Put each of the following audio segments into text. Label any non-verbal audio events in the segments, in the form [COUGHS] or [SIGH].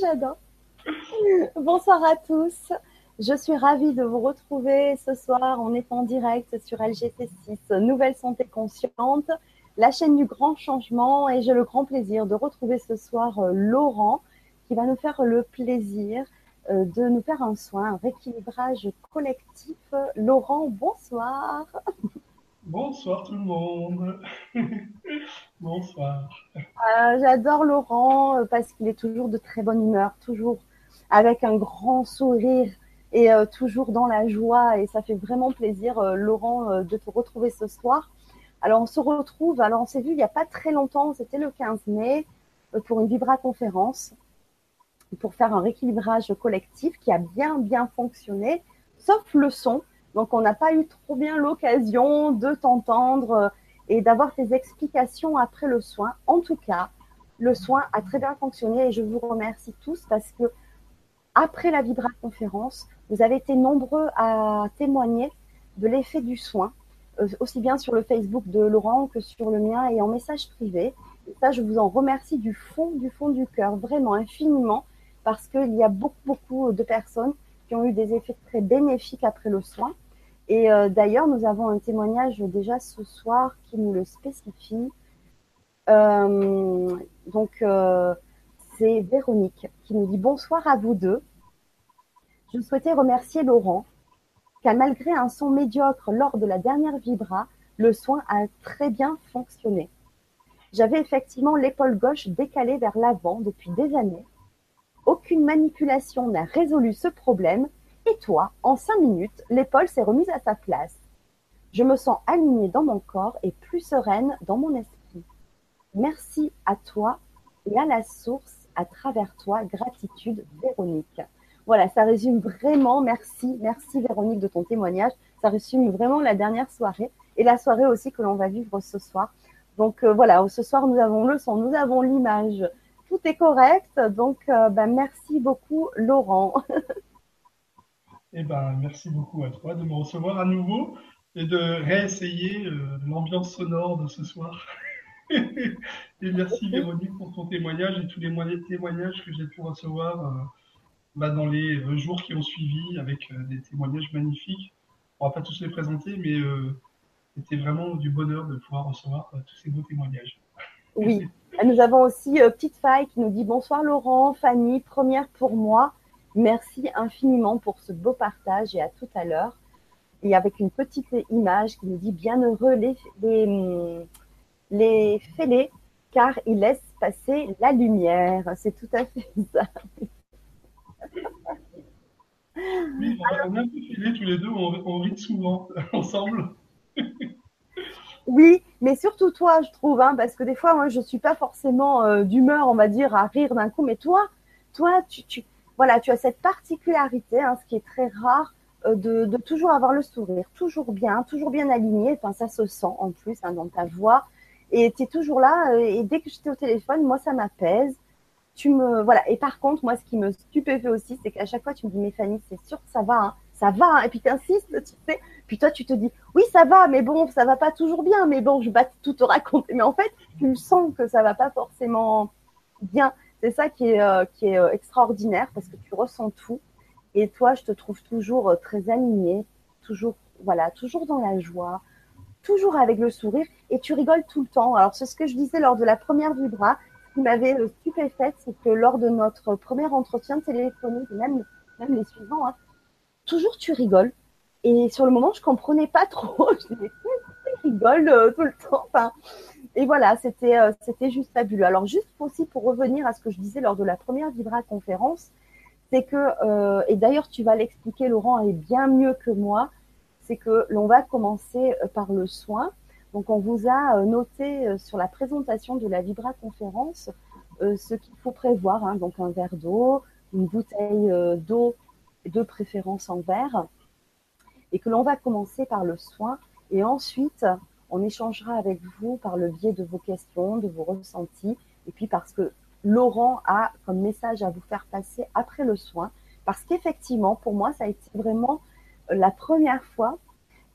j'adore. Bonsoir à tous. Je suis ravie de vous retrouver ce soir. On est en direct sur LGT6, Nouvelle Santé Consciente, la chaîne du grand changement. Et j'ai le grand plaisir de retrouver ce soir euh, Laurent qui va nous faire le plaisir euh, de nous faire un soin, un rééquilibrage collectif. Laurent, bonsoir. Bonsoir tout le monde. [LAUGHS] bonsoir. Euh, j'adore Laurent euh, parce qu'il est toujours de très bonne humeur, toujours avec un grand sourire et toujours dans la joie. Et ça fait vraiment plaisir, Laurent, de te retrouver ce soir. Alors on se retrouve, alors on s'est vu il n'y a pas très longtemps, c'était le 15 mai, pour une Vibra conférence pour faire un rééquilibrage collectif qui a bien, bien fonctionné, sauf le son. Donc, on n'a pas eu trop bien l'occasion de t'entendre euh, et d'avoir tes explications après le soin. En tout cas, le soin a très bien fonctionné et je vous remercie tous parce que après la Vibra conférence, vous avez été nombreux à témoigner de l'effet du soin, euh, aussi bien sur le Facebook de Laurent que sur le mien et en message privé. Ça, je vous en remercie du fond, du fond du cœur, vraiment infiniment parce qu'il y a beaucoup, beaucoup de personnes qui ont eu des effets très bénéfiques après le soin. Et euh, d'ailleurs, nous avons un témoignage déjà ce soir qui nous le spécifie. Euh, donc, euh, c'est Véronique qui nous dit bonsoir à vous deux. Je souhaitais remercier Laurent, car malgré un son médiocre lors de la dernière vibra, le soin a très bien fonctionné. J'avais effectivement l'épaule gauche décalée vers l'avant depuis des années aucune manipulation n'a résolu ce problème et toi, en cinq minutes, l'épaule s'est remise à sa place. Je me sens alignée dans mon corps et plus sereine dans mon esprit. Merci à toi et à la source à travers toi. Gratitude, Véronique. Voilà, ça résume vraiment, merci, merci Véronique de ton témoignage. Ça résume vraiment la dernière soirée et la soirée aussi que l'on va vivre ce soir. Donc euh, voilà, ce soir nous avons le son, nous avons l'image, tout est correct. Donc, euh, ben, merci beaucoup, Laurent. [LAUGHS] eh ben, merci beaucoup à toi de me recevoir à nouveau et de réessayer euh, l'ambiance sonore de ce soir. [LAUGHS] et merci Véronique pour ton témoignage et tous les témoignages que j'ai pu recevoir euh, bah, dans les jours qui ont suivi avec des témoignages magnifiques. On va pas tous les présenter, mais c'était vraiment du bonheur de pouvoir recevoir tous ces beaux témoignages. Oui. [LAUGHS] Nous avons aussi euh, Petite Faille qui nous dit bonsoir Laurent, Fanny, première pour moi. Merci infiniment pour ce beau partage et à tout à l'heure. Et avec une petite image qui nous dit bienheureux les, les, les fêlés car ils laissent passer la lumière. C'est tout à fait ça. Oui, on a tous les deux, on, on rit souvent [LAUGHS] ensemble. Oui, mais surtout toi, je trouve, hein, parce que des fois, moi, je suis pas forcément euh, d'humeur, on va dire, à rire d'un coup. Mais toi, toi, tu, tu, voilà, tu as cette particularité, hein, ce qui est très rare, euh, de, toujours avoir le sourire, toujours bien, toujours bien aligné. Enfin, ça se sent en plus hein, dans ta voix. Et tu es toujours là. Euh, et dès que j'étais au téléphone, moi, ça m'apaise. Tu me, voilà. Et par contre, moi, ce qui me stupéfait aussi, c'est qu'à chaque fois, tu me dis, mais Fanny, c'est sûr que ça va, hein, ça va. Et puis, tu insistes, tu sais. Puis toi, tu te dis, oui, ça va, mais bon, ça va pas toujours bien, mais bon, je vais tout te raconter. Mais en fait, tu sens que ça va pas forcément bien. C'est ça qui est, euh, euh, extraordinaire parce que tu ressens tout. Et toi, je te trouve toujours euh, très aligné, toujours, voilà, toujours dans la joie, toujours avec le sourire et tu rigoles tout le temps. Alors, c'est ce que je disais lors de la première vibra. Ce qui m'avait stupéfaite, c'est que lors de notre premier entretien téléphonique, même, même les suivants, hein, toujours tu rigoles et sur le moment, je comprenais pas trop. [LAUGHS] je disais, [LAUGHS] rigole euh, tout le temps. Et voilà, c'était euh, c'était juste fabuleux. Alors juste aussi pour revenir à ce que je disais lors de la première Vibra conférence, c'est que euh, et d'ailleurs tu vas l'expliquer, Laurent est bien mieux que moi. C'est que l'on va commencer par le soin. Donc on vous a noté sur la présentation de la Vibra conférence ce qu'il faut prévoir. Hein, donc un verre d'eau, une bouteille d'eau de préférence en verre et que l'on va commencer par le soin et ensuite on échangera avec vous par le biais de vos questions, de vos ressentis et puis parce que Laurent a comme message à vous faire passer après le soin parce qu'effectivement pour moi ça a été vraiment la première fois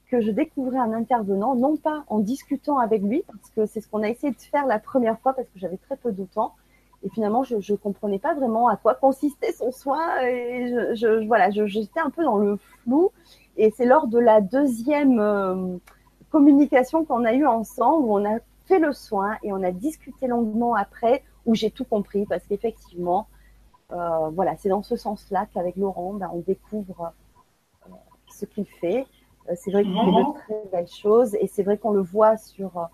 que je découvrais un intervenant, non pas en discutant avec lui, parce que c'est ce qu'on a essayé de faire la première fois, parce que j'avais très peu de temps, Et finalement, je ne comprenais pas vraiment à quoi consistait son soin. Et voilà, j'étais un peu dans le flou. Et c'est lors de la deuxième euh, communication qu'on a eue ensemble où on a fait le soin et on a discuté longuement après où j'ai tout compris parce qu'effectivement, euh, voilà, c'est dans ce sens-là qu'avec Laurent, ben, on découvre euh, ce qu'il fait. Euh, c'est vrai qu'il fait de très belles choses et c'est vrai qu'on le voit sur euh,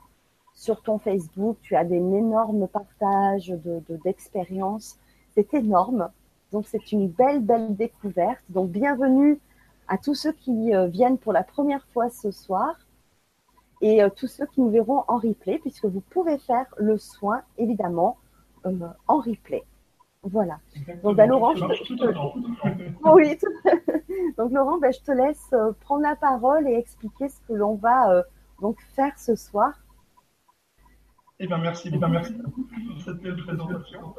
sur ton Facebook. Tu as des énormes partages de d'expériences. c'est énorme. Donc c'est une belle belle découverte. Donc bienvenue à tous ceux qui viennent pour la première fois ce soir et tous ceux qui nous verront en replay puisque vous pouvez faire le soin évidemment en replay. Voilà. Donc, bah, Laurent, je te... [LAUGHS] oui, [LAUGHS] donc Laurent, bah, je te laisse euh, prendre la parole et expliquer ce que l'on va euh, donc faire ce soir. Eh bien, merci, eh ben, merci beaucoup pour cette belle présentation.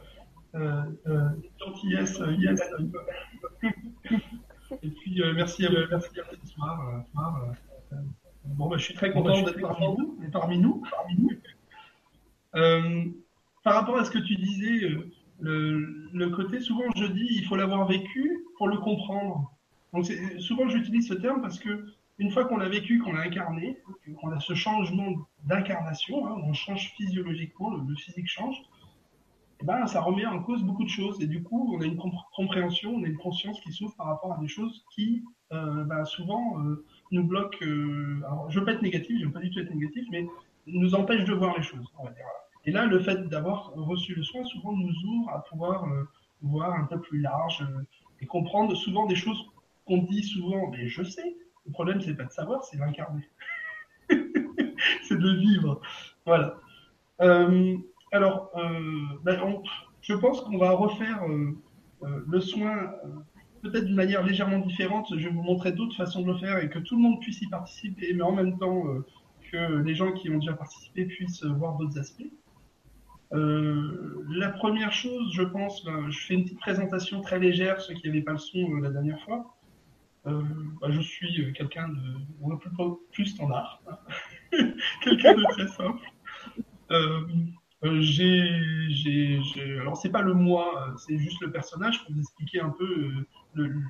Euh, euh, gentillesse, yes. et puis, merci, merci à vous ce soir. Bon, bah, je suis très content d'être parmi nous. Parmi nous, parmi nous. par rapport à ce que tu disais, le, côté, souvent je dis, il faut l'avoir vécu pour le comprendre. Donc souvent j'utilise ce terme parce que une fois qu'on l'a vécu, qu'on l'a incarné, qu'on a ce changement d'incarnation, hein, on change physiologiquement, le, physique change, eh ben, ça remet en cause beaucoup de choses. Et du coup, on a une compréhension, on a une conscience qui s'ouvre par rapport à des choses qui, euh, ben, souvent, euh, nous bloquent. Euh, alors, je veux pas être négatif, je veux pas du tout être négatif, mais nous empêchent de voir les choses, on va dire. Et là, le fait d'avoir reçu le soin, souvent, nous ouvre à pouvoir euh, voir un peu plus large euh, et comprendre souvent des choses qu'on dit souvent, mais je sais. Le problème, c'est pas de savoir, c'est d'incarner. [LAUGHS] c'est de vivre. Voilà. Euh, alors, ben, je pense qu'on va refaire le soin peut-être d'une manière légèrement différente. Je vais vous montrer d'autres façons de le faire et que tout le monde puisse y participer, mais en même temps que les gens qui ont déjà participé puissent voir d'autres aspects. Euh, la première chose, je pense, ben, je fais une petite présentation très légère, ceux qui n'avaient pas le son euh, la dernière fois. Euh, ben, je suis quelqu'un de plus, plus standard, [LAUGHS] quelqu'un de très simple. j'ai, j'ai, alors c'est pas le moi, c'est juste le personnage pour vous expliquer un peu le,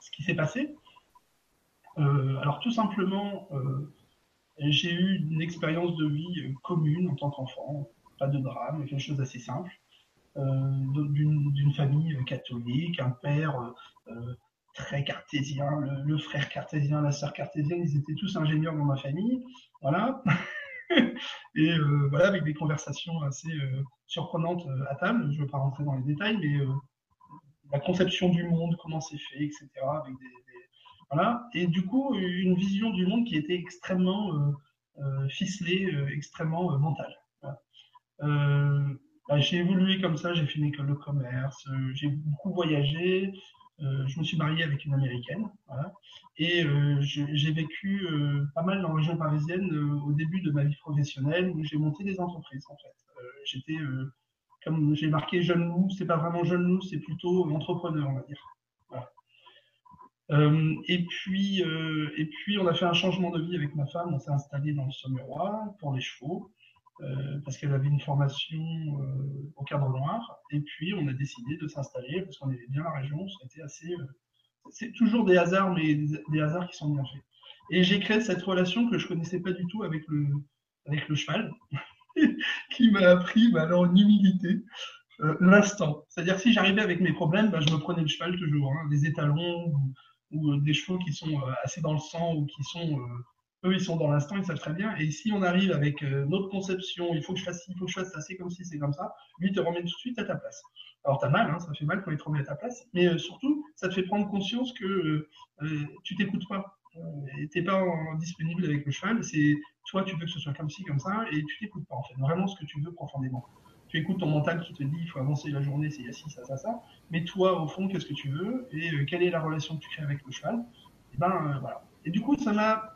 ce qui s'est passé. alors tout simplement, j'ai eu une expérience de vie commune en tant qu'enfant pas de drame, quelque chose d'assez simple, euh, d'une famille catholique, un père euh, très cartésien, le, frère cartésien, la sœur cartésienne, ils étaient tous ingénieurs dans ma famille, voilà. [LAUGHS] et euh, voilà, avec des conversations assez surprenantes à table. Je ne veux pas rentrer dans les détails, mais la conception du monde, comment c'est fait, etc. Avec des, voilà. Et du coup, une vision du monde qui était extrêmement ficelée, extrêmement mentale. Euh, bah, j'ai évolué comme ça, j'ai fait une école de commerce, euh, j'ai beaucoup voyagé, euh, je me suis marié avec une américaine, et j'ai vécu pas mal dans la région parisienne au début de ma vie professionnelle où j'ai monté des entreprises en fait. J'étais, comme j'ai marqué jeune loup, c'est pas vraiment jeune loup, c'est plutôt entrepreneur, on va dire. Euh, et puis, euh, et puis, on a fait un changement de vie avec ma femme. On s'est installé dans le Sommerois pour les chevaux. Euh, parce qu'elle avait une formation au cadre noir. Et puis, on a décidé de s'installer parce qu'on aimait bien la région. C'était assez. C'est toujours des hasards, mais des, hasards qui sont bien faits. Et j'ai créé cette relation que je connaissais pas du tout avec le, avec le cheval, [LAUGHS] qui m'a appris bah, alors une humilité. l'instant. C'est-à-dire si j'arrivais avec mes problèmes, bah, je me prenais le cheval toujours, hein, des étalons ou, ou, des chevaux qui sont assez dans le sang ou qui sont eux, ils sont dans l'instant, ils savent très bien. Et si on arrive avec euh, notre conception, il faut que je fasse il faut que je fasse ça, c'est comme si, c'est comme ça, lui, te remet tout de suite à ta place. Alors, tu as mal, hein, ça fait mal quand il te remet à ta place, mais euh, surtout, ça te fait prendre conscience que euh, tu t'écoutes pas. Et t'es pas disponible avec le cheval, c'est toi, tu veux que ce soit comme ci, comme ça, et tu t'écoutes pas, en fait, vraiment ce que tu veux profondément. Tu écoutes ton mental qui te dit, il faut avancer la journée, c'est ci, ça, ça, ça, mais toi, au fond, qu'est-ce que tu veux, et quelle est la relation que tu crées avec le cheval? Et ben, voilà. Et du coup, ça m'a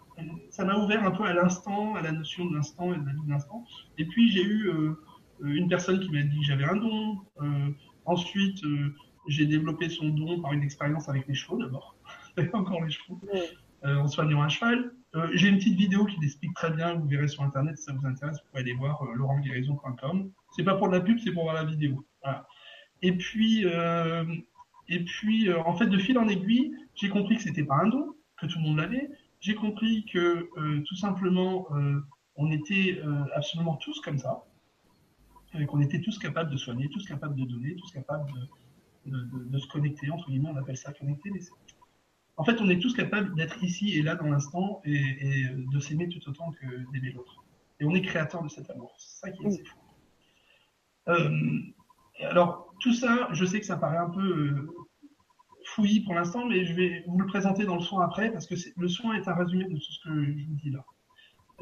ça m'a ouvert un peu à l'instant, à la notion de l'instant et de la vie de l'instant. Et puis j'ai eu euh, une personne qui m'a dit que j'avais un don. Euh, ensuite, euh, j'ai développé son don par une expérience avec les chevaux d'abord. [LAUGHS] encore les chevaux. En soignant un cheval. J'ai une petite vidéo qui l'explique très bien, vous verrez sur internet si ça vous intéresse, vous pouvez aller voir laurentguérison.com. C'est pas pour de la pub, c'est pour voir la vidéo. Et puis, et puis en fait, de fil en aiguille, j'ai compris que c'était pas un don, que tout le monde l'avait. J'ai compris que tout simplement, on était absolument tous comme ça qu'on était tous capables de soigner, tous capables de donner, tous capables de, se connecter, entre guillemets, on appelle ça connecter. En fait, on est tous capables d'être ici et là dans l'instant et, de s'aimer tout autant que d'aimer l'autre. Et on est créateur de cet amour. C'est ça qui est assez fou. Euh, alors, tout ça, je sais que ça paraît un peu euh, fouillis pour l'instant, mais je vais vous le présenter dans le soin après, parce que le soin est un résumé de tout ce que je vous dis là.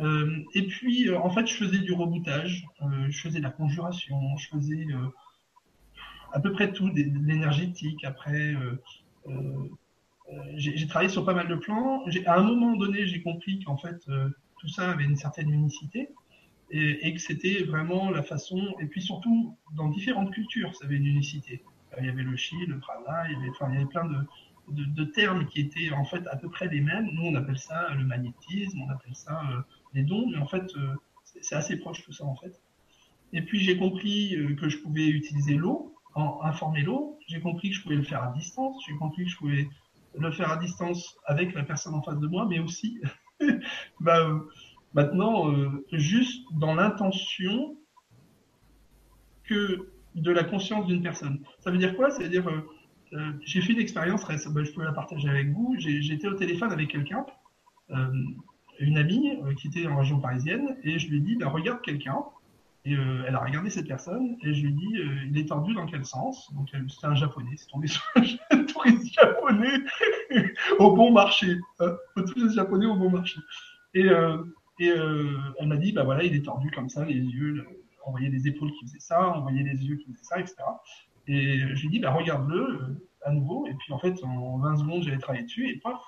Euh, et puis, euh, en fait, je faisais du reboutage, euh, je faisais de la conjuration, je faisais à peu près tout, de l'énergétique. Après, j'ai travaillé sur pas mal de plans. À un moment donné, j'ai compris qu'en fait, tout ça avait une certaine unicité et, que c'était vraiment la façon, et puis surtout dans différentes cultures, ça avait une unicité. Il y avait le chi, le prana, il y avait, enfin, il y avait plein de, termes qui étaient en fait à peu près les mêmes. Nous, on appelle ça le magnétisme, on appelle ça des dons, mais en fait, euh, c'est assez proche tout ça en fait. Et puis j'ai compris euh, que je pouvais utiliser l'eau, informer l'eau. J'ai compris que je pouvais le faire à distance. J'ai compris que je pouvais le faire à distance avec la personne en face de moi, mais aussi [LAUGHS] bah, euh, maintenant juste dans l'intention que de la conscience d'une personne. Ça veut dire quoi? Ça veut dire j'ai fait une expérience, bah, je peux la partager avec vous. J'étais au téléphone avec quelqu'un une amie euh, qui était en région parisienne et je lui ai dit bah, regarde quelqu'un et euh, elle a regardé cette personne et je lui ai dit euh, il est tordu dans quel sens? Donc c'était un japonais c'est tombé [LAUGHS] sur un touriste japonais [LAUGHS] au bon marché. Hein, un touriste japonais au bon marché. Et, et elle m'a dit bah voilà il est tordu comme ça les yeux on voyait les épaules qui faisaient ça on voyait les yeux qui faisaient ça etc et je lui ai dit bah regarde-le à nouveau. Et puis en fait en 20 secondes j'avais travaillé dessus et paf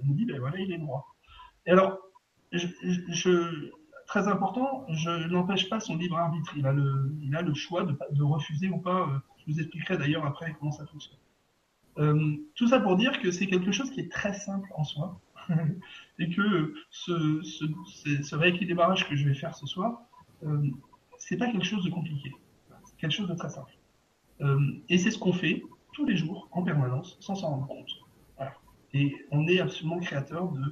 elle me dit bah voilà il est droit. Et alors je, très important, je n'empêche pas son libre arbitre. Il a le, choix de, de refuser ou pas. Euh, je vous expliquerai d'ailleurs après comment ça fonctionne. Euh, tout ça pour dire que c'est quelque chose qui est très simple en soi [LAUGHS] et que ce, ce, ce, rééquilibrage que je vais faire ce soir, euh, c'est pas quelque chose de compliqué. C'est quelque chose de très simple. Euh, et c'est ce qu'on fait tous les jours, en permanence, sans s'en rendre compte. Et on est absolument créateur de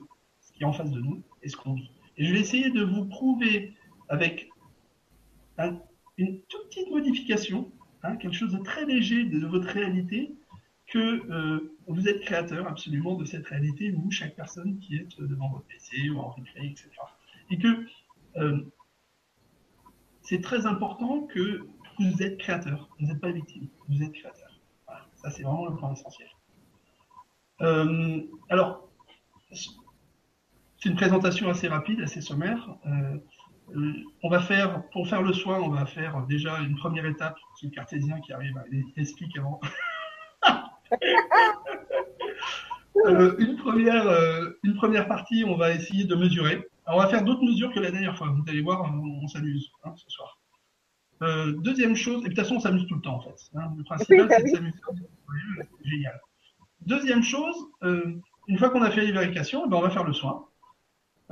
ce qui est en face de nous et ce qu'on vit. Et je vais essayer de vous prouver avec une toute petite modification, hein, quelque chose de très léger de, votre réalité, que euh, vous êtes créateur absolument de cette réalité, vous, chaque personne qui est devant votre PC ou en replay, etc. Et que euh, c'est très important que vous êtes créateur, vous n'êtes pas victime, vous êtes créateur. Voilà. Ça, c'est vraiment le point essentiel. Euh, alors, c'est une présentation assez rapide, assez sommaire. Euh, on va faire, pour faire le soin, on va faire déjà une première étape, c'est le cartésien qui arrive, il explique avant. [LAUGHS] euh, une, première, euh, une première partie, on va essayer de mesurer. Alors, on va faire d'autres mesures que la dernière fois. Vous allez voir, on, s'amuse hein, ce soir. Deuxième chose, et de toute façon, on s'amuse tout le temps en fait. Hein. Le principal, c'est de s'amuser. Génial. Deuxième chose, une fois qu'on a fait les vérifications, eh ben, on va faire le soin.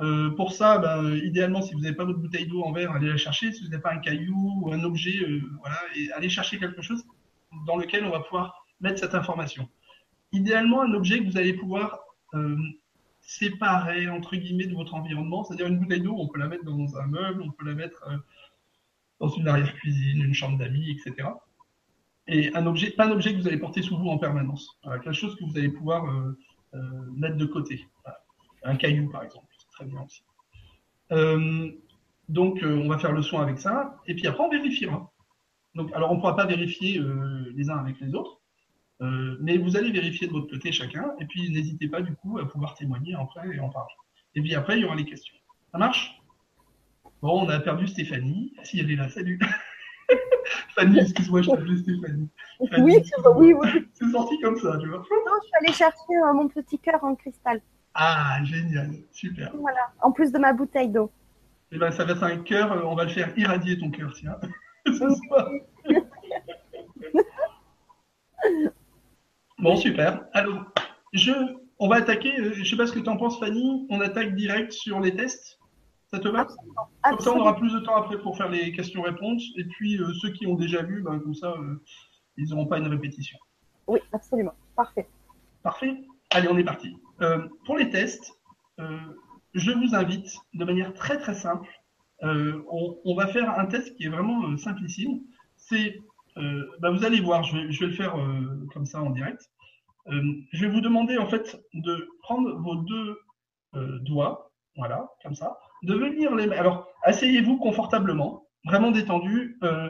Euh, pour ça, ben, idéalement, si vous n'avez pas votre bouteille d'eau en verre, allez la chercher. Si vous n'avez pas un caillou ou un objet, euh, voilà, allez chercher quelque chose dans lequel on va pouvoir mettre cette information. Idéalement, un objet que vous allez pouvoir euh, séparer entre guillemets de votre environnement, c'est-à-dire une bouteille d'eau, on peut la mettre dans un meuble, on peut la mettre dans une arrière-cuisine, une chambre d'amis, etc. Et un objet, pas un objet que vous allez porter sous vous en permanence. quelque chose que vous allez pouvoir mettre de côté. Un caillou, par exemple bien aussi. Euh, donc, euh, on va faire le soin avec ça, et puis après, on vérifiera. Donc, alors, on ne pourra pas vérifier euh, les uns avec les autres, mais vous allez vérifier de votre côté chacun, et puis n'hésitez pas du coup à pouvoir témoigner après et en parler. Et puis après, il y aura les questions. Ça marche? Bon, on a perdu Stéphanie. Si, elle est là, salut [LAUGHS] Fanny, excuse-moi, je t'appelais Stéphanie. oui, oui, oui. [LAUGHS] C'est sorti comme ça, tu vois. Non, je suis allée chercher mon petit cœur en cristal. Ah, génial, super. Voilà, en plus de ma bouteille d'eau. Eh ben, ça va être un cœur, euh, on va le faire irradier ton cœur, tiens. [LAUGHS] [LAUGHS] bon, super. Alors, je, on va attaquer, euh, je ne sais pas ce que tu en penses Fanny, on attaque direct sur les tests. Ça te va? Comme ça, on aura plus de temps après pour faire les questions-réponses. Et puis, euh, ceux qui ont déjà vu, ben, comme ça, euh, ils n'auront pas une répétition. Oui, absolument. Parfait. Parfait? Allez, on est parti. Pour les tests, je vous invite de manière très très simple. On, va faire un test qui est vraiment simplissime. C'est, ben, vous allez voir, je vais, le faire comme ça en direct. Euh, je vais vous demander en fait de prendre vos deux euh, doigts, voilà, comme ça, de venir les Alors, asseyez-vous confortablement, vraiment détendu, euh,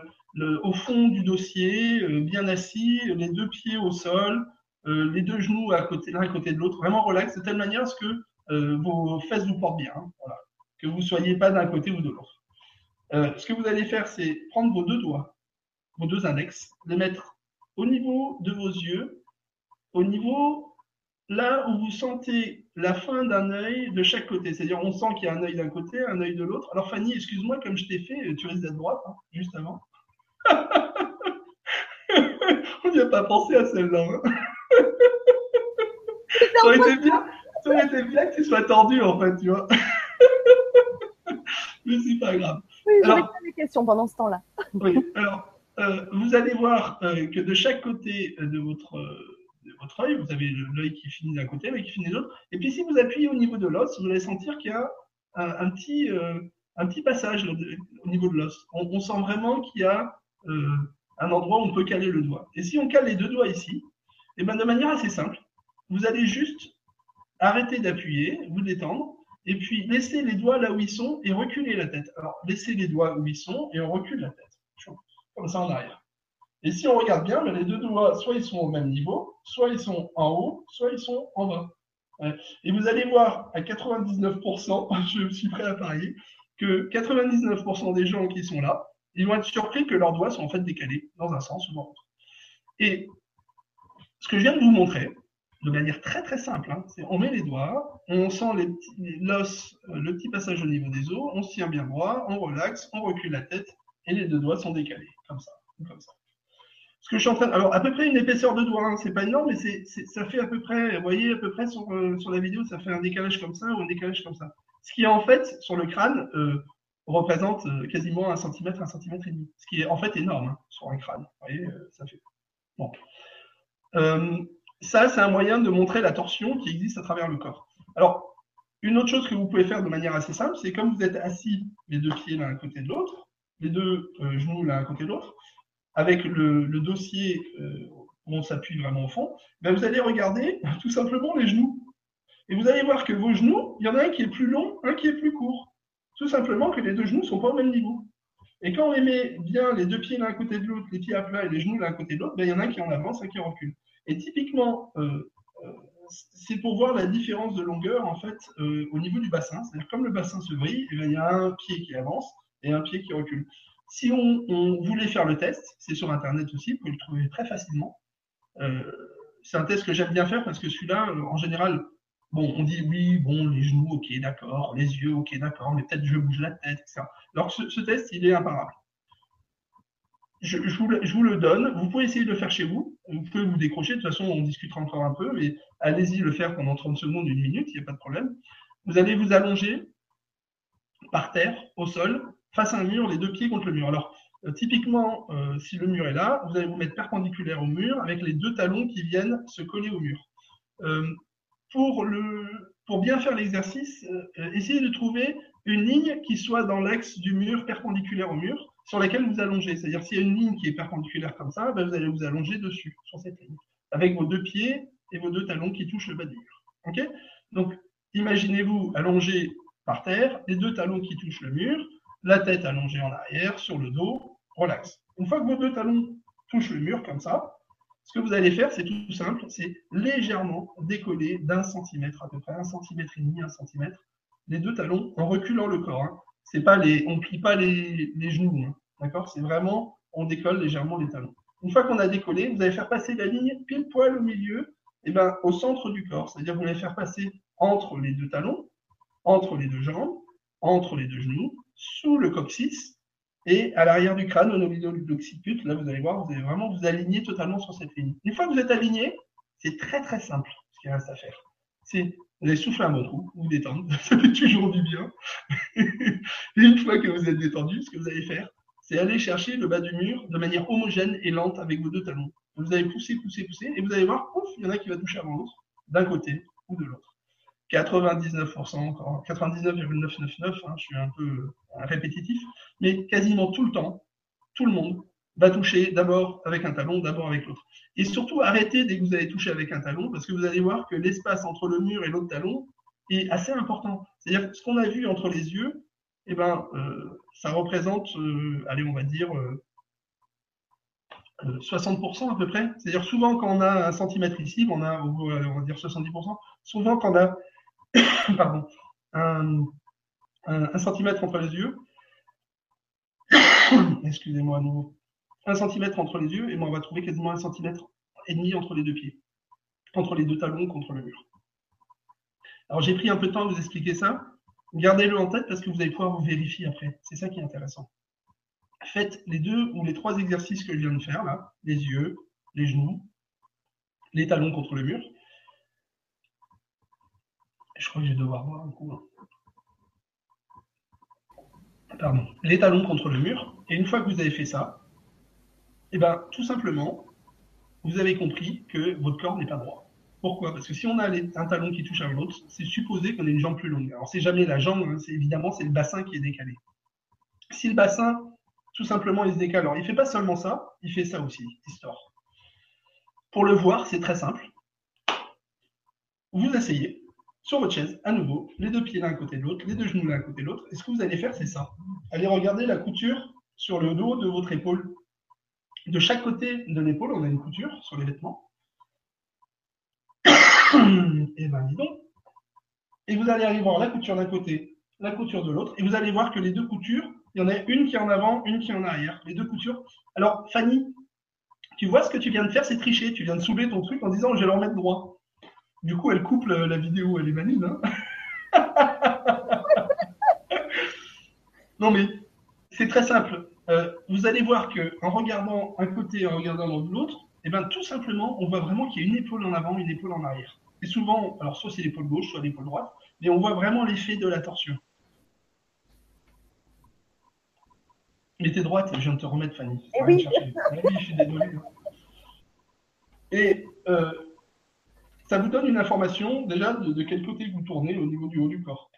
au fond du dossier, bien assis, les deux pieds au sol, les deux genoux à côté, l'un à côté de l'autre, vraiment relax, de telle manière à ce que vos fesses vous portent bien, hein, voilà, que vous ne soyez pas d'un côté ou de l'autre. ce que vous allez faire, c'est prendre vos deux doigts, vos deux index, les mettre au niveau de vos yeux au niveau là où vous sentez la fin d'un œil de chaque côté. C'est-à-dire, on sent qu'il y a un œil d'un côté, un œil de l'autre. Alors, Fanny, excuse-moi, comme je t'ai fait, tu risques d'être droite, hein, juste avant. [LAUGHS] on n'y a pas pensé à celle-là. Hein. Ça, aurait été bien, ça aurait été bien que tu sois tordu, en fait, tu vois. [LAUGHS] Mais c'est pas grave. Oui, j'aurais pas des questions pendant ce temps-là. [LAUGHS] oui, alors, euh, vous allez voir euh, que de chaque côté de votre votre œil, vous avez l'œil qui finit d'un côté, l'œil qui finit de l'autre. Et puis si vous appuyez au niveau de l'os, vous allez sentir qu'il y a un, petit, euh, un petit passage au niveau de l'os. On, sent vraiment qu'il y a euh, un endroit où on peut caler le doigt. Et si on cale les deux doigts ici, et eh ben de manière assez simple, vous allez juste arrêter d'appuyer, vous détendre, et puis laisser les doigts là où ils sont et reculer la tête. Alors, laissez les doigts où ils sont et on recule la tête. Comme ça en arrière. Et si on regarde bien, les deux doigts, soit ils sont au même niveau, soit ils sont en haut, soit ils sont en bas. Et vous allez voir à 99%, [LAUGHS] je suis prêt à parier, que 99% des gens qui sont là, ils vont être surpris que leurs doigts sont en fait décalés dans un sens ou dans l'autre. Et ce que je viens de vous montrer, de manière très très simple, hein, on met les doigts, on sent l'os, euh, le petit passage au niveau des os, on se tient bien droit, on relaxe, on recule la tête et les deux doigts sont décalés, comme ça, comme ça. Ce que je suis en train alors à peu près une épaisseur de doigt, hein, c'est pas énorme, mais ça fait à peu près, vous voyez à peu près sur, euh, sur la vidéo, ça fait un décalage comme ça ou un décalage comme ça. Ce qui en fait sur le crâne euh, représente quasiment un centimètre, un centimètre et demi. Ce qui est en fait énorme hein, sur un crâne. Vous voyez, ça fait. Bon. Ça, c'est un moyen de montrer la torsion qui existe à travers le corps. Alors, une autre chose que vous pouvez faire de manière assez simple, c'est comme vous êtes assis les deux pieds l'un à côté de l'autre, les deux genoux l'un à côté de l'autre, avec le, dossier euh, où on s'appuie vraiment au fond, ben vous allez regarder [LAUGHS] tout simplement les genoux. Et vous allez voir que vos genoux, il y en a un qui est plus long, un qui est plus court. Tout simplement que les deux genoux ne sont pas au même niveau. Et quand on les met bien les deux pieds l'un à côté de l'autre, les pieds à plat et les genoux l'un à côté de l'autre, ben, il y en a un qui en avance, un qui recule. Et typiquement, euh, euh, c'est pour voir la différence de longueur en fait au niveau du bassin. C'est-à-dire comme le bassin se brille, ben, il y a un pied qui avance et un pied qui recule. Si on, voulait faire le test, c'est sur Internet aussi, vous pouvez le trouver très facilement. Euh, c'est un test que j'aime bien faire parce que celui-là, euh, en général, bon, on dit oui, bon, les genoux, ok, d'accord, les yeux, ok, d'accord, mais peut-être je bouge la tête, etc. Alors ce, test, il est imparable. Je, vous le, donne. Vous pouvez essayer de le faire chez vous. Vous pouvez vous décrocher. De toute façon, on discutera encore un peu, mais allez-y le faire pendant 30 secondes, une minute, il n'y a pas de problème. Vous allez vous allonger par terre, au sol, face à un mur, les deux pieds contre le mur. Alors, euh, typiquement, euh, si le mur est là, vous allez vous mettre perpendiculaire au mur avec les deux talons qui viennent se coller au mur. Euh, pour, pour bien faire l'exercice, essayez de trouver une ligne qui soit dans l'axe du mur perpendiculaire au mur sur laquelle vous allongez. C'est-à-dire, s'il y a une ligne qui est perpendiculaire comme ça, ben, vous allez vous allonger dessus, sur cette ligne, avec vos deux pieds et vos deux talons qui touchent le bas du mur. OK? Donc, imaginez-vous allongé par terre, les deux talons qui touchent le mur, la tête allongée en arrière, sur le dos, relax. Une fois que vos deux talons touchent le mur comme ça, ce que vous allez faire, c'est tout simple, c'est légèrement décoller d'un centimètre à peu près, un centimètre et demi, un centimètre, les deux talons en reculant le corps. Hein. C'est pas les, on plie pas les, genoux, hein. D'accord? C'est vraiment, on décolle légèrement les talons. Une fois qu'on a décollé, vous allez faire passer la ligne pile poil au milieu, et eh ben, au centre du corps. C'est-à-dire vous allez faire passer entre les deux talons, entre les deux jambes, entre les deux genoux, sous le coccyx et à l'arrière du crâne, au niveau de l'occiput. Là, vous allez voir, vous allez vraiment vous aligner totalement sur cette ligne. Une fois que vous êtes aligné, c'est très très simple ce qu'il reste à faire. c'est vous allez souffler un bon trou, vous détendre, [LAUGHS] ça fait toujours du bien. et [LAUGHS] une fois que vous êtes détendu, ce que vous allez faire, c'est aller chercher le bas du mur de manière homogène et lente avec vos deux talons. Vous allez pousser, pousser, pousser, et vous allez voir, ouf, il y en a qui va toucher avant l'autre, d'un côté ou de l'autre. 99%, 99,999, hein, je suis un peu euh, répétitif, mais quasiment tout le temps, tout le monde va toucher d'abord avec un talon, d'abord avec l'autre. Et surtout, arrêtez dès que vous allez toucher avec un talon, parce que vous allez voir que l'espace entre le mur et l'autre talon est assez important. C'est-à-dire ce qu'on a vu entre les yeux, eh ben, euh, ça représente, euh, allez, on va dire, 60% à peu près. C'est-à-dire souvent quand on a un centimètre ici, on a, on va dire 70%. Souvent quand on a [COUGHS] pardon, un, centimètre entre les yeux. [COUGHS] Excusez-moi à nouveau. Un centimètre entre les yeux, et moi on va trouver quasiment un centimètre et demi entre les deux pieds, entre les deux talons contre le mur. Alors j'ai pris un peu de temps à vous expliquer ça. Gardez-le en tête parce que vous allez pouvoir vous vérifier après. C'est ça qui est intéressant. Faites les deux ou les trois exercices que je viens de faire là, les yeux, les genoux, les talons contre le mur. Je crois que je vais devoir voir un coup. Hein. Pardon. Les talons contre le mur. Et une fois que vous avez fait ça, eh ben, tout simplement, vous avez compris que votre corps n'est pas droit. Pourquoi? Parce que si on a un talon qui touche à l'autre, c'est supposé qu'on ait une jambe plus longue. Alors c'est jamais la jambe, hein, c'est évidemment c'est le bassin qui est décalé. Si le bassin, tout simplement, il se décale, alors il fait pas seulement ça, il fait ça aussi, histoire. Pour le voir, c'est très simple. Vous asseyez, sur votre chaise, à nouveau, les deux pieds l'un à côté de l'autre, les deux genoux l'un à côté de l'autre. Et ce que vous allez faire, c'est ça. Allez regarder la couture sur le dos de votre épaule. De chaque côté de l'épaule, on a une couture sur les vêtements. Et eh ben, dis donc. Et vous allez aller voir la couture d'un côté, la couture de l'autre, et vous allez voir que les deux coutures, il y en a une qui est en avant, une qui est en arrière. Les deux coutures. Alors, Fanny, tu vois ce que tu viens de faire, c'est tricher. Tu viens de soulever ton truc en disant je vais le remettre droit. Du coup, elle coupe la, vidéo, elle est maligne. Hein [LAUGHS] non, mais c'est très simple. Euh, vous allez voir que en regardant un côté et en regardant l'autre, eh ben, tout simplement, on voit vraiment qu'il y a une épaule en avant, une épaule en arrière. Et souvent, alors soit c'est l'épaule gauche, soit l'épaule droite, mais on voit vraiment l'effet de la torsion. Mais t'es droite, je viens de te remettre, Fanny. Eh oui. je suis désolé. Et euh, ça vous donne une information déjà de, quel côté vous tournez au niveau du haut du corps.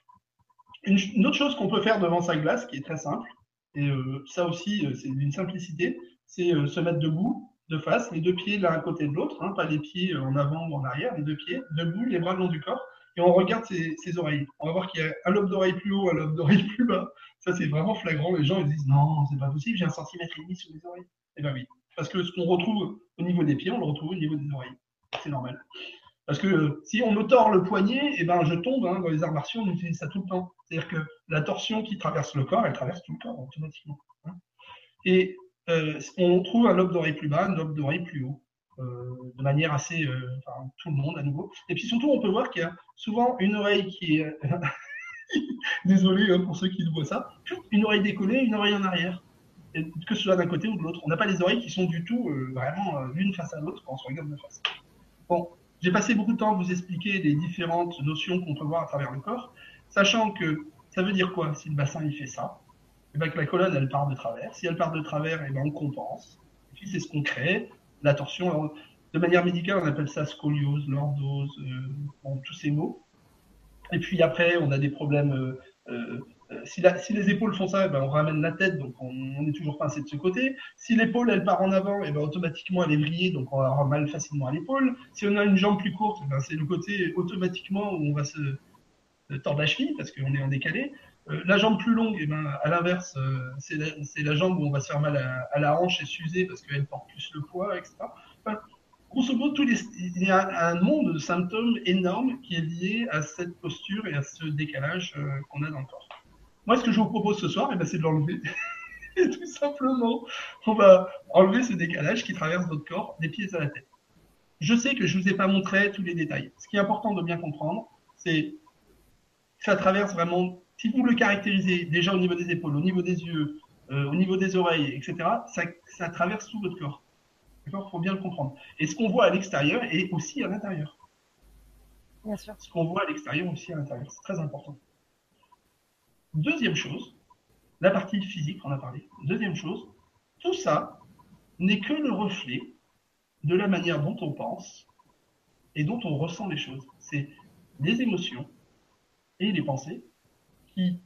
Une, autre chose qu'on peut faire devant sa glace, qui est très simple, et euh, ça aussi euh, c'est d'une simplicité, c'est se mettre debout, de face, les deux pieds l'un à côté de l'autre, hein, pas les pieds en avant ou en arrière, les deux pieds, debout, les bras le long du corps, et on regarde ses, oreilles. On va voir qu'il y a un lobe d'oreille plus haut, un lobe d'oreille plus bas. Ça c'est vraiment flagrant. Les gens ils disent non, c'est pas possible, j'ai un centimètre et demi sur les oreilles. Eh bien oui, parce que ce qu'on retrouve au niveau des pieds, on le retrouve au niveau des oreilles. C'est normal. Parce que si on me tord le poignet, eh ben, je tombe. Hein, dans les arts martiaux, on utilise ça tout le temps. C'est-à-dire que la torsion qui traverse le corps, elle traverse tout le corps automatiquement. Hein. Euh, on trouve un lobe d'oreille plus bas, un lobe d'oreille plus haut, euh, de manière assez. Euh, enfin, tout le monde à nouveau. Et puis surtout, on peut voir qu'il y a souvent une oreille qui est. [LAUGHS] Désolé hein, pour ceux qui voient ça. Une oreille décollée, une oreille en arrière. que ce soit d'un côté ou de l'autre. On n'a pas les oreilles qui sont du tout vraiment l'une face à l'autre quand on se regarde de face. Bon, j'ai passé beaucoup de temps à vous expliquer les différentes notions qu'on peut voir à travers le corps, sachant que ça veut dire quoi si le bassin il fait ça? Et eh bien que la colonne elle part de travers. Si elle part de travers, et eh ben on compense. Et puis c'est ce qu'on crée, la torsion. de manière médicale, on appelle ça scoliose, lordose, euh, tous ces mots. Et puis après, on a des problèmes euh, euh, euh, si, les épaules font ça, eh ben, on ramène la tête, donc on, est toujours pincé de ce côté. Si l'épaule elle part en avant, et ben, automatiquement elle est vrillée, donc on va avoir mal facilement à l'épaule. Si on a une jambe plus courte, ben, c'est le côté automatiquement où on va se tordre la cheville parce qu'on est en décalé. Euh, la jambe plus longue, ben, à l'inverse, euh, c'est la, jambe où on va se faire mal à, la hanche et s'user parce qu'elle porte plus le poids, etc. grosso modo, il y a un monde de symptômes énormes qui est lié à cette posture et à ce décalage qu'on a dans le corps. Moi, ce que je vous propose ce soir, eh ben, c'est de l'enlever. [LAUGHS] Et tout simplement, on va enlever ce décalage qui traverse votre corps des pieds à la tête. Je sais que je ne vous ai pas montré tous les détails. Ce qui est important de bien comprendre, c'est que ça traverse vraiment, si vous le caractérisez déjà au niveau des épaules, au niveau des yeux, euh, au niveau des oreilles, etc., ça, ça traverse tout votre corps. D'accord? Il faut bien le comprendre. Et ce qu'on voit à l'extérieur est aussi à l'intérieur. Ce qu'on voit à l'extérieur aussi à l'intérieur, c'est très important. Deuxième chose, la partie physique, on a parlé. Deuxième chose, tout ça n'est que le reflet de la manière dont on pense et dont on ressent les choses. C'est les émotions et les pensées qui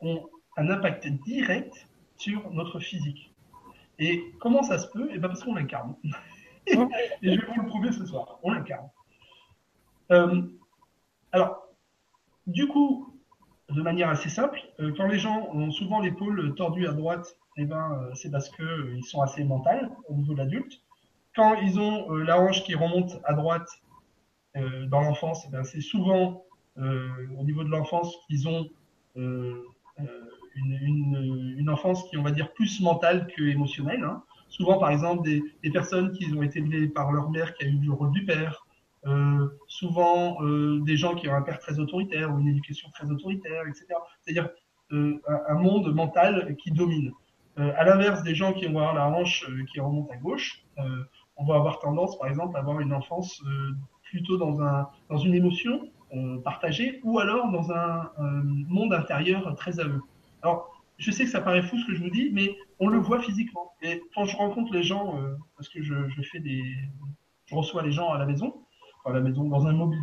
ont un impact direct sur notre physique. Et comment ça se peut? Eh bien parce qu'on l'incarne. [LAUGHS] et je vais vous le prouver ce soir. On l'incarne. Euh, alors, du coup, de manière assez simple, euh, quand les gens ont souvent l'épaule tordue à droite, eh ben, euh, c'est parce qu'ils sont assez mentaux au niveau de l'adulte. Quand ils ont la hanche qui remonte à droite dans l'enfance, eh ben, c'est souvent au niveau de l'enfance qu'ils ont une, enfance qui, on va dire, plus mentale que émotionnelle. Hein. Souvent, par exemple, des, des, personnes qui ont été élevées par leur mère qui a eu le rôle du père, euh, souvent euh, des gens qui ont un père très autoritaire ou une éducation très autoritaire, etc. C'est-à-dire euh, un, monde mental qui domine. à l'inverse des gens qui vont avoir la hanche qui remonte à gauche, on va avoir tendance, par exemple, à avoir une enfance plutôt dans, un, dans une émotion partagée ou alors dans un, monde intérieur très aveu. Alors, je sais que ça paraît fou ce que je vous dis, mais on le voit physiquement. Et quand je rencontre les gens, parce que je, je, fais des, je reçois les gens à la maison, à la maison, dans un mobile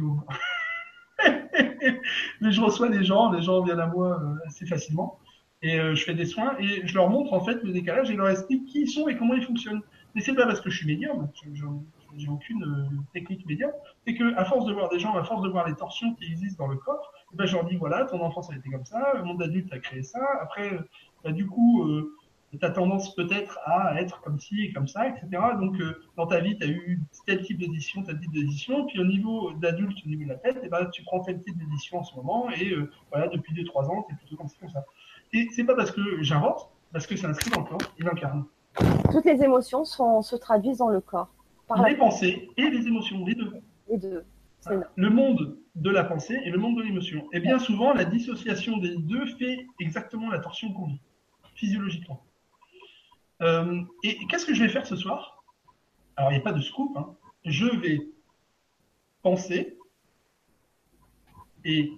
[LAUGHS] Mais je reçois des gens, les gens viennent à moi euh, assez facilement. Et euh, je fais des soins et je leur montre en fait le décalage et je leur explique qui ils sont et comment ils fonctionnent. Mais c'est pas parce que je suis médium, j'ai aucune euh, technique médium, c'est que à force de voir des gens, à force de voir les torsions qui existent dans le corps, eh ben, je leur dis voilà, ton enfance a été comme ça, le monde adulte a créé ça. Après, bah, du coup, tu as tendance peut-être à être comme ci et comme ça, etc. Donc, euh, dans ta vie, tu as eu tel type d'édition, tel type d'édition, puis au niveau d'adulte, au niveau de la tête, et eh ben, tu prends tel type d'édition en ce moment, et euh, voilà, depuis 2-3 ans, tu es plutôt comme ça, comme ça. Et c'est pas parce que j'invente, parce que c'est inscrit dans le corps, il incarne. Toutes les émotions se traduisent dans le corps. Par les pensées et les émotions, les deux. Les deux. Le monde de la pensée et le monde de l'émotion. Et bien souvent, la dissociation des deux fait exactement la torsion qu'on vit, physiologiquement. Euh, et qu'est-ce que je vais faire ce soir? Alors, il n'y a pas de scoop. Hein. Je vais penser et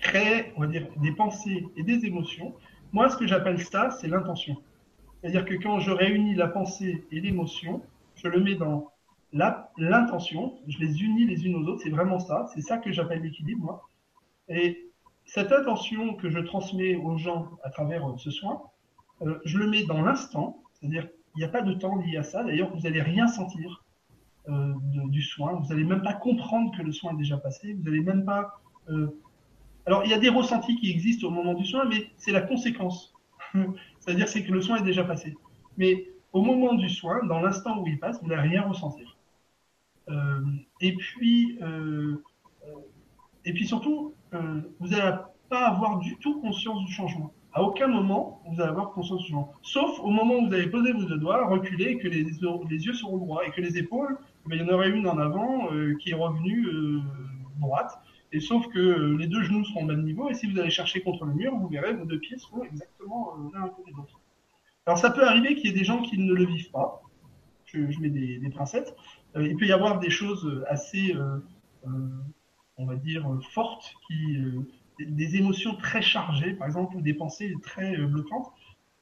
créer, on va dire, des pensées et des émotions. Moi, ce que j'appelle ça, c'est l'intention. C'est-à-dire que quand je réunis la pensée et l'émotion, je le mets dans l'intention, je les unis les unes aux autres, c'est vraiment ça, c'est ça que j'appelle l'équilibre. Et cette intention que je transmets aux gens à travers ce soin, euh, je le mets dans l'instant, c'est-à-dire il n'y a pas de temps lié à ça. D'ailleurs, vous n'allez rien sentir euh, du soin. Vous n'allez même pas comprendre que le soin est déjà passé. Vous n'allez même pas. Euh, alors, il y a des ressentis qui existent au moment du soin, mais c'est la conséquence. [LAUGHS] c'est-à-dire c'est que le soin est déjà passé. Mais au moment du soin, dans l'instant où il passe, vous n'allez rien ressentir. et puis, et puis surtout, vous n'allez pas avoir du tout conscience du changement à aucun moment vous allez avoir conscience du changement. Sauf au moment où vous allez poser vos deux doigts, reculer, et que les, les, yeux seront droits et que les épaules, eh il y en aurait une en avant euh, qui est revenue euh, droite. Et sauf que euh, les deux genoux seront au même niveau, et si vous allez chercher contre le mur, vous verrez vos deux pieds seront exactement l'un à côté l'autre. Alors ça peut arriver qu'il y ait des gens qui ne le vivent pas. Je, mets des, des pincettes. il peut y avoir des choses assez, on va dire, fortes qui des émotions très chargées, par exemple, ou des pensées très euh, bloquantes.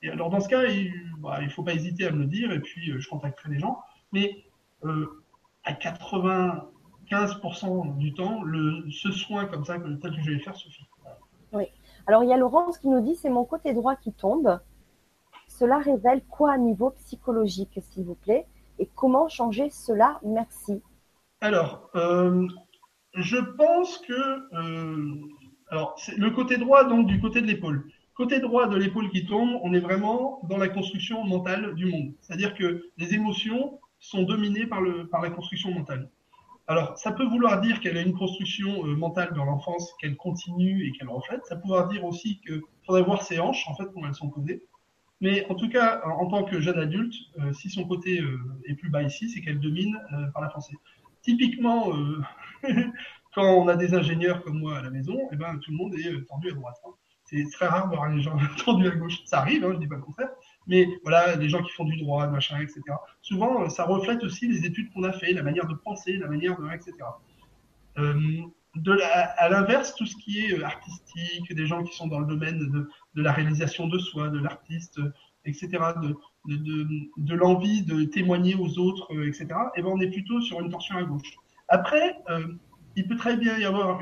Et alors, dans ce cas, il ne bah, faut pas hésiter à me le dire, et puis euh, je contacterai les gens. Mais euh, à 95% du temps, le, ce soin comme ça, tel que je vais faire, suffit. Oui. Alors, il y a Laurence qui nous dit c'est mon côté droit qui tombe. Cela révèle quoi à niveau psychologique, s'il vous plaît Et comment changer cela? Merci. Alors, je pense que alors, c'est le côté droit, donc, du côté de l'épaule. Côté droit de l'épaule qui tombe, on est vraiment dans la construction mentale du monde. C'est-à-dire que les émotions sont dominées par la construction mentale. Alors, ça peut vouloir dire qu'elle a une construction euh, mentale dans l'enfance, qu'elle continue et qu'elle reflète. Ça peut vouloir dire aussi qu'il faudrait voir ses hanches, en fait, comment elles sont posées. Mais en tout cas, en, tant que jeune adulte, euh, si son côté euh, est plus bas ici, c'est qu'elle domine par la pensée. Typiquement, [LAUGHS] quand on a des ingénieurs comme moi à la maison, eh ben, tout le monde est euh, tendu à droite. Hein. C'est très rare de voir les gens [LAUGHS] tendus à gauche. Ça arrive, hein, je ne dis pas le contraire. Mais voilà, les gens qui font du droit, machin, etc. Souvent, euh, ça reflète aussi les études qu'on a fait, la manière de penser, la manière de, etc. de à l'inverse, tout ce qui est artistique, des gens qui sont dans le domaine de, la réalisation de soi, de l'artiste, etc., de, l'envie de témoigner aux autres, etc., et ben on est plutôt sur une torsion à gauche. Après, il peut très bien y avoir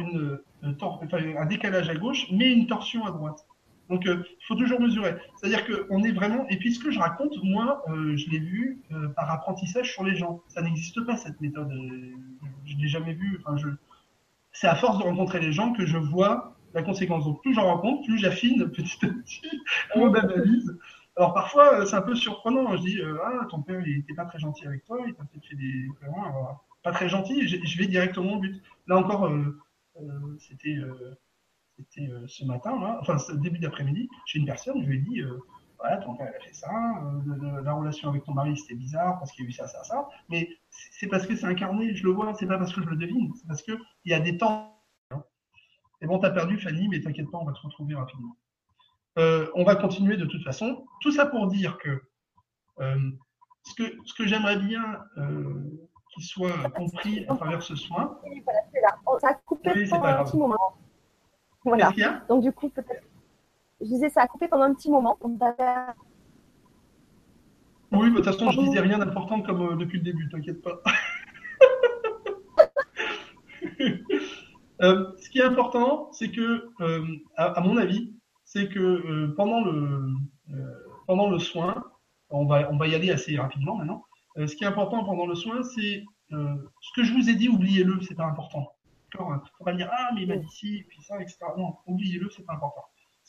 un décalage à gauche, mais une torsion à droite. Donc, il faut toujours mesurer. C'est-à-dire qu'on est vraiment. Et puis, ce que je raconte, moi, je l'ai vu par apprentissage sur les gens. Ça n'existe pas cette méthode. je l'ai jamais vu. Enfin, je, c'est à force de rencontrer les gens que je vois la conséquence. Donc plus j'en rencontre, plus j'affine [LAUGHS] petit à petit mon analyse. Alors parfois euh, c'est un peu surprenant. Je dis euh, ah ton père il était pas très gentil avec toi, il t'a peut-être fait des pas très gentil. Je, vais directement au but. Là encore euh, c'était ce matin là, enfin début d'après-midi. J'ai une personne, je lui ai dit voilà, ton père a fait ça, la relation avec ton mari c'était bizarre parce qu'il y a eu ça, ça, ça. Mais c'est parce que c'est incarné, je le vois, c'est pas parce que je le devine, c'est parce qu'il y a des temps. Et bon, t'as perdu Fanny, mais t'inquiète pas, on va se retrouver rapidement. Euh, on va continuer de toute façon. Tout ça pour dire que euh, ce que, ce que j'aimerais bien euh, qu'il soit compris à travers ce soin. Ça a coupé pendant un petit moment. Voilà. Donc du coup, peut-être. Je disais, ça a coupé pendant un petit moment. Oui, de toute façon, je disais rien d'important comme euh, depuis le début, t'inquiète pas. [LAUGHS] Euh, ce qui est important, c'est que, euh, à, mon avis, c'est que pendant le pendant le soin, on va on va y aller assez rapidement maintenant. ce qui est important pendant le soin, c'est ce que je vous ai dit, oubliez-le, c'est pas important. D'accord? Faut pas dire ah mais il m'a dit ci, puis ça, etc. Non, oubliez-le, c'est pas important.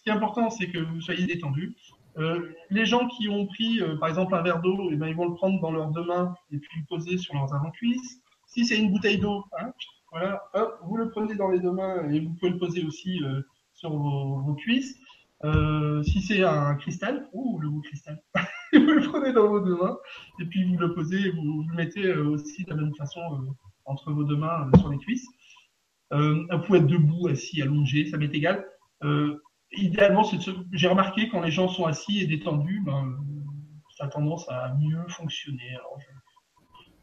Qui est important, c'est que vous soyez détendu, euh, les gens qui ont pris, euh, par exemple, un verre d'eau, eh ben, ils vont le prendre dans leurs deux mains et puis le poser sur leurs avant-cuisses. Si c'est une bouteille d'eau, hein, voilà, vous le prenez dans les deux mains et vous pouvez le poser aussi euh, sur vos, cuisses. si c'est un cristal, ou le bout cristal, [LAUGHS] vous le prenez dans vos deux mains et puis vous le posez, vous, vous le mettez aussi de la même façon entre vos deux mains sur les cuisses. vous pouvez être debout, assis, allongé, ça m'est égal idéalement, j'ai remarqué quand les gens sont assis et détendus, ben, ça a tendance à mieux fonctionner.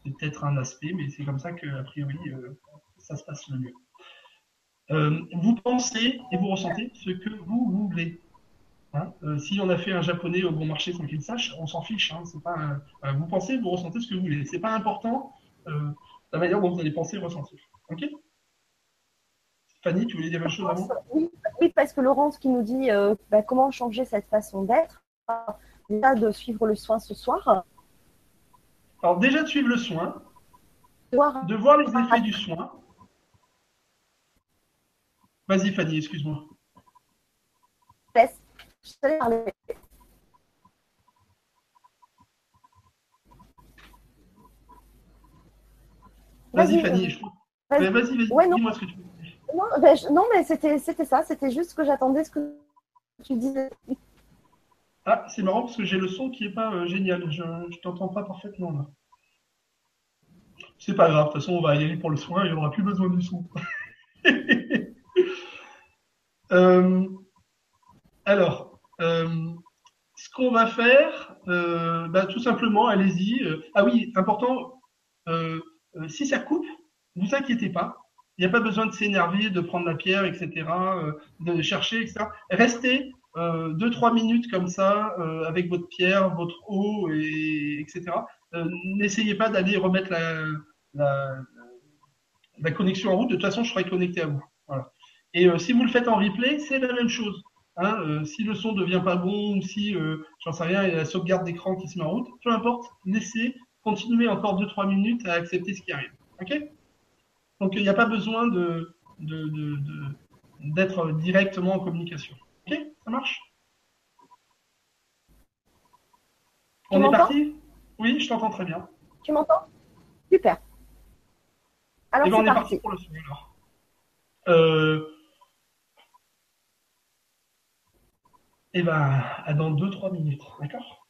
C'est peut-être un aspect, mais c'est comme ça que, a priori, euh, ça se passe le mieux. Euh, vous pensez et vous ressentez ce que vous voulez. Hein euh, si on a fait un japonais au bon marché sans qu'il sache, on s'en fiche. Hein, vous pensez, vous ressentez ce que vous voulez. C'est pas important la manière dont vous allez penser et ressentir. Ok? Fanny, tu voulais dire une chose avant? Oui, parce que Laurence qui nous dit euh, bah, comment changer cette façon d'être, déjà de suivre le soin ce soir. Alors déjà de suivre le soin, de voir les effets du soin. Vas-y Fanny, excuse-moi. Je te parler. Vas-y Fanny, vas-y, vas-y, dis-moi ce que tu veux. Ben, non, mais c'était, ça, c'était juste ce que j'attendais, ce que tu disais. Ah, c'est marrant parce que j'ai le son qui n'est pas euh, génial. Je ne t'entends pas parfaitement là. C'est pas grave, de toute façon, on va y aller pour le soin et on n'aura plus besoin du son. [LAUGHS] Euh, alors, euh, ce qu'on va faire, bah, tout simplement, allez-y. ah oui, important, si ça coupe, ne vous inquiétez pas. Il n'y a pas besoin de s'énerver, de prendre la pierre, etc., euh, de chercher, etc. Restez euh, deux, trois minutes comme ça, euh, avec votre pierre, votre eau, et, etc. N'essayez pas d'aller remettre la, connexion en route. De toute façon, je serai connecté à vous. Et si vous le faites en replay, c'est la même chose. Hein, si le son ne devient pas bon ou si, j'en sais rien, il y a la sauvegarde d'écran qui se met en route, peu importe, laissez, continuez encore deux, trois minutes à accepter ce qui arrive. OK? Donc, il n'y a pas besoin de, d'être directement en communication. Ok Ça marche? On est parti? Oui, je t'entends très bien. Tu m'entends? Super. Alors, eh ben, on est parti. pour le sujet. Euh... Eh bien, dans 2-3 minutes, d'accord?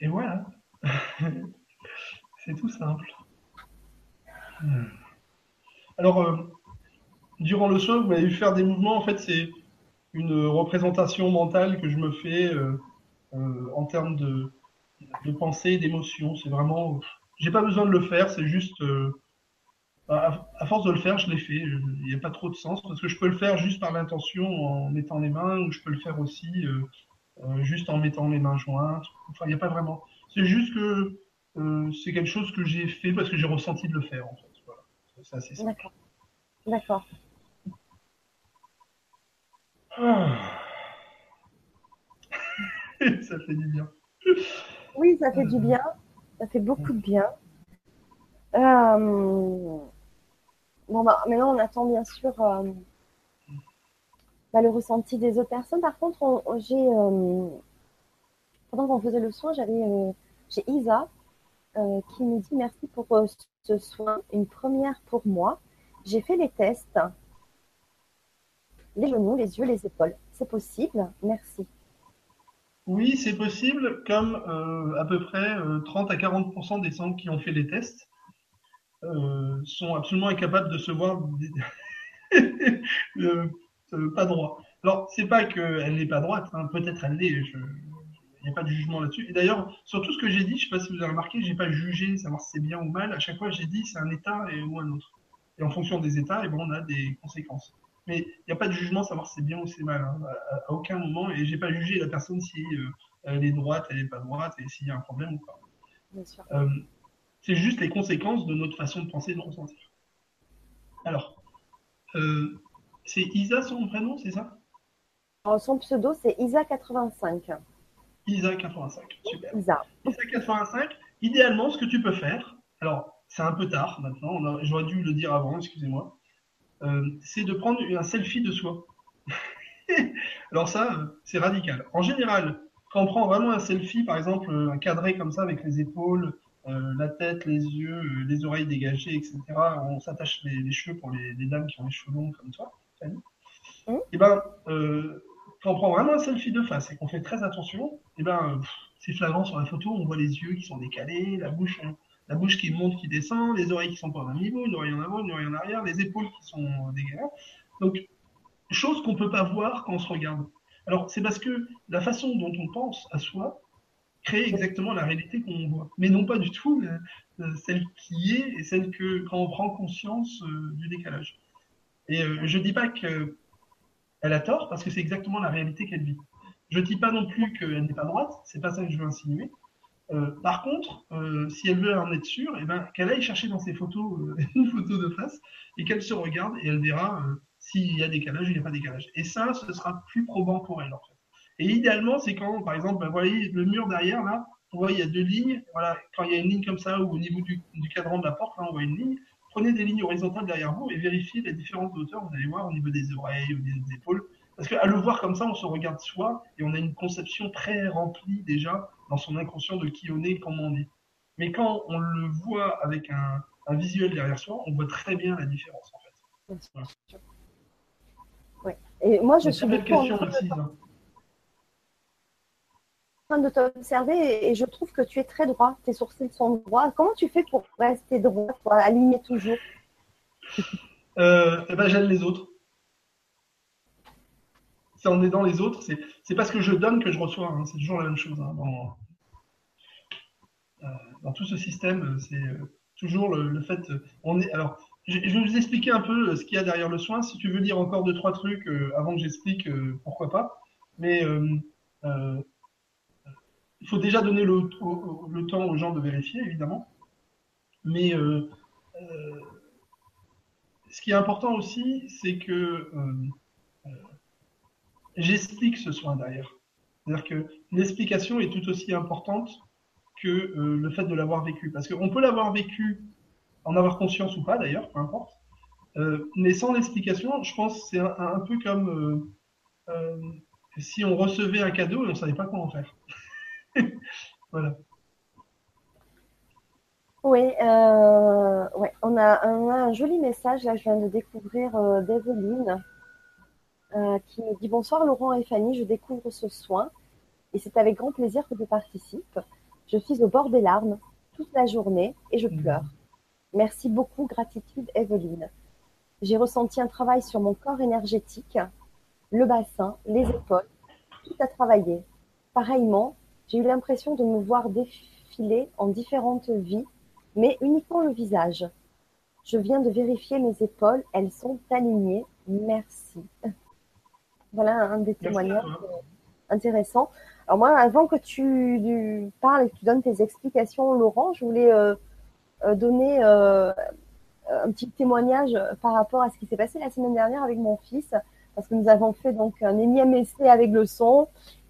Et voilà. [LAUGHS] c'est tout simple. Alors, euh, durant le soin, vous m'avez vu faire des mouvements. En fait, c'est une représentation mentale que je me fais euh, euh, en termes de, de pensée, d'émotion. C'est vraiment. J'ai pas besoin de le faire, c'est juste. À, à, force de le faire, je l'ai fait. Il n'y a pas trop de sens parce que je peux le faire juste par l'intention en mettant les mains ou je peux le faire aussi juste en mettant les mains jointes. Enfin, il n'y a pas vraiment. C'est juste que c'est quelque chose que j'ai fait parce que j'ai ressenti de le faire en fait. D'accord. D'accord. Ah. [LAUGHS] ça fait du bien. Oui, ça fait du bien. Ça fait beaucoup de bien. Euh... Bon, bah, maintenant, on attend bien sûr le ressenti des autres personnes. Par contre, j'ai euh... pendant qu'on faisait le soin, j'avais euh, j'ai Isa euh, qui me dit merci pour ce soin, une première pour moi. J'ai fait les tests, les genoux, les yeux, les épaules. C'est possible? Merci. Oui, c'est possible, comme à peu près 30 à 40% des centres qui ont fait les tests sont absolument incapables de se voir [LAUGHS] pas droit. Alors, c'est pas qu'elle n'est pas droite, hein. peut-être elle l'est, je, n'y a pas de jugement là-dessus. Et d'ailleurs, sur tout ce que j'ai dit, je ne sais pas si vous avez remarqué, je n'ai pas jugé, savoir si c'est bien ou mal. À chaque fois, j'ai dit c'est un état et, ou un autre. Et en fonction des états, et eh bon, on a des conséquences. Mais il n'y a pas de jugement savoir si c'est bien ou c'est mal, hein, à, aucun moment. Et j'ai pas jugé la personne si euh, elle est droite, elle n'est pas droite, et s'il y a un problème ou pas. Euh, c'est juste les conséquences de notre façon de penser et de ressentir. Alors, euh, c'est Isa son vrai nom, c'est ça? Son pseudo, c'est Isa85. ISA 85. Super. ISA. 85. Idéalement, ce que tu peux faire, alors c'est un peu tard maintenant, j'aurais dû le dire avant, excusez-moi, euh, c'est de prendre un selfie de soi. [LAUGHS] alors ça, euh, c'est radical. En général, quand on prend vraiment un selfie, par exemple un cadré comme ça avec les épaules, euh, la tête, les yeux, les oreilles dégagées, etc. On s'attache les, cheveux pour les, dames qui ont les cheveux longs comme toi. Mmh. Et eh ben, quand on prend vraiment un selfie de face et qu'on fait très attention, et eh ben, c'est flagrant sur la photo, on voit les yeux qui sont décalés, la bouche, hein, la bouche qui monte, qui descend, les oreilles qui sont pas au même niveau, une oreille en avant, une oreille en arrière, les épaules qui sont décalées. Donc, chose qu'on peut pas voir quand on se regarde. Alors, c'est parce que la façon dont on pense à soi crée exactement la réalité qu'on voit, mais non pas du tout celle qui est et celle que quand on prend conscience euh, du décalage. Et euh, je dis pas que elle a tort parce que c'est exactement la réalité qu'elle vit. Je ne dis pas non plus qu'elle n'est pas droite, c'est pas ça que je veux insinuer. Euh, par contre, euh, si elle veut en être sûre, eh ben, qu'elle aille chercher dans ses photos [LAUGHS] une photo de face et qu'elle se regarde et elle verra s'il y a décalage ou il n'y a pas décalage. Et ça, ce sera plus probant pour elle en fait. Et idéalement, c'est quand, par exemple, ben, vous voyez le mur derrière là, on voit il y a deux lignes. Voilà, quand il y a une ligne comme ça ou au niveau du cadran de la porte, là, on voit une ligne prenez des lignes horizontales derrière vous et vérifiez les différentes hauteurs. Vous allez voir au niveau des oreilles, au niveau des épaules. Parce qu'à le voir comme ça, on se regarde soi et on a une conception très remplie déjà dans son inconscient de qui on est et comment on est. Mais quand on le voit avec un, visuel derrière soi, on voit très bien la différence en fait. Oui. Et moi, je suis. Aussi, train de t'observer et je trouve que tu es très droit, tes sourcils sont droits. Comment tu fais pour rester droit, pour aligner toujours? Euh, eh ben, J'aime les autres. Si on est dans les autres, c'est parce que je donne que je reçois. Hein. C'est toujours la même chose. Hein, dans, euh, dans, tout ce système, c'est euh, toujours le, fait. On est, alors, je, vais vous expliquer un peu ce qu'il y a derrière le soin. Si tu veux dire encore deux, trois trucs avant que j'explique, pourquoi pas. Mais il faut déjà donner le, temps aux gens de vérifier, évidemment. Mais euh, euh, ce qui est important aussi, c'est que euh, j'explique ce soin derrière. C'est-à-dire que l'explication est tout aussi importante que le fait de l'avoir vécu. Parce qu'on peut l'avoir vécu, en avoir conscience ou pas d'ailleurs, peu importe. mais sans l'explication, je pense que c'est un, un, peu comme si on recevait un cadeau et on ne savait pas comment faire. [LAUGHS] voilà. Oui, euh, ouais, on, a, un joli message, là je viens de découvrir euh, d'Evelyne euh, qui me dit Bonsoir Laurent et Fanny, je découvre ce soin et c'est avec grand plaisir que je participe. Je suis au bord des larmes toute la journée et je pleure. Merci beaucoup, gratitude Evelyne. J'ai ressenti un travail sur mon corps énergétique, le bassin, les épaules, tout a travaillé. Pareillement, j'ai eu l'impression de me voir défiler en différentes vies, mais uniquement le visage. Je viens de vérifier mes épaules, elles sont alignées. Merci. [LAUGHS] Voilà un des témoignages intéressants. Alors moi, avant que tu parles et que tu donnes tes explications, Laurent, je voulais euh, euh, donner euh, un petit témoignage par rapport à ce qui s'est passé la semaine dernière avec mon fils, parce que nous avons fait donc un énième essai avec le son.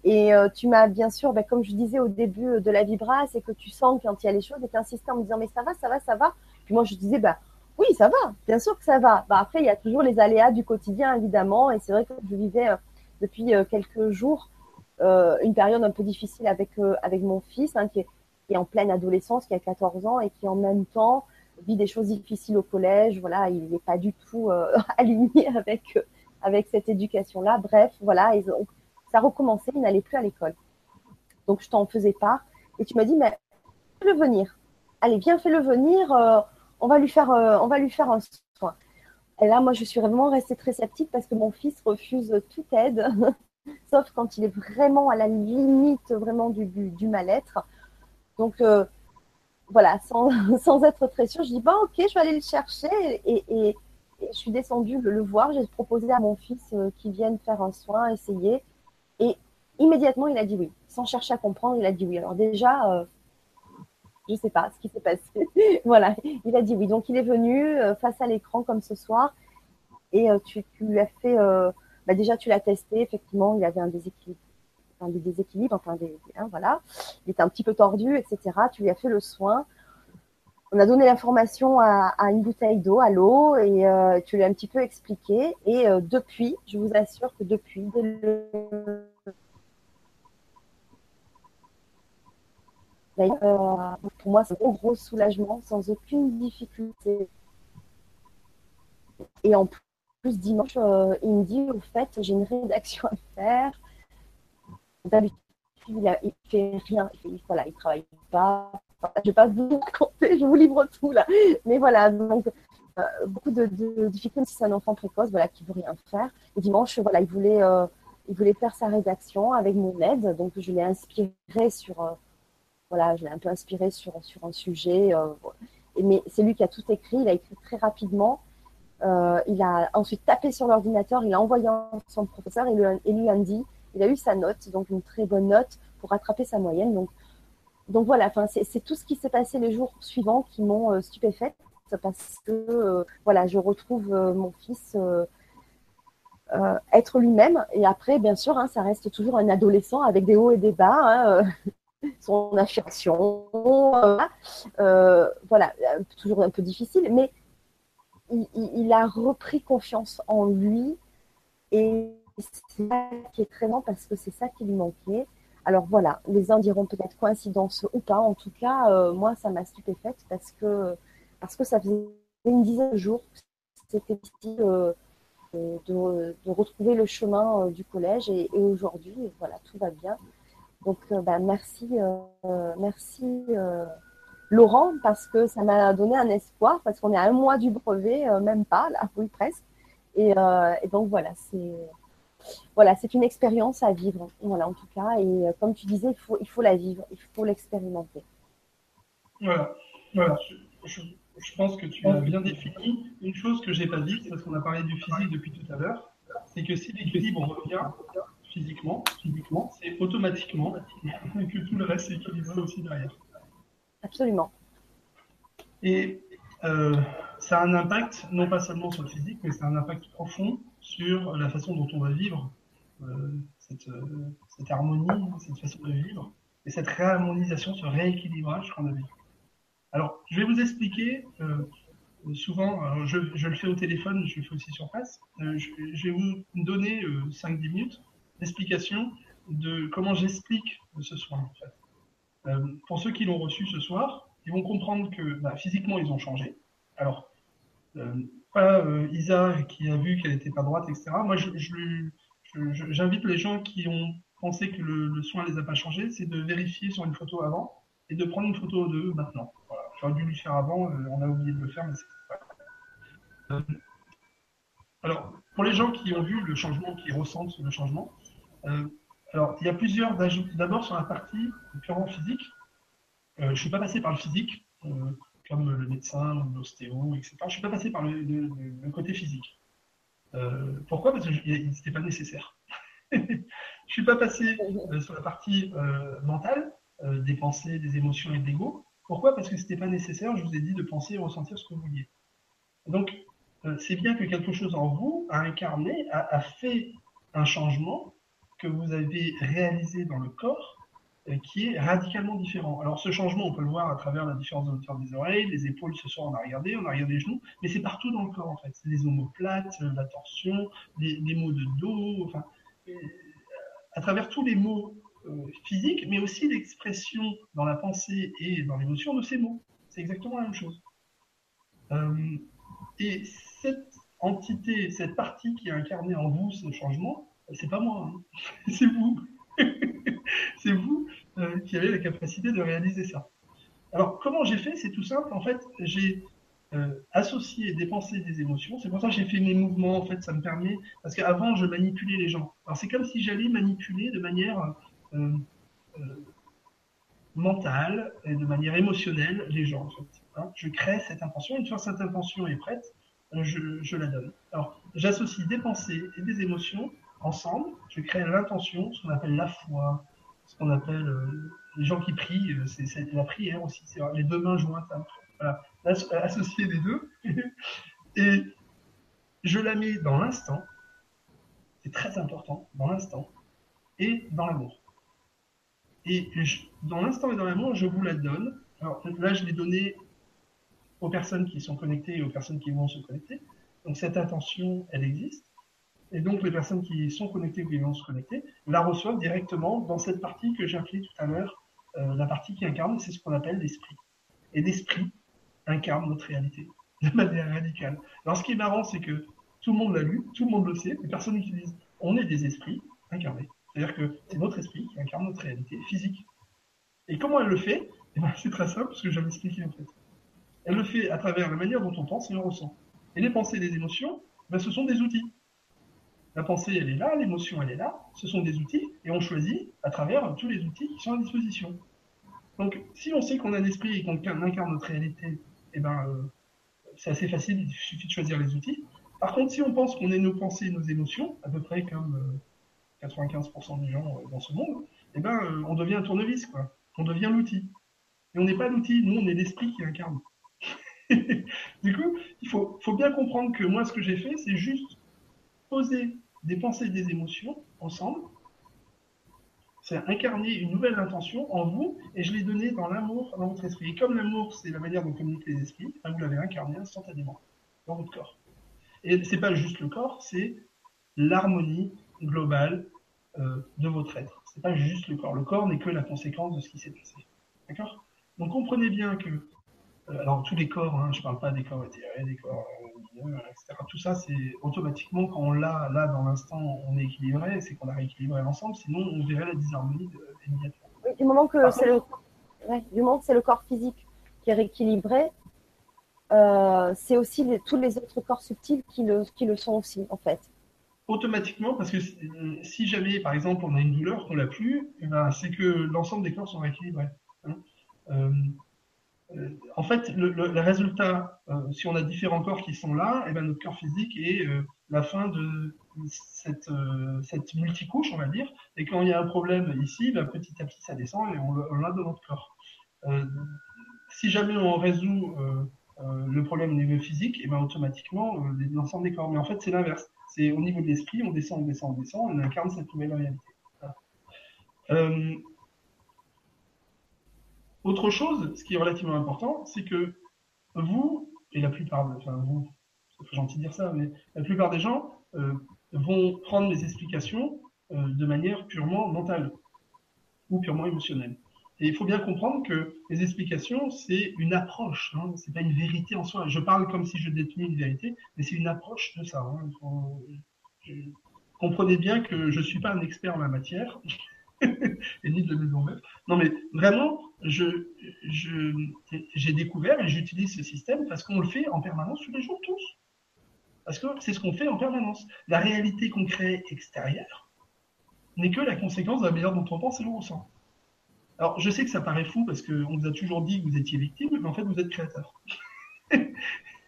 Et tu m'as bien sûr, ben, comme je disais au début de la vibra, c'est que tu sens quand il y a les choses et tu insistais en me disant mais ça va, ça va, ça va. Puis moi je disais bah oui, ça va, bien sûr que ça va. Bah, après, il y a toujours les aléas du quotidien, évidemment. Et c'est vrai que je vivais depuis quelques jours euh, une période un peu difficile avec, euh, avec mon fils, hein, qui, est, en pleine adolescence, qui a 14 ans et qui en même temps vit des choses difficiles au collège. Voilà, il n'est pas du tout euh, [LAUGHS] aligné avec, avec cette éducation-là. Bref, voilà, ça recommençait, il n'allait plus à l'école. Donc je t'en faisais part. Et tu m'as dit, mais fais-le venir. Allez, viens, fais-le venir. on, va lui faire, on va lui faire un soin. Et là, moi, je suis vraiment restée très sceptique parce que mon fils refuse toute aide. [LAUGHS] sauf quand il est vraiment à la limite vraiment du, mal-être. Donc euh, voilà, [LAUGHS] sans, être très sûre, je dis, bah ok, je vais aller le chercher. Et, je suis descendue le, le voir, j'ai proposé à mon fils euh, qu'il vienne faire un soin, essayer. Et immédiatement, il a dit oui. Sans chercher à comprendre, il a dit oui. Alors déjà, euh, je ne sais pas ce qui s'est passé. [LAUGHS] voilà, il a dit oui. Donc il est venu face à l'écran comme ce soir. Et tu, tu, lui as fait bah, déjà tu l'as testé, effectivement, il avait un déséquilibre, enfin, des enfin des, hein, voilà, il était un petit peu tordu, etc. Tu lui as fait le soin. On a donné l'information à, une bouteille d'eau, à l'eau, et euh, tu lui as un petit peu expliqué. Et euh, depuis, je vous assure que depuis, dès le euh, pour moi, c'est un gros, soulagement, sans aucune difficulté. Et en plus, dimanche, euh, il me dit au fait, j'ai une rédaction à faire. D'habitude, il, il fait rien. Il, voilà, il travaille pas. Je vais pas vous [LAUGHS] raconter, je vous livre tout là. Mais voilà, donc euh, beaucoup de, difficultés c'est un enfant précoce, voilà, qui veut rien faire. Et dimanche, voilà, il voulait, euh, il voulait faire sa rédaction avec mon aide, donc je l'ai inspiré sur, voilà, je l'ai un peu inspiré sur sur un sujet. mais c'est lui qui a tout écrit. Il a écrit très rapidement. Euh, il a ensuite tapé sur l'ordinateur, il a envoyé son professeur et, lui a dit, il a eu sa note, donc une très bonne note pour rattraper sa moyenne. Donc, donc voilà, c'est tout ce qui s'est passé les jours suivants qui m'ont euh, stupéfaite parce que euh, voilà, je retrouve mon fils être lui-même. Et après, bien sûr, hein, ça reste toujours un adolescent avec des hauts et des bas. Hein, [LAUGHS] son affection, voilà, toujours un peu difficile, mais il, a repris confiance en lui et c'est ça qui est très bon parce que c'est ça qui lui manquait. Alors voilà, les uns diront peut-être coïncidence ou pas. En tout cas, euh, moi, ça m'a stupéfaite parce que, parce que ça faisait une dizaine de jours que c'était difficile euh, de, retrouver le chemin euh, du collège et, aujourd'hui, voilà, tout va bien. Donc, bah, merci, merci Laurent parce que ça m'a donné un espoir parce qu'on est à un mois du brevet, même pas là, oui presque. Et, donc voilà, c'est voilà, c'est une expérience à vivre, voilà en tout cas. Et euh, comme tu disais, il faut il faut la vivre, il faut l'expérimenter. Voilà, voilà. Je, pense que tu as bien défini. Une chose que j'ai pas dit, parce qu'on a parlé du physique depuis tout à l'heure, c'est que si l'équilibre revient physiquement, physiquement, c'est automatiquement que tout le reste est équilibré aussi derrière. Absolument. Et euh, ça a un impact, non pas seulement sur le physique, mais c'est un impact profond sur la façon dont on va vivre euh, cette, euh, cette, harmonie, cette façon de vivre, et cette réharmonisation, ce rééquilibrage qu'on a vécu. Alors, je vais vous expliquer, souvent, je, le fais au téléphone, je le fais aussi sur place, je, vais vous donner 5-10 minutes d'explication de comment j'explique ce soin, en fait. Euh, pour ceux qui l'ont reçu ce soir, ils vont comprendre que bah, physiquement, ils ont changé. Alors, euh, pas euh, Isa qui a vu qu'elle n'était pas droite, etc. Moi, j'invite les gens qui ont pensé que le, soin ne les a pas changés, c'est de vérifier sur une photo avant et de prendre une photo d'eux maintenant. Voilà. J'aurais dû le faire avant, euh, on a oublié de le faire, mais c'est pas euh, alors, pour les gens qui ont vu le changement, qui ressentent le changement, euh, alors il y a plusieurs ajouts. D'abord sur la partie purement physique, je ne suis pas passé par le physique, comme le médecin, l'ostéo, etc. Je ne suis pas passé par le, côté physique. pourquoi? Parce que n'était pas nécessaire. [LAUGHS] je ne suis pas passé sur la partie mentale, euh, des pensées, des émotions et de l'ego. Pourquoi? Parce que ce n'était pas nécessaire, je vous ai dit, de penser et ressentir ce que vous vouliez. Donc, euh, c'est bien que quelque chose en vous a incarné, a, fait un changement que vous avez réalisé dans le corps euh, qui est radicalement différent. Alors ce changement, on peut le voir à travers la différence de hauteur des oreilles, les épaules, ce soir on a regardé, on a regardé les genoux, mais c'est partout dans le corps en fait. C'est les omoplates, la torsion, les, les maux de dos, enfin, à travers tous les mots euh, physique, mais aussi l'expression dans la pensée et dans l'émotion de ces mots. C'est exactement la même chose. Euh, et cette entité, cette partie qui a incarné en vous ce changement, c'est pas moi, hein. [LAUGHS] c'est vous. [LAUGHS] [LAUGHS] c'est vous euh, qui avez la capacité de réaliser ça. Alors, comment j'ai fait? C'est tout simple. En fait, j'ai associé des pensées et des émotions. C'est pour ça que j'ai fait mes mouvements. En fait, ça me permet. Parce qu'avant, je manipulais les gens. Alors, c'est comme si j'allais manipuler de manière euh, euh, mentale et de manière émotionnelle les gens. Hein. Je crée cette intention. Une fois cette intention est prête, je la donne. Alors, j'associe des pensées et des émotions ensemble. Je crée l'intention, ce qu'on appelle la foi, ce qu'on appelle euh, les gens qui prient, c'est la prière aussi, c'est les deux mains jointes. Voilà, associer les deux. [LAUGHS] et je la mets dans l'instant, c'est très important, dans l'instant, et dans l'amour. Et dans l'instant et dans l'amour, je vous la donne. Alors là, je l'ai donnée aux personnes qui sont connectées et aux personnes qui vont se connecter. Donc cette intention, elle existe. Et donc les personnes qui sont connectées ou qui vont se connecter la reçoivent directement dans cette partie que j'ai appelée tout à l'heure, euh, la partie qui incarne, c'est ce qu'on appelle l'esprit. Et l'esprit incarne notre réalité [LAUGHS] de manière radicale. Alors ce qui est marrant, c'est que tout le monde l'a lu, tout le monde le sait, les personnes utilisent. On est des esprits incarnés. C'est-à-dire que c'est notre esprit qui incarne notre réalité physique. Et comment elle le fait? Eh ben, [LAUGHS] C'est très simple, parce que je vais m'expliquer en fait. Elle le fait à travers la manière dont on pense et on ressent. Et les pensées et les émotions, ben, ce sont des outils. La pensée, elle est là, l'émotion, elle est là. Ce sont des outils, et on choisit à travers tous les outils qui sont à disposition. Donc, si on sait qu'on a un esprit et qu'on incarne notre réalité, eh ben, euh, c'est assez facile, il suffit de choisir les outils. Par contre, si on pense qu'on est nos pensées et nos émotions, à peu près comme euh, 95% des gens euh, dans ce monde, eh ben, euh, on devient un tournevis, quoi. On devient l'outil. Et on n'est pas l'outil, nous, on est l'esprit qui incarne. [LAUGHS] du coup, il faut, bien comprendre que moi, ce que j'ai fait, c'est juste poser des pensées et des émotions ensemble. C'est incarner une nouvelle intention en vous, et je l'ai donné dans l'amour, dans votre esprit. Et comme l'amour, c'est la manière dont communiquent les esprits, ben, vous l'avez incarné instantanément dans votre corps. Et c'est pas juste le corps, c'est l'harmonie global euh, de votre être. C'est pas juste le corps. Le corps n'est que la conséquence de ce qui s'est passé. D'accord? Donc comprenez bien que, euh, alors tous les corps, hein, je parle pas des corps éthérés, des corps etc. Tout ça, c'est automatiquement quand on l'a là dans l'instant, on est équilibré, c'est qu'on a rééquilibré l'ensemble. Sinon, on verrait la disharmonie immédiatement. du moment que c'est le, corps physique qui est rééquilibré, c'est aussi tous les autres corps subtils qui le, qui le sont aussi, en fait automatiquement, parce que si jamais, par exemple, on a une douleur qu'on l'a plus, eh ben, c'est que l'ensemble des corps sont rééquilibrés. Hein. Euh, euh, en fait, le, résultat, euh, si on a différents corps qui sont là, eh ben, notre corps physique est la fin de cette, cette multicouche, on va dire. Et quand il y a un problème ici, ben, petit à petit, ça descend et on, l'a dans notre corps. si jamais on résout le problème au niveau physique, et eh ben, automatiquement, l'ensemble des corps. Mais en fait, c'est l'inverse c'est au niveau de l'esprit, on descend, on descend, on descend, on incarne cette nouvelle réalité. Euh, autre chose, ce qui est relativement important, c'est que vous, et la plupart, enfin vous, c'est gentil dire ça, mais la plupart des gens euh, vont prendre les explications euh, de manière purement mentale ou purement émotionnelle. Et il faut bien comprendre que les explications, c'est une approche, hein, c'est pas une vérité en soi. Je parle comme si je détenais une vérité, mais c'est une approche de ça. Hein. comprenez bien que je suis pas un expert en la matière. [LAUGHS] et ni de la maison mère. Non, mais vraiment, je, je, j'ai découvert et j'utilise ce système parce qu'on le fait en permanence tous les jours, tous. Parce que c'est ce qu'on fait en permanence. La réalité qu'on crée extérieure n'est que la conséquence de la manière dont on pense et on ressent. Alors, je sais que ça paraît fou parce qu'on vous a toujours dit que vous étiez victime, mais en fait, vous êtes créateur. [LAUGHS]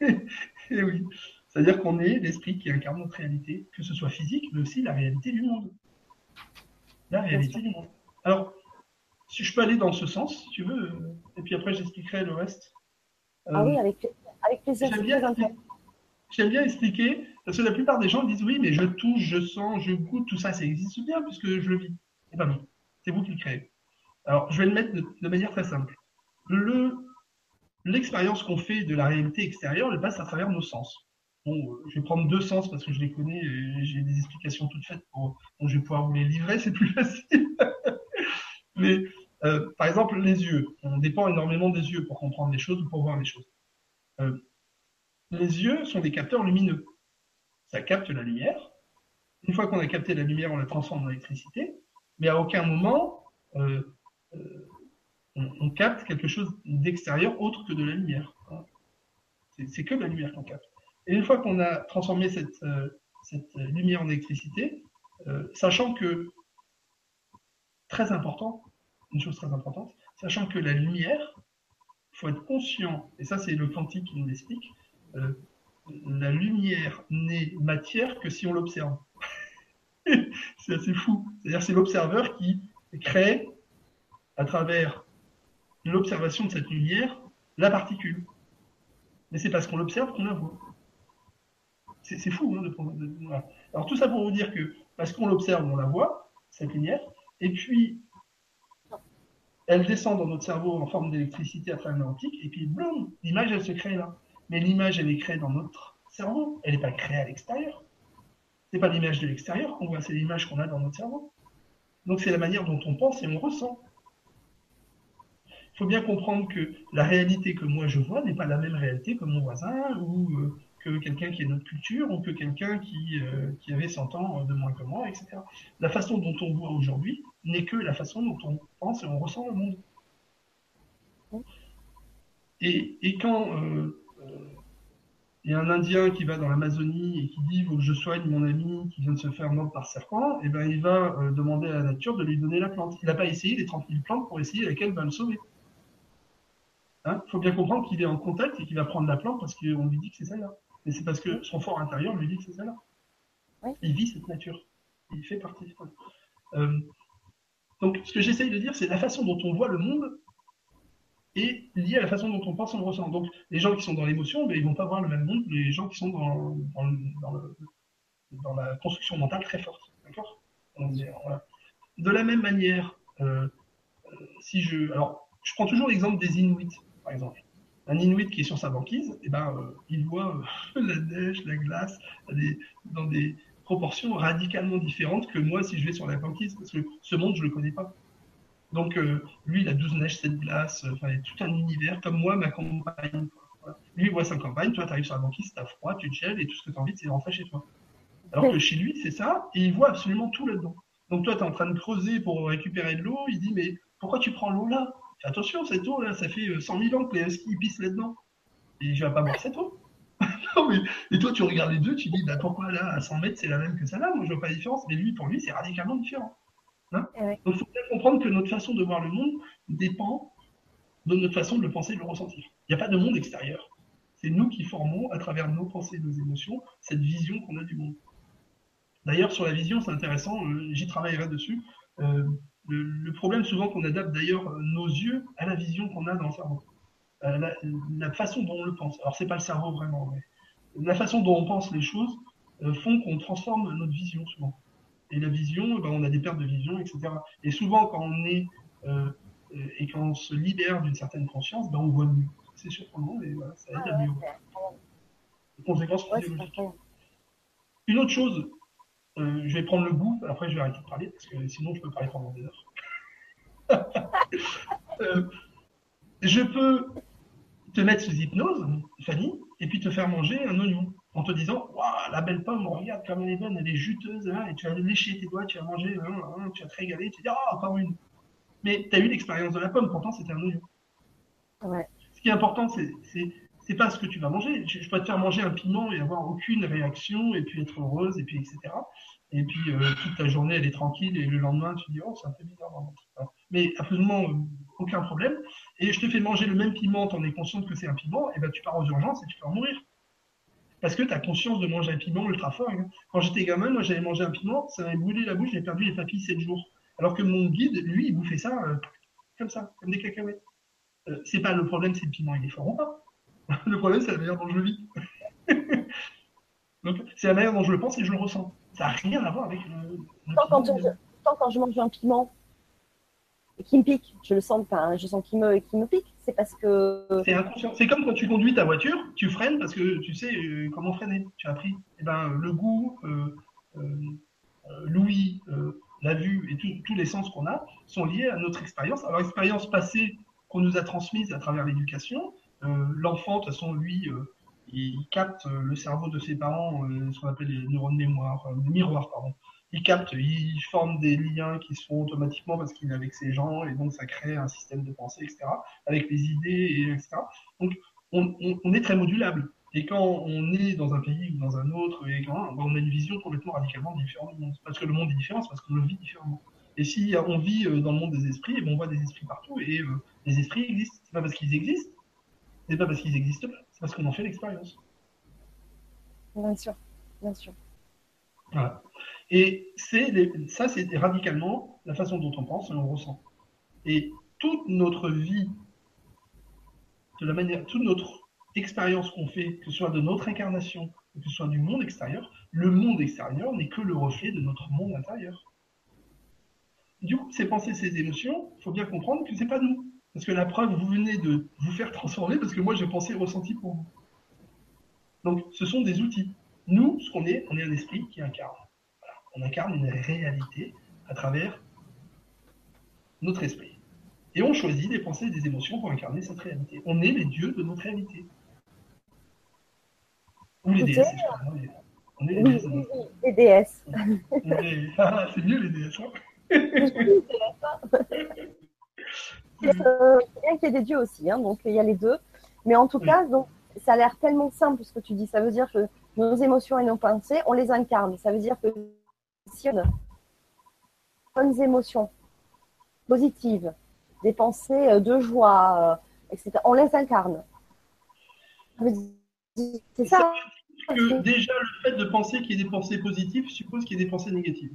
et oui. C'est-à-dire qu'on est l'esprit qui incarne notre réalité, que ce soit physique, mais aussi la réalité du monde. La réalité du monde. Alors, si je peux aller dans ce sens, si tu veux, et puis après j'expliquerai le reste. ah oui, avec, avec plaisir. J'aime bien, expliquer, parce que la plupart des gens disent oui, mais je touche, je sens, je goûte, tout ça, ça existe bien puisque je le vis. Eh bien non, c'est vous qui le créez. Alors, je vais le mettre de, manière très simple. Le, l'expérience qu'on fait de la réalité extérieure, elle passe à travers nos sens. Bon, je vais prendre deux sens parce que je les connais et j'ai des explications toutes faites. Pour, je vais pouvoir vous les livrer, c'est plus [LAUGHS] facile. Mais euh, par exemple, les yeux. On dépend énormément des yeux pour comprendre les choses ou pour voir les choses. Euh, les yeux sont des capteurs lumineux. Ça capte la lumière. Une fois qu'on a capté la lumière, on la transforme en électricité. Mais à aucun moment, euh, on, capte quelque chose d'extérieur autre que de la lumière. C'est que de la lumière qu'on capte. Et une fois qu'on a transformé cette, lumière en électricité, sachant que, très important, une chose très importante, sachant que la lumière, il faut être conscient, et ça c'est le quantique qui nous l'explique, euh, la lumière n'est matière que si on l'observe. [LAUGHS] c'est assez fou. C'est-à-dire c'est l'observeur qui crée, à travers l'observation de cette lumière, la particule. Mais c'est parce qu'on l'observe qu'on la voit. C'est fou. Hein, de, Alors tout ça pour vous dire que parce qu'on l'observe, on la voit, cette lumière, et puis elle descend dans notre cerveau en forme d'électricité à travers l'antique, et puis boum, l'image elle se crée là. Mais l'image elle est créée dans notre cerveau, elle n'est pas créée à l'extérieur. C'est pas l'image de l'extérieur qu'on voit, c'est l'image qu'on a dans notre cerveau. Donc c'est la manière dont on pense et on ressent. Il faut bien comprendre que la réalité que moi je vois n'est pas la même réalité que mon voisin ou euh, que quelqu'un qui est de notre culture ou que quelqu'un qui, euh, qui avait 100 ans de moins que moi, etc. La façon dont on voit aujourd'hui n'est que la façon dont on pense et on ressent le monde. Et, et quand euh, euh, il y a un Indien qui va dans l'Amazonie et qui dit faut que je soigne mon ami qui vient de se faire mordre par serpent, et eh ben il va demander à la nature de lui donner la plante. Il n'a pas essayé les 30 000 plantes pour essayer laquelle va le sauver. Il hein faut bien comprendre qu'il est en contact et qu'il va prendre la plante parce qu'on lui dit que c'est ça là. Mais c'est parce que son fort intérieur lui dit que c'est ça là. Il vit cette nature. Il fait partie. Euh, donc, ce que j'essaye de dire, c'est la façon dont on voit le monde est liée à la façon dont on pense on ressent. Donc, les gens qui sont dans l'émotion, ben, ils vont pas voir le même monde que les gens qui sont dans, la construction mentale très forte. D'accord? De la même manière, euh, euh, si je. Alors, je prends toujours l'exemple des Inuits, par exemple un Inuit qui est sur sa banquise, eh ben, euh, il voit [LAUGHS] la neige, la glace, dans des proportions radicalement différentes que moi si je vais sur la banquise, parce que ce monde, je ne le connais pas. Donc, euh, lui, il a 12 neiges, 7 glaces, enfin, tout un univers, comme moi, ma campagne. Lui, il voit sa campagne, toi, tu arrives sur la banquise, tu as froid, tu te gèles, et tout ce que tu as envie, c'est de rentrer chez toi. Alors que chez lui, c'est ça, et il voit absolument tout là-dedans. Donc, toi, tu es en train de creuser pour récupérer de l'eau, il dit, mais pourquoi tu prends l'eau là? Attention, cette eau là, ça fait 100 euh, 000 ans que les huskies pissent là-dedans. Et je vais pas boire cette eau. Non, mais, et toi, tu regardes les deux, tu dis, bah, pourquoi là, à 100 mètres, c'est la même que celle-là Moi, je vois pas la différence. Mais lui, pour lui, c'est radicalement différent. Hein? Eh Donc, il faut bien comprendre que notre façon de voir le monde dépend de notre façon de le penser et de le ressentir. Il n'y a pas de monde extérieur. C'est nous qui formons, à travers nos pensées et nos émotions, cette vision qu'on a du monde. D'ailleurs, sur la vision, c'est intéressant, euh, j'y travaillerai dessus. Euh, le, problème souvent qu'on adapte d'ailleurs euh, nos yeux à la vision qu'on a dans le cerveau. Euh, la, façon dont on le pense. Alors c'est pas le cerveau vraiment, mais la façon dont on pense les choses euh, font qu'on transforme notre vision souvent. Et la vision, eh ben, on a des pertes de vision, etc. Et souvent quand on est et quand on se libère d'une certaine conscience, ben, on voit mieux. C'est surprenant, mais voilà, ça aide à mieux. Les conséquences. Une autre chose euh, je vais prendre le bout, après je vais arrêter de parler, parce que sinon je peux parler pendant des heures. [LAUGHS] Euh, je peux te mettre sous hypnose, Fanny, et puis te faire manger un oignon en te disant Waouh, la belle pomme, regarde comme elle est bonne, elle est juteuse, hein, et tu vas lécher tes doigts, tu vas manger, hein, hein, tu vas te régaler, tu vas dire Ah, encore une. Mais tu as eu l'expérience de la pomme, pourtant c'était un oignon. Ouais. Ce qui est important, c'est c'est pas ce que tu vas manger. Je, je, peux te faire manger un piment et avoir aucune réaction, et puis être heureuse, et puis etc. Et puis euh, toute ta journée, elle est tranquille, et le lendemain, tu dis, oh, c'est un peu bizarre. Mais absolument euh, aucun problème. Et je te fais manger le même piment, t'en es consciente que c'est un piment, et ben tu pars aux urgences et tu peux en mourir. Parce que tu as conscience de manger un piment ultra fort. Hein. Quand j'étais gamin, moi j'avais mangé un piment, ça m'avait brûlé la bouche, j'ai perdu les papilles 7 jours. Alors que mon guide, lui, il bouffait ça euh, comme ça, comme des cacahuètes. Euh, c'est pas le problème, c'est le piment, il est fort ou pas. [LAUGHS] le problème, c'est la manière dont je vis. [LAUGHS] Donc, c'est la manière dont je le pense et je le ressens. Ça n'a rien à voir avec le. le tant, quand je, tant, quand je mange un piment qui me pique, je le sens, enfin, je sens qu'il me, me pique, c'est parce que. C'est inconscient. C'est comme quand tu conduis ta voiture, tu freines parce que tu sais euh, comment freiner. Tu as appris. Et ben, le goût, euh, euh, l'ouïe, la vue et tous les sens qu'on a sont liés à notre expérience, à l'expérience passée qu'on nous a transmise à travers l'éducation. L'enfant, de toute façon, lui, il capte le cerveau de ses parents, ce qu'on appelle les neurones de mémoire, miroirs, pardon il capte, il forme des liens qui se font automatiquement parce qu'il est avec ces gens et donc ça crée un système de pensée, etc. Avec les idées, et etc. Donc on, on, on, est très modulable. Et quand on est dans un pays ou dans un autre, et quand, on a une vision complètement radicalement différente du monde. Parce que le monde est différent, c'est parce qu'on le vit différemment. Et si on vit euh, dans le monde des esprits, et eh ben, on voit des esprits partout, et euh, les esprits existent. C'est pas parce qu'ils existent, c'est pas parce qu'ils existent pas, c'est parce qu'on en fait l'expérience. Bien sûr, bien sûr. Voilà. Et c'est ça, c'est radicalement la façon dont on pense et on ressent. Et toute notre vie, de la manière, toute notre expérience qu'on fait, que ce soit de notre incarnation, que ce soit du monde extérieur, le monde extérieur n'est que le reflet de notre monde intérieur. Du coup, ces pensées, ces émotions, il faut bien comprendre que c'est pas nous. Parce que la preuve, vous venez de vous faire transformer parce que moi j'ai pensé et ressenti pour vous. Donc, ce sont des outils. Nous, ce qu'on est, on est un esprit qui incarne on incarne une réalité à travers notre esprit. Et on choisit des pensées et des émotions pour incarner cette réalité. On est les dieux de notre réalité. Ou les déesses. On est les déesses. Oui, les déesses. Ah, c'est mieux les déesses. Hein c'est bien qu'il y ait des dieux aussi, hein, donc il y a les deux. Mais en tout cas, donc, ça a l'air tellement simple ce que tu dis. Ça veut dire que nos émotions et nos pensées, on les incarne. Ça veut dire que bonnes émotions positives, des pensées euh, de joie, euh, etc. On les incarne. C'est ça. Que déjà, le fait de penser qu'il y ait des pensées positives suppose qu'il y ait des pensées négatives.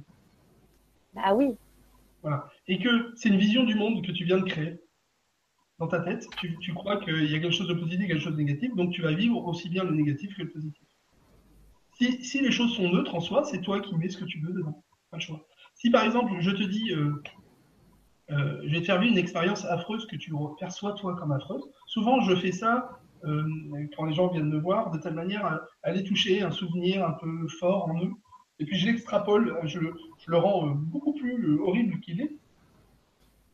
Bah oui. Voilà. Et que c'est une vision du monde que tu viens de créer dans ta tête. Tu, tu crois qu'il y a quelque chose de positif, quelque chose de négatif, donc tu vas vivre aussi bien le négatif que le positif. Si, les choses sont neutres en soi, c'est toi qui mets ce que tu veux dedans. Pas le choix. Si par exemple, je te dis, euh, euh, je vais te faire vivre une expérience affreuse que tu perçois toi comme affreuse, souvent je fais ça euh, quand les gens viennent me voir de telle manière à, aller toucher un souvenir un peu fort en eux. Et puis je l'extrapole, je, je, le rends beaucoup plus horrible qu'il est.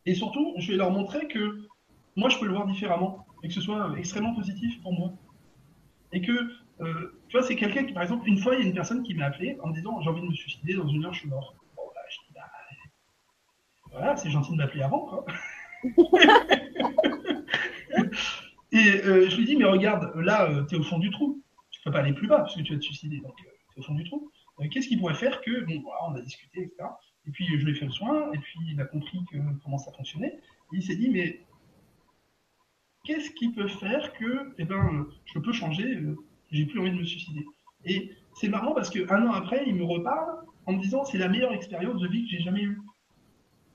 Et surtout, je vais leur montrer que moi, je peux le voir différemment et que ce soit extrêmement positif pour moi. Et que euh, tu vois, c'est quelqu'un qui, par exemple, une fois, il y a une personne qui m'a appelé en me disant J'ai envie de me suicider, dans une heure, je suis mort. Bon, là, je dis Bah, voilà, c'est gentil de m'appeler avant. [LAUGHS] Et euh, je lui dis Mais regarde, là, euh, tu es au fond du trou. Tu peux pas aller plus bas parce que tu vas te suicider. Donc, tu es au fond du trou. Qu'est-ce qui pourrait faire que, bon, voilà, on a discuté, etc. Et puis, je lui ai fait le soin, et puis, il a compris que, comment ça fonctionnait. Et il s'est dit Mais qu'est-ce qui peut faire que, eh ben, je peux changer j'ai plus envie de me suicider. Et c'est marrant parce qu'un an après, il me reparle en me disant c'est la meilleure expérience de vie que j'ai jamais eue.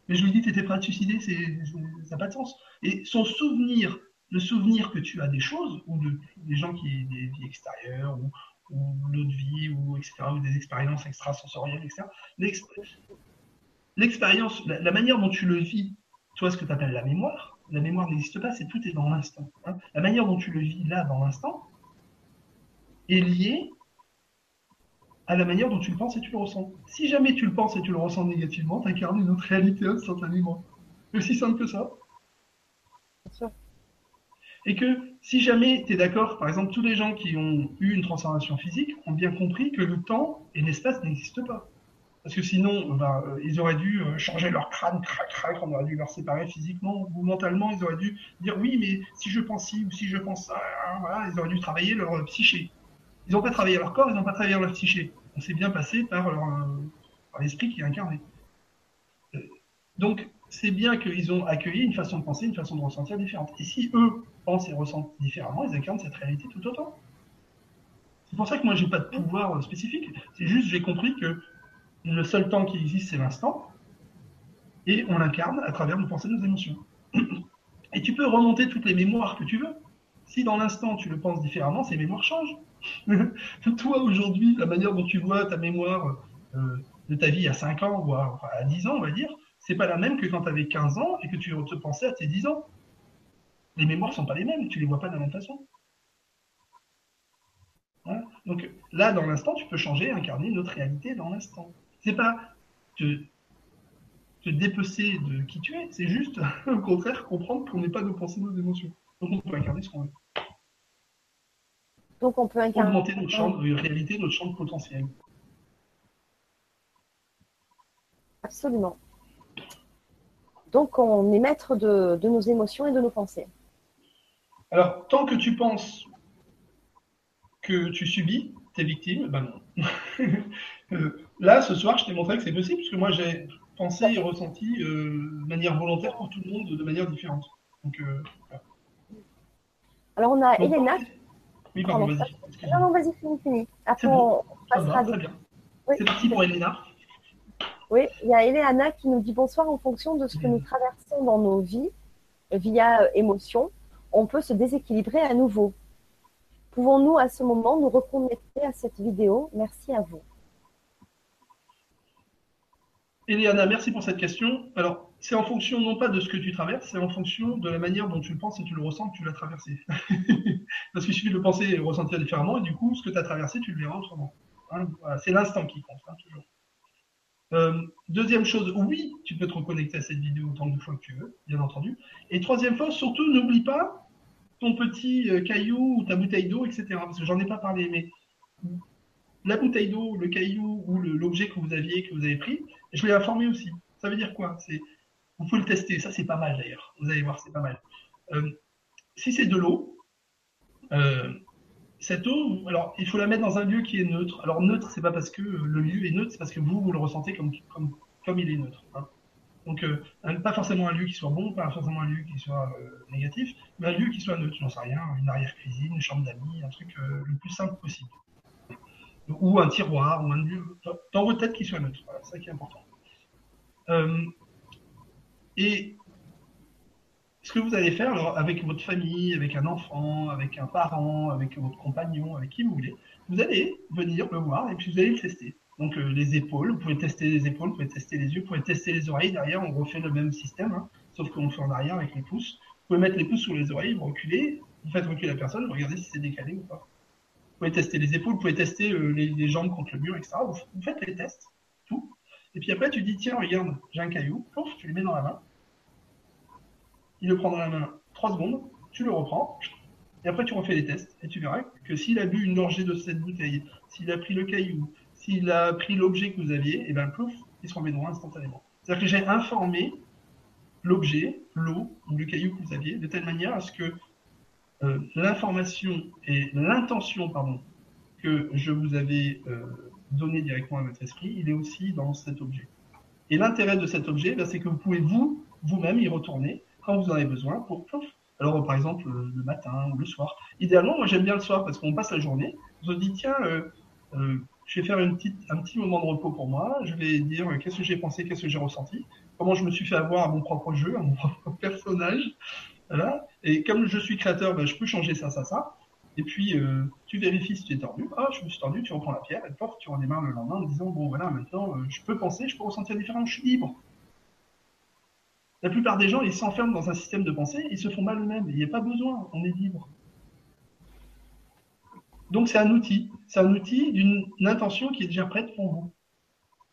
Mais je lui dis t'étais prêt à te suicider, c'est, ça n'a pas de sens. Et son souvenir, le souvenir que tu as des choses, ou de, des gens qui ont des vies extérieures, ou, ou d'autres vies, ou, etc., ou des expériences extrasensorielles, etc., l'expérience, la, manière dont tu le vis, tu vois ce que tu appelles la mémoire, la mémoire n'existe pas, c'est tout est dans l'instant. Hein. La manière dont tu le vis là, dans l'instant, est lié à la manière dont tu le penses et tu le ressens. Si jamais tu le penses et tu le ressens négativement, tu incarnes une autre réalité instantanément. C'est aussi simple que ça. Et que si jamais tu es d'accord, par exemple, tous les gens qui ont eu une transformation physique ont bien compris que le temps et l'espace n'existent pas. Parce que sinon, ben, euh, ils auraient dû euh, changer leur crâne, crac, crac, on aurait dû leur séparer physiquement ou mentalement, ils auraient dû dire oui, mais si je pense ci ou si je pense ça, hein, voilà, ils auraient dû travailler leur psyché. Ils n'ont pas travaillé leur corps, ils n'ont pas travaillé leur psyché. On s'est bien passé par, par l'esprit qui est incarné. Donc, c'est bien qu'ils ont accueilli une façon de penser, une façon de ressentir différente. Et si eux pensent et ressentent différemment, ils incarnent cette réalité tout autant. C'est pour ça que moi, j'ai pas de pouvoir spécifique. C'est juste, j'ai compris que le seul temps qui existe, c'est l'instant. Et on l'incarne à travers nos pensées, nos émotions. [CLEARS THROAT] Et tu peux remonter toutes les mémoires que tu veux. Si dans l'instant, tu le penses différemment, ces mémoires changent. [LAUGHS] Toi, aujourd'hui, la manière dont tu vois ta mémoire euh, de ta vie à 5 ans ou à, à 10 ans, on va dire, c'est pas la même que quand tu avais 15 ans et que tu te pensais à tes 10 ans. Les mémoires sont pas les mêmes, tu les vois pas de la même façon. Donc là, dans l'instant, tu peux changer, incarner notre réalité dans l'instant. C'est pas te, te dépecer de qui tu es, c'est juste, [LAUGHS] au contraire, comprendre qu'on n'est pas nos pensées, nos émotions. Donc on peut incarner ce qu'on veut. Donc on peut incarner. Augmenter notre champ de réalité, notre champ de potentiel. Absolument. Donc, on est maître de, nos émotions et de nos pensées. Alors, tant que tu penses que tu subis, tes victimes, ben non. [LAUGHS] Euh, là, ce soir, je t'ai montré que c'est possible, puisque moi, j'ai pensé et ressenti euh, de manière volontaire pour tout le monde de manière différente. Donc, euh, Alors, on a Elena. Oui, pardon, vas-y. Non, non, vas-y, finis, finis. Après, on passera. C'est parti pour Elena. Oui, il y a Eleana qui nous dit bonsoir en fonction de ce que nous traversons dans nos vies via euh, émotion, on peut se déséquilibrer à nouveau. Pouvons-nous à ce moment nous reconnecter à cette vidéo? Merci à vous. Eliana, merci pour cette question. Alors, c'est en fonction non pas de ce que tu traverses, c'est en fonction de la manière dont tu le penses et tu le ressens que tu l'as traversé. [LAUGHS] Parce qu'il suffit de le penser et le ressentir différemment, et du coup, ce que tu as traversé, tu le verras autrement. Hein, c'est l'instant qui compte, hein, toujours. Euh, deuxième chose, oui, tu peux te reconnecter à cette vidéo autant de fois que tu veux, bien entendu. Et troisième fois, surtout, n'oublie pas ton petit euh, caillou ou ta bouteille d'eau, etc. Parce que j'en ai pas parlé, mais la bouteille d'eau, le caillou ou l'objet que vous aviez, que vous avez pris, je l'ai informé aussi. Ça veut dire quoi? C'est Vous pouvez le tester, ça c'est pas mal d'ailleurs. Vous allez voir, c'est pas mal. Euh, si c'est de l'eau, cette eau, alors il faut la mettre dans un lieu qui est neutre. Alors neutre, c'est pas parce que le lieu est neutre, c'est parce que vous, vous le ressentez comme, comme, comme il est neutre. Hein. Donc euh, pas forcément un lieu qui soit bon, pas forcément un lieu qui soit euh, négatif, mais un lieu qui soit neutre, j'en sais rien, une arrière-cuisine, une chambre d'amis, un truc euh, le plus simple possible. Ou un tiroir, ou un lieu, dans votre tête qui soit neutre. Voilà, c'est ça qui est important. Et ce que vous allez faire avec votre famille, avec un enfant, avec un parent, avec votre compagnon, avec qui vous voulez, vous allez venir le voir et puis vous allez le tester. Donc euh, les épaules, vous pouvez tester les épaules, vous pouvez tester les yeux, vous pouvez tester les oreilles. Derrière, on refait le même système, hein, sauf qu'on le fait en arrière avec les pouces. Vous pouvez mettre les pouces sur les oreilles, vous reculez, vous faites reculer la personne, vous regardez si c'est décalé ou pas. Vous pouvez tester les épaules, vous pouvez tester euh, les, jambes contre le mur, etc. Vous, faites les tests, tout. Et puis après, tu dis, tiens, regarde, j'ai un caillou, pouf, tu le mets dans la main il le prend dans la main 3 secondes, tu le reprends, et après tu refais les tests, et tu verras que s'il a bu une gorgée de cette bouteille, s'il a pris le caillou, s'il a pris l'objet que vous aviez, et bien plouf, il se remet droit instantanément. C'est-à-dire que j'ai informé l'objet, l'eau ou le caillou que vous aviez, de telle manière à ce que euh, l'information et l'intention, pardon, que je vous avais euh, donné directement à votre esprit, il est aussi dans cet objet. Et l'intérêt de cet objet, ben, c'est que vous pouvez vous, vous-même y retourner quand vous en avez besoin pour Alors, par exemple, le matin ou le soir. Idéalement, moi, j'aime bien le soir parce qu'on passe la journée. Je me dis, tiens, euh, euh, je vais faire une petite, un petit moment de repos pour moi. Je vais dire euh, qu'est-ce que j'ai pensé, qu'est-ce que j'ai ressenti, comment je me suis fait avoir à mon propre jeu, à mon [LAUGHS] propre personnage? Voilà. Et comme je suis créateur, ben, je peux changer ça, ça, ça. Et puis, tu vérifies si tu es tordu. Ah, je me suis tordu, tu reprends la pierre et pof, tu redémarres le lendemain en disant, bon, voilà, maintenant, je peux penser, je peux ressentir différemment, je suis libre. La plupart des gens, ils s'enferment dans un système de pensée, ils se font mal eux-mêmes. Il n'y a pas besoin, on est libre. Donc c'est un outil. C'est un outil d'une intention qui est déjà prête pour vous.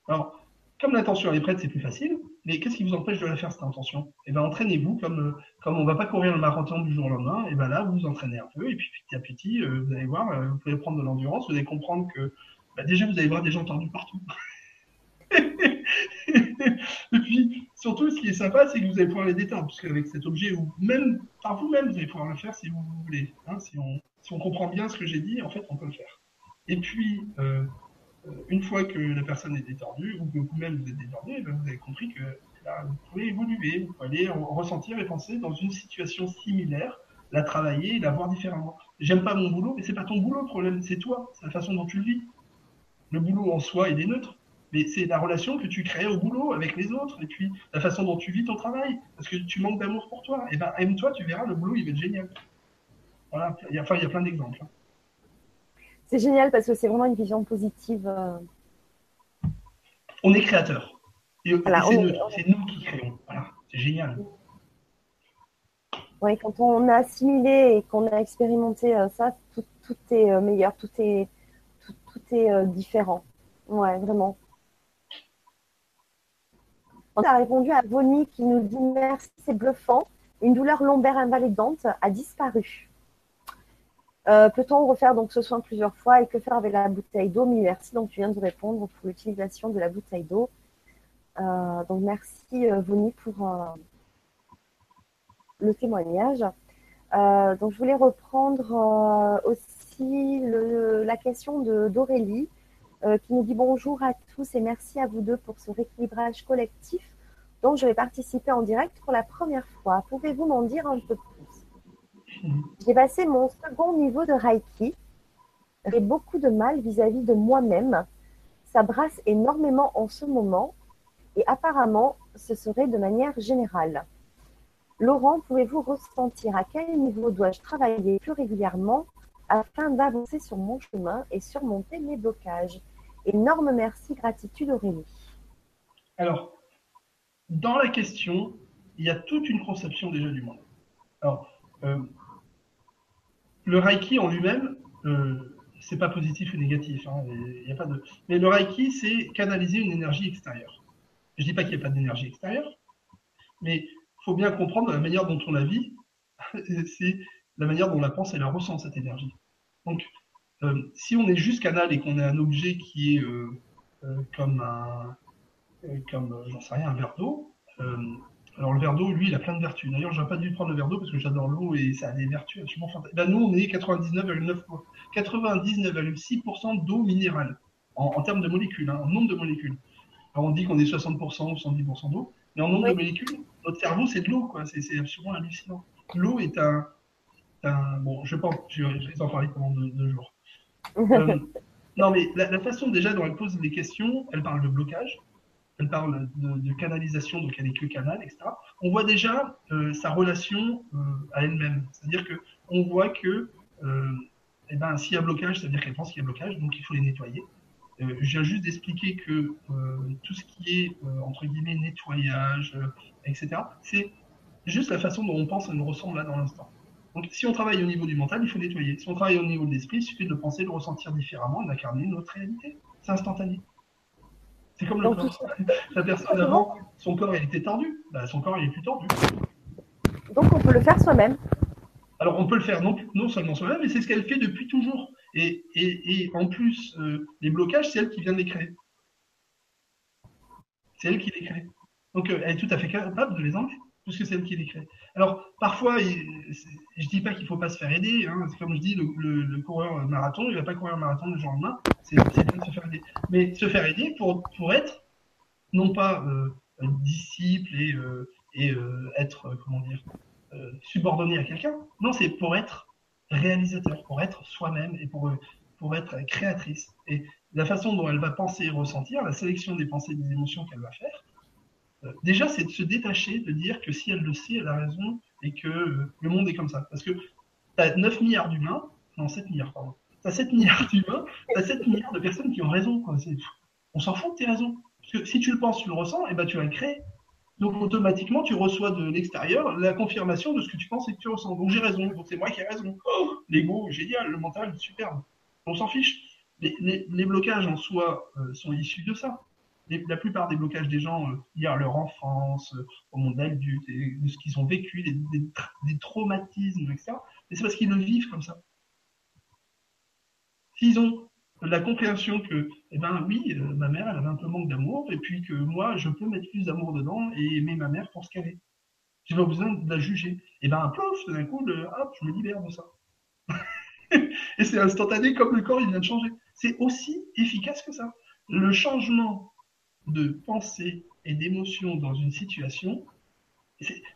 Alors, comme l'intention est prête, c'est plus facile. Mais qu'est-ce qui vous empêche de la faire cette intention? Eh bien, entraînez-vous comme euh, on va pas courir le marathon du jour au lendemain. Et ben là, vous vous entraînez un peu et puis petit à petit, euh, vous allez voir, euh, vous pouvez prendre de l'endurance, vous allez comprendre que bah, déjà vous allez voir des gens tordus partout. [LAUGHS] et puis surtout, ce qui est sympa, c'est que vous allez pouvoir les détendre, parce qu'avec cet objet, ou même par vous-même, vous allez pouvoir le faire si vous voulez. Hein, si on comprend bien ce que j'ai dit, en fait, on peut le faire. Et puis euh, une fois que la personne est détendue, ou que vous-même vous êtes détendu, eh ben, vous avez compris que vous pouvez évoluer, vous pouvez aller ressentir et penser dans une situation similaire, la travailler, la voir différemment. J'aime pas mon boulot, mais c'est pas ton boulot le problème, c'est toi, c'est la façon dont tu le vis. Le boulot en soi, il est neutre, mais c'est la relation que tu crées au boulot avec les autres, et puis la façon dont tu vis ton travail, parce que tu manques d'amour pour toi. Et eh ben aime-toi, tu verras, le boulot il va être génial. Voilà, il y a, enfin, il y a plein d'exemples. Hein c'est génial parce que c'est vraiment une vision positive. Euh. On est créateur. c'est nous qui créons. Voilà, c'est génial. Oui, quand on a assimilé et qu'on a expérimenté euh, ça, tout, est euh, meilleur, tout est, tout, est différent. Ouais, vraiment. On a répondu à Bonnie qui nous dit merci, c'est bluffant. Une douleur lombaire invalidante a disparu. Euh, peut-on refaire donc ce soin plusieurs fois et que faire avec la bouteille d'eau? Merci. Donc, tu viens de répondre pour l'utilisation de la bouteille d'eau. Euh, donc, merci euh, Voni pour le témoignage. donc, je voulais reprendre aussi la question d'Aurélie qui nous dit bonjour à tous et merci à vous deux pour ce rééquilibrage collectif dont je vais participer en direct pour la première fois. Pouvez-vous m'en dire un peu plus? J'ai passé mon second niveau de Reiki. J'ai beaucoup de mal vis-à-vis de moi-même. Ça brasse énormément en ce moment et apparemment, ce serait de manière générale. Laurent, pouvez-vous ressentir à quel niveau dois-je travailler plus régulièrement afin d'avancer sur mon chemin et surmonter mes blocages? Énorme merci, gratitude Aurélie. Alors, dans la question, il y a toute une conception déjà du monde. Alors, euh, le Reiki en lui-même, euh, c'est pas positif ou négatif. Hein, y a pas de... Mais le Reiki, c'est canaliser une énergie extérieure. Je dis pas qu'il n'y a pas d'énergie extérieure, mais il faut bien comprendre la manière dont on la vit, [LAUGHS] c'est la manière dont on la pense et la ressent, cette énergie. Donc, euh, si on est juste canal et qu'on est un objet qui est euh, euh, comme un, comme, j'en sais rien, un verre d'eau, alors le verre d'eau, lui, il a plein de vertus. D'ailleurs, j'aurais pas dû prendre le verre d'eau parce que j'adore l'eau et ça a des vertus absolument fantastiques. Ben, nous, on est 99,9 99,6% d'eau minérale en, termes de molécules, hein, en nombre de molécules. Alors on dit qu'on est 60% ou 110% d'eau, mais en nombre de molécules, notre cerveau, c'est de l'eau, quoi. C'est absolument hallucinant. L'eau est un, Bon, je pense, je, je vais en parler pendant deux, jours. Euh, non, mais la, façon déjà dont elle pose les questions, elle parle de blocage, elle parle de, canalisation, donc elle est que canal, etc. On voit déjà euh, sa relation euh, à elle-même. C'est-à-dire que on voit que eh ben, s'il y a blocage, c'est-à-dire qu'elle pense qu'il y a blocage, donc il faut les nettoyer. je viens juste d'expliquer que tout ce qui est, entre guillemets, nettoyage, etc., c'est juste la façon dont on pense et nous ressemble là dans l'instant. Donc, si on travaille au niveau du mental, il faut nettoyer. Si on travaille au niveau de l'esprit, il suffit de le penser, de le ressentir différemment, d'incarner notre réalité. C'est instantané. C'est comme le corps. [LAUGHS] La personne avant, son corps il était tendu. Bah, son corps il est plus tendu. Donc on peut le faire soi-même. Alors on peut le faire non, non seulement soi-même, mais c'est ce qu'elle fait depuis toujours. Et, et, et en plus, euh, les blocages, c'est elle qui vient de les créer. C'est elle qui les crée. Donc euh, elle est tout à fait capable de les enlever puisque c'est elle qui crée. Alors, parfois, je ne dis pas qu'il ne faut pas se faire aider. Hein, comme je dis, le, coureur marathon, il ne va pas courir un marathon le jour lendemain. C'est bien de se faire aider. Mais se faire aider pour, pour être, non pas euh, disciple et, euh, et euh, être, comment dire, subordonné à quelqu'un. Non, c'est pour être réalisateur, pour être soi-même et pour, pour être créatrice. Et la façon dont elle va penser et ressentir, la sélection des pensées et des émotions qu'elle va faire, déjà, c'est de se détacher, de dire que si elle le sait, elle a raison et que le monde est comme ça. Parce que tu as 9 milliards d'humains, non, 7 milliards, pardon. Tu as 7 milliards d'humains, tu as 7 milliards de personnes qui ont raison. On s'en fout de tes raisons. Parce que si tu le penses, tu le ressens, et eh ben tu vas le créer. Donc automatiquement, tu reçois de l'extérieur la confirmation de ce que tu penses et que tu ressens. Donc j'ai raison, donc c'est moi qui ai raison. Oh, l'ego, génial, le mental, superbe. On s'en fiche. Les, les, blocages en soi euh, sont issus de ça. La plupart des blocages des gens euh, liés à leur enfance, euh, au monde adulte, de ce qu'ils ont vécu, des, traumatismes, etc. Mais c'est parce qu'ils le vivent comme ça. S'ils ont la compréhension que, eh ben oui, euh, ma mère, elle avait un peu manque d'amour, et puis que moi, je peux mettre plus d'amour dedans et aimer ma mère pour ce qu'elle est. J'ai pas besoin de la juger. Et ben, pouf, d'un coup, hop, je me libère de ça. [LAUGHS] et c'est instantané comme le corps, il vient de changer. C'est aussi efficace que ça. Le changement de pensée et d'émotion dans une situation,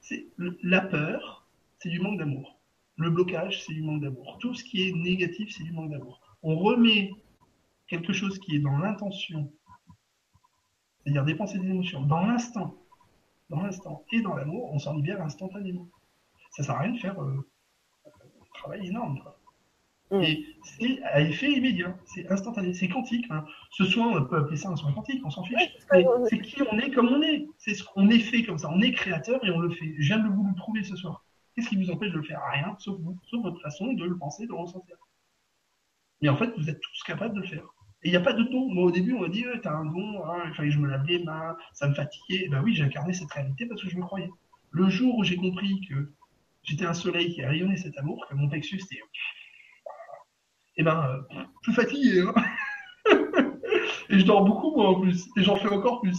c'est la peur, c'est du manque d'amour. Le blocage, c'est du manque d'amour. Tout ce qui est négatif, c'est du manque d'amour. On remet quelque chose qui est dans l'intention, c'est-à-dire des pensées et des émotions, dans l'instant, dans l'instant et dans l'amour, on s'en libère instantanément. Ça sert à rien de faire euh, un travail énorme. Mm. Et c'est à effet immédiat, c'est instantané, c'est quantique. Hein. Ce soin, on peut appeler ça un soin quantique, on s'en fiche. c'est qui on est comme on est. C'est ce qu'on est fait comme ça. On est créateur et on le fait. Je viens de vous le prouver ce soir. Qu'est-ce qui vous empêche de le faire? Rien, sauf vous, sauf votre façon de le penser, de le ressentir. Mais en fait, vous êtes tous capables de le faire. Et il n'y a pas de don. Moi, au début, on m'a dit, tu t'as un don, hein, il fallait que je me lave les mains, ça me fatiguait. Et ben oui, j'ai incarné cette réalité parce que je me croyais. Le jour où j'ai compris que j'étais un soleil qui a rayonné cet amour, que mon plexus était. Et ben, euh, plus fatigué. Hein [LAUGHS] et je dors beaucoup, moi, en plus. Et j'en fais encore plus.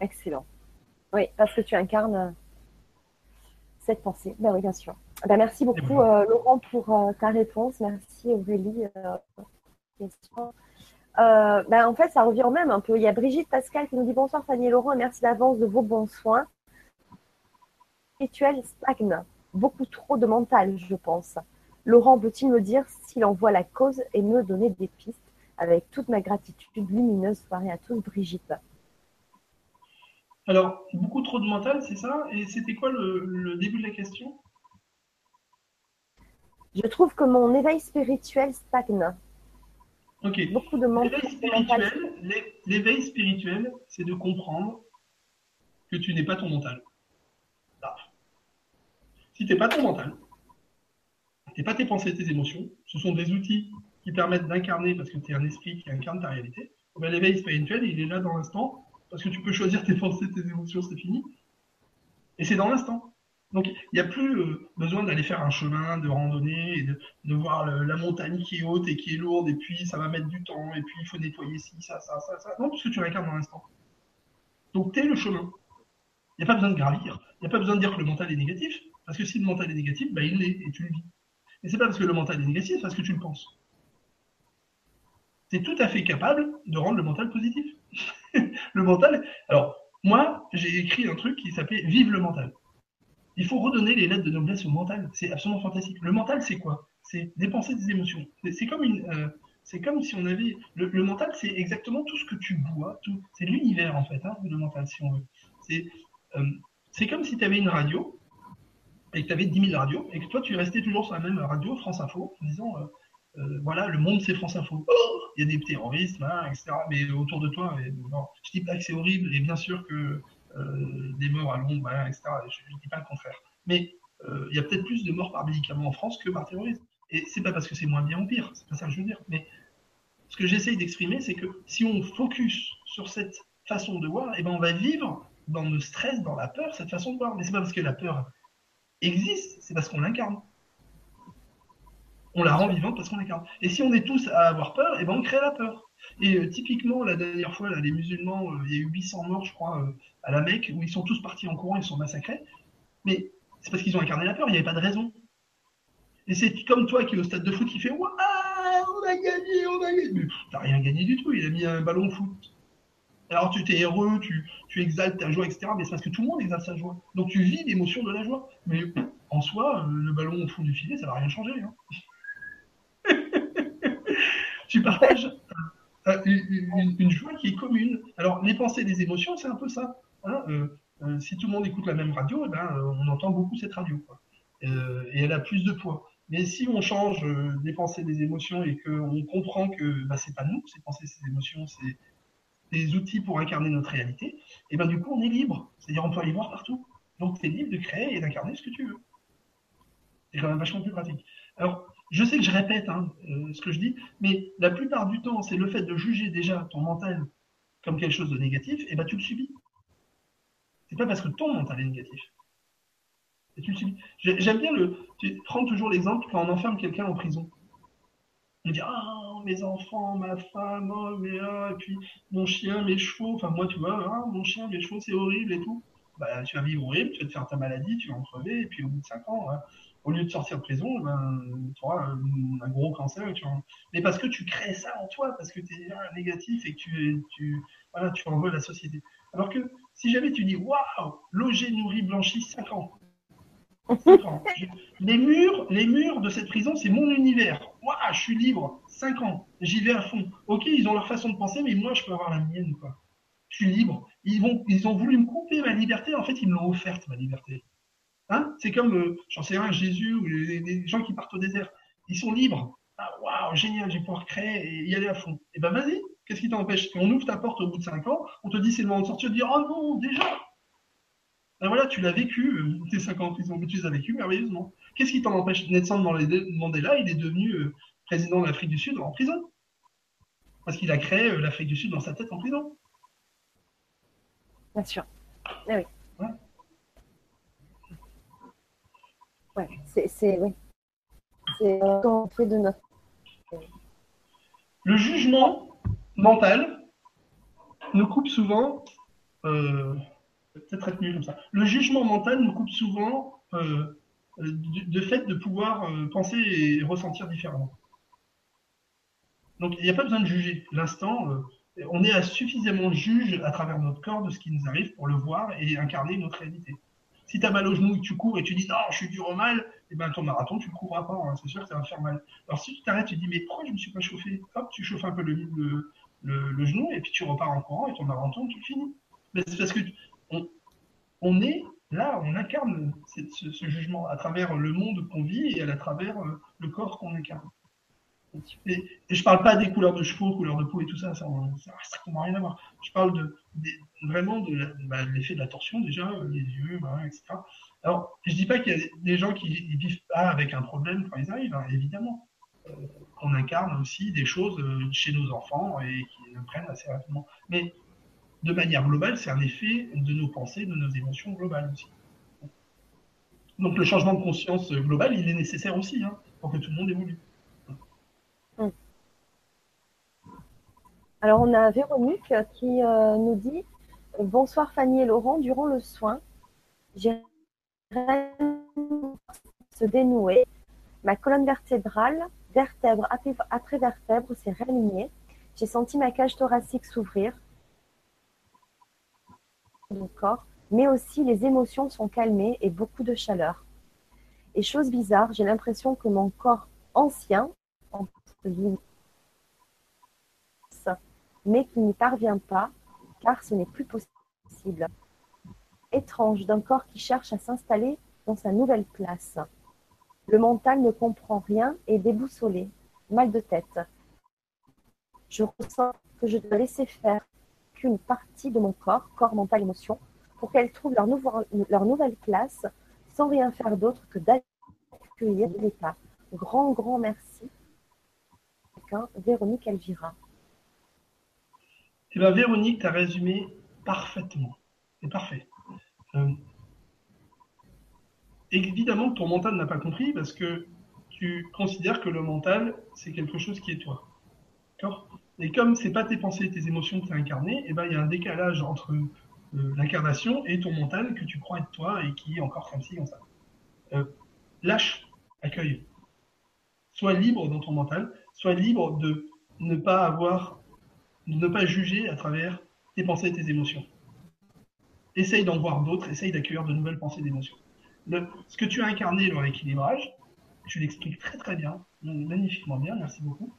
Excellent. Oui, parce que tu incarnes cette pensée. Ben oui, bien sûr. Ben, merci beaucoup, euh, Laurent, pour euh, ta réponse. Merci, Aurélie. Euh, ben, en fait, ça revient au même un peu. Il y a Brigitte Pascal qui nous dit bonsoir, Fanny et Laurent, et merci d'avance de vos bons soins. Rituel stagne. Beaucoup trop de mental, je pense. Laurent peut-il me dire s'il en voit la cause et me donner des pistes avec toute ma gratitude lumineuse. Soirée à tous, Brigitte. Alors, beaucoup trop de mental, c'est ça? Et c'était quoi le début de la question? Je trouve que mon éveil spirituel stagne. Ok. Beaucoup de L'éveil spirituel, c'est de comprendre que tu n'es pas ton mental. Si tu n'es pas ton mental, tu n'es pas tes pensées, tes émotions, ce sont des outils qui permettent d'incarner, parce que tu es un esprit qui incarne ta réalité. Eh ben, l'éveil spirituel, il est là dans l'instant, parce que tu peux choisir tes pensées, tes émotions, c'est fini. Et c'est dans l'instant. Donc, il n'y a plus euh, besoin d'aller faire un chemin de randonnée et de, voir la montagne qui est haute et qui est lourde, et puis ça va mettre du temps, et puis il faut nettoyer ci, ça, ça, ça, ça. Non, parce que tu regardes dans l'instant. Donc, tu es le chemin. Il n'y a pas besoin de gravir. Il n'y a pas besoin de dire que le mental est négatif, parce que si le mental est négatif, bah, il l'est, et tu le vis. Et c'est pas parce que le mental est négatif, c'est parce que tu le penses. Tu es tout à fait capable de rendre le mental positif. [LAUGHS] le mental. Alors, moi, j'ai écrit un truc qui s'appelait Vive le mental il faut redonner les lettres de noblesse au mental. C'est absolument fantastique. Le mental, c'est quoi? C'est dépenser des émotions. C'est comme euh, comme si on avait le, mental, c'est exactement tout ce que tu bois. C'est l'univers en fait, hein, le mental, si on veut. C'est, euh, comme si tu avais une radio et que tu avais 10 000 radios et que toi tu restais toujours sur la même radio, France Info, en disant euh, voilà, le monde c'est France Info. Oh, il y a des terroristes, etc. Mais autour de toi, je non, je dis pas que c'est horrible et bien sûr que euh, des morts à Londres, etc. Je ne dis pas le contraire. Mais euh, il y a peut-être plus de morts par médicament en France que par terrorisme. Et c'est pas parce que c'est moins bien ou pire, c'est pas ça que je veux dire. Mais ce que j'essaye d'exprimer, c'est que si on focus sur cette façon de voir, eh ben on va vivre dans le stress, dans la peur, cette façon de voir. Mais c'est pas parce que la peur existe, c'est parce qu'on l'incarne. On la rend vivante parce qu'on l'incarne. Et si on est tous à avoir peur, eh ben on crée la peur. Et euh, typiquement, la dernière fois, là, les musulmans, euh, il y a eu 800 morts, je crois, euh, à la Mecque, où ils sont tous partis en courant, ils sont massacrés. Mais c'est parce qu'ils ont incarné la peur, il n'y avait pas de raison. Et c'est comme toi qui est au stade de foot qui fait Waouh, on a gagné, on a gagné. Mais t'as rien gagné du tout, il a mis un ballon au foot. Alors tu t'es heureux, tu, tu exaltes ta joie, etc. Mais c'est parce que tout le monde exalte sa joie. Donc tu vis l'émotion de la joie. Mais en soi, le ballon au fond du filet, ça va rien changer. Hein. [LAUGHS] tu partages euh, une, joie qui est commune. Alors, les pensées, les émotions, c'est un peu ça. Hein, euh, euh, si tout le monde écoute la même radio, eh ben, on entend beaucoup cette radio. et elle a plus de poids. Mais si on change des pensées, des émotions et qu'on comprend que bah, c'est pas nous, ces pensées, ces émotions, c'est des outils pour incarner notre réalité, et eh ben du coup on est libre. C'est-à-dire on peut aller voir partout. Donc tu es libre de créer et d'incarner ce que tu veux. C'est quand même vachement plus pratique. Alors, je sais que je répète hein, euh, ce que je dis, mais la plupart du temps, c'est le fait de juger déjà ton mental comme quelque chose de négatif, et ben tu le subis. C'est pas parce que ton mental est négatif. Et tu le subis. J'aime bien le. Tu prends toujours l'exemple quand on enferme quelqu'un en prison. On dit Ah, mes enfants, ma femme, oh, mais ah, et puis mon chien, mes chevaux. Enfin, moi, tu vois, ah, mon chien, mes chevaux, c'est horrible et tout. Bah, tu vas vivre horrible, tu vas te faire ta maladie, tu vas en crever, et puis au bout de 5 ans, hein, au lieu de sortir de prison, eh ben, tu auras un, gros cancer. Tu Mais parce que tu crées ça en toi, parce que tu es négatif et que tu, tu, voilà, tu en veux la société. Alors que si jamais tu dis Waouh, logé, nourri, blanchi, 5 ans. 5 ans. [LAUGHS] Les murs, les murs de cette prison, c'est mon univers. Waouh, je suis libre. 5 ans. J'y vais à fond. Ok, ils ont leur façon de penser, mais moi, je peux avoir la mienne. Quoi. Je suis libre. Ils, ont voulu me couper ma liberté. En fait, ils me l'ont offerte, ma liberté. Hein? C'est comme, euh, j'en sais rien, Jésus ou les, gens qui partent au désert. Ils sont libres. Ah, waouh, génial, je vais pouvoir créer et y aller à fond. Eh ben vas-y, qu'est-ce qui t'empêche? On ouvre ta porte au bout de 5 ans, on te dit c'est le moment de sortir, tu dis oh non, déjà ben voilà, tu l'as vécu, euh, tes 5 ans en prison, tu les as vécu merveilleusement. Qu'est-ce qui t'en empêche Nelson Mandela, il est devenu euh, président de l'Afrique du Sud en prison. Parce qu'il a créé l'Afrique du Sud dans sa tête en prison. Bien sûr. Eh oui. c'est oui. de notre. Le jugement mental nous coupe souvent. Euh, peut-être être mieux comme ça. Le jugement mental nous coupe souvent euh, de, fait de pouvoir euh, penser et ressentir différemment. Donc il n'y a pas besoin de juger. L'instant, on est suffisamment juge à travers notre corps de ce qui nous arrive pour le voir et incarner notre réalité. Si tu as mal au genou et tu cours et tu dis non, je suis dur au mal, et eh ben ton marathon, tu ne courras pas, hein, c'est sûr que ça va faire mal. Alors si tu t'arrêtes, tu dis mais pourquoi je ne me suis pas chauffé? Hop, tu chauffes un peu le, le, genou et puis tu repars en courant et ton marathon, tu finis. Mais c'est parce que on, est là, on incarne ce, jugement à travers le monde qu'on vit et à travers euh, le corps qu'on incarne. Et, et, je parle pas des couleurs de chevaux, couleurs de peau et tout ça, ça n'a rien à voir. Je parle de, vraiment de bah, l'effet de la torsion déjà, les yeux, bah, etc. Alors, je dis pas qu'il y a des gens qui ne vivent pas avec un problème quand ils arrivent, hein, évidemment. Euh, on incarne aussi des choses euh, chez nos enfants et qui nous prennent assez rapidement. Mais de manière globale, c'est un effet de nos pensées, de nos émotions globales aussi. Donc le changement de conscience global, il est nécessaire aussi hein, pour que tout le monde évolue. Alors, on a Véronique qui euh, nous dit Bonsoir Fanny et Laurent, durant le soin, j'ai se dénouer. Ma colonne vertébrale, vertèbre après vertèbre, s'est réalignée. J'ai senti ma cage thoracique s'ouvrir. Mon corps, mais aussi les émotions sont calmées et beaucoup de chaleur. Et chose bizarre, j'ai l'impression que mon corps ancien, mais qui n'y parvient pas, car ce n'est plus possible. Étrange d'un corps qui cherche à s'installer dans sa nouvelle place. Le mental ne comprend rien et déboussolé, mal de tête. Je ressens que je dois laisser faire qu'une partie de mon corps, corps, mental, émotion, pour qu'elles trouvent leur, nouvelle place sans rien faire d'autre que d'accueillir l'état. Grand, grand merci. Véronique Elvira. Eh bien, Véronique, tu as résumé parfaitement. C'est parfait. Euh, évidemment, ton mental n'a pas compris parce que tu considères que le mental, c'est quelque chose qui est toi. D'accord? Et comme c'est pas tes pensées, tes émotions que tu as incarnées, eh ben, il y a un décalage entre euh, l'incarnation et ton mental que tu crois être toi et qui est encore comme ci, comme ça. Euh, lâche, accueille. Sois libre dans ton mental, sois libre de ne pas avoir de ne pas juger à travers tes pensées et tes émotions. Essaye d'en voir d'autres, essaye d'accueillir de nouvelles pensées d'émotions. ce que tu as incarné dans l'équilibrage, tu l'expliques très très bien, magnifiquement bien, merci beaucoup.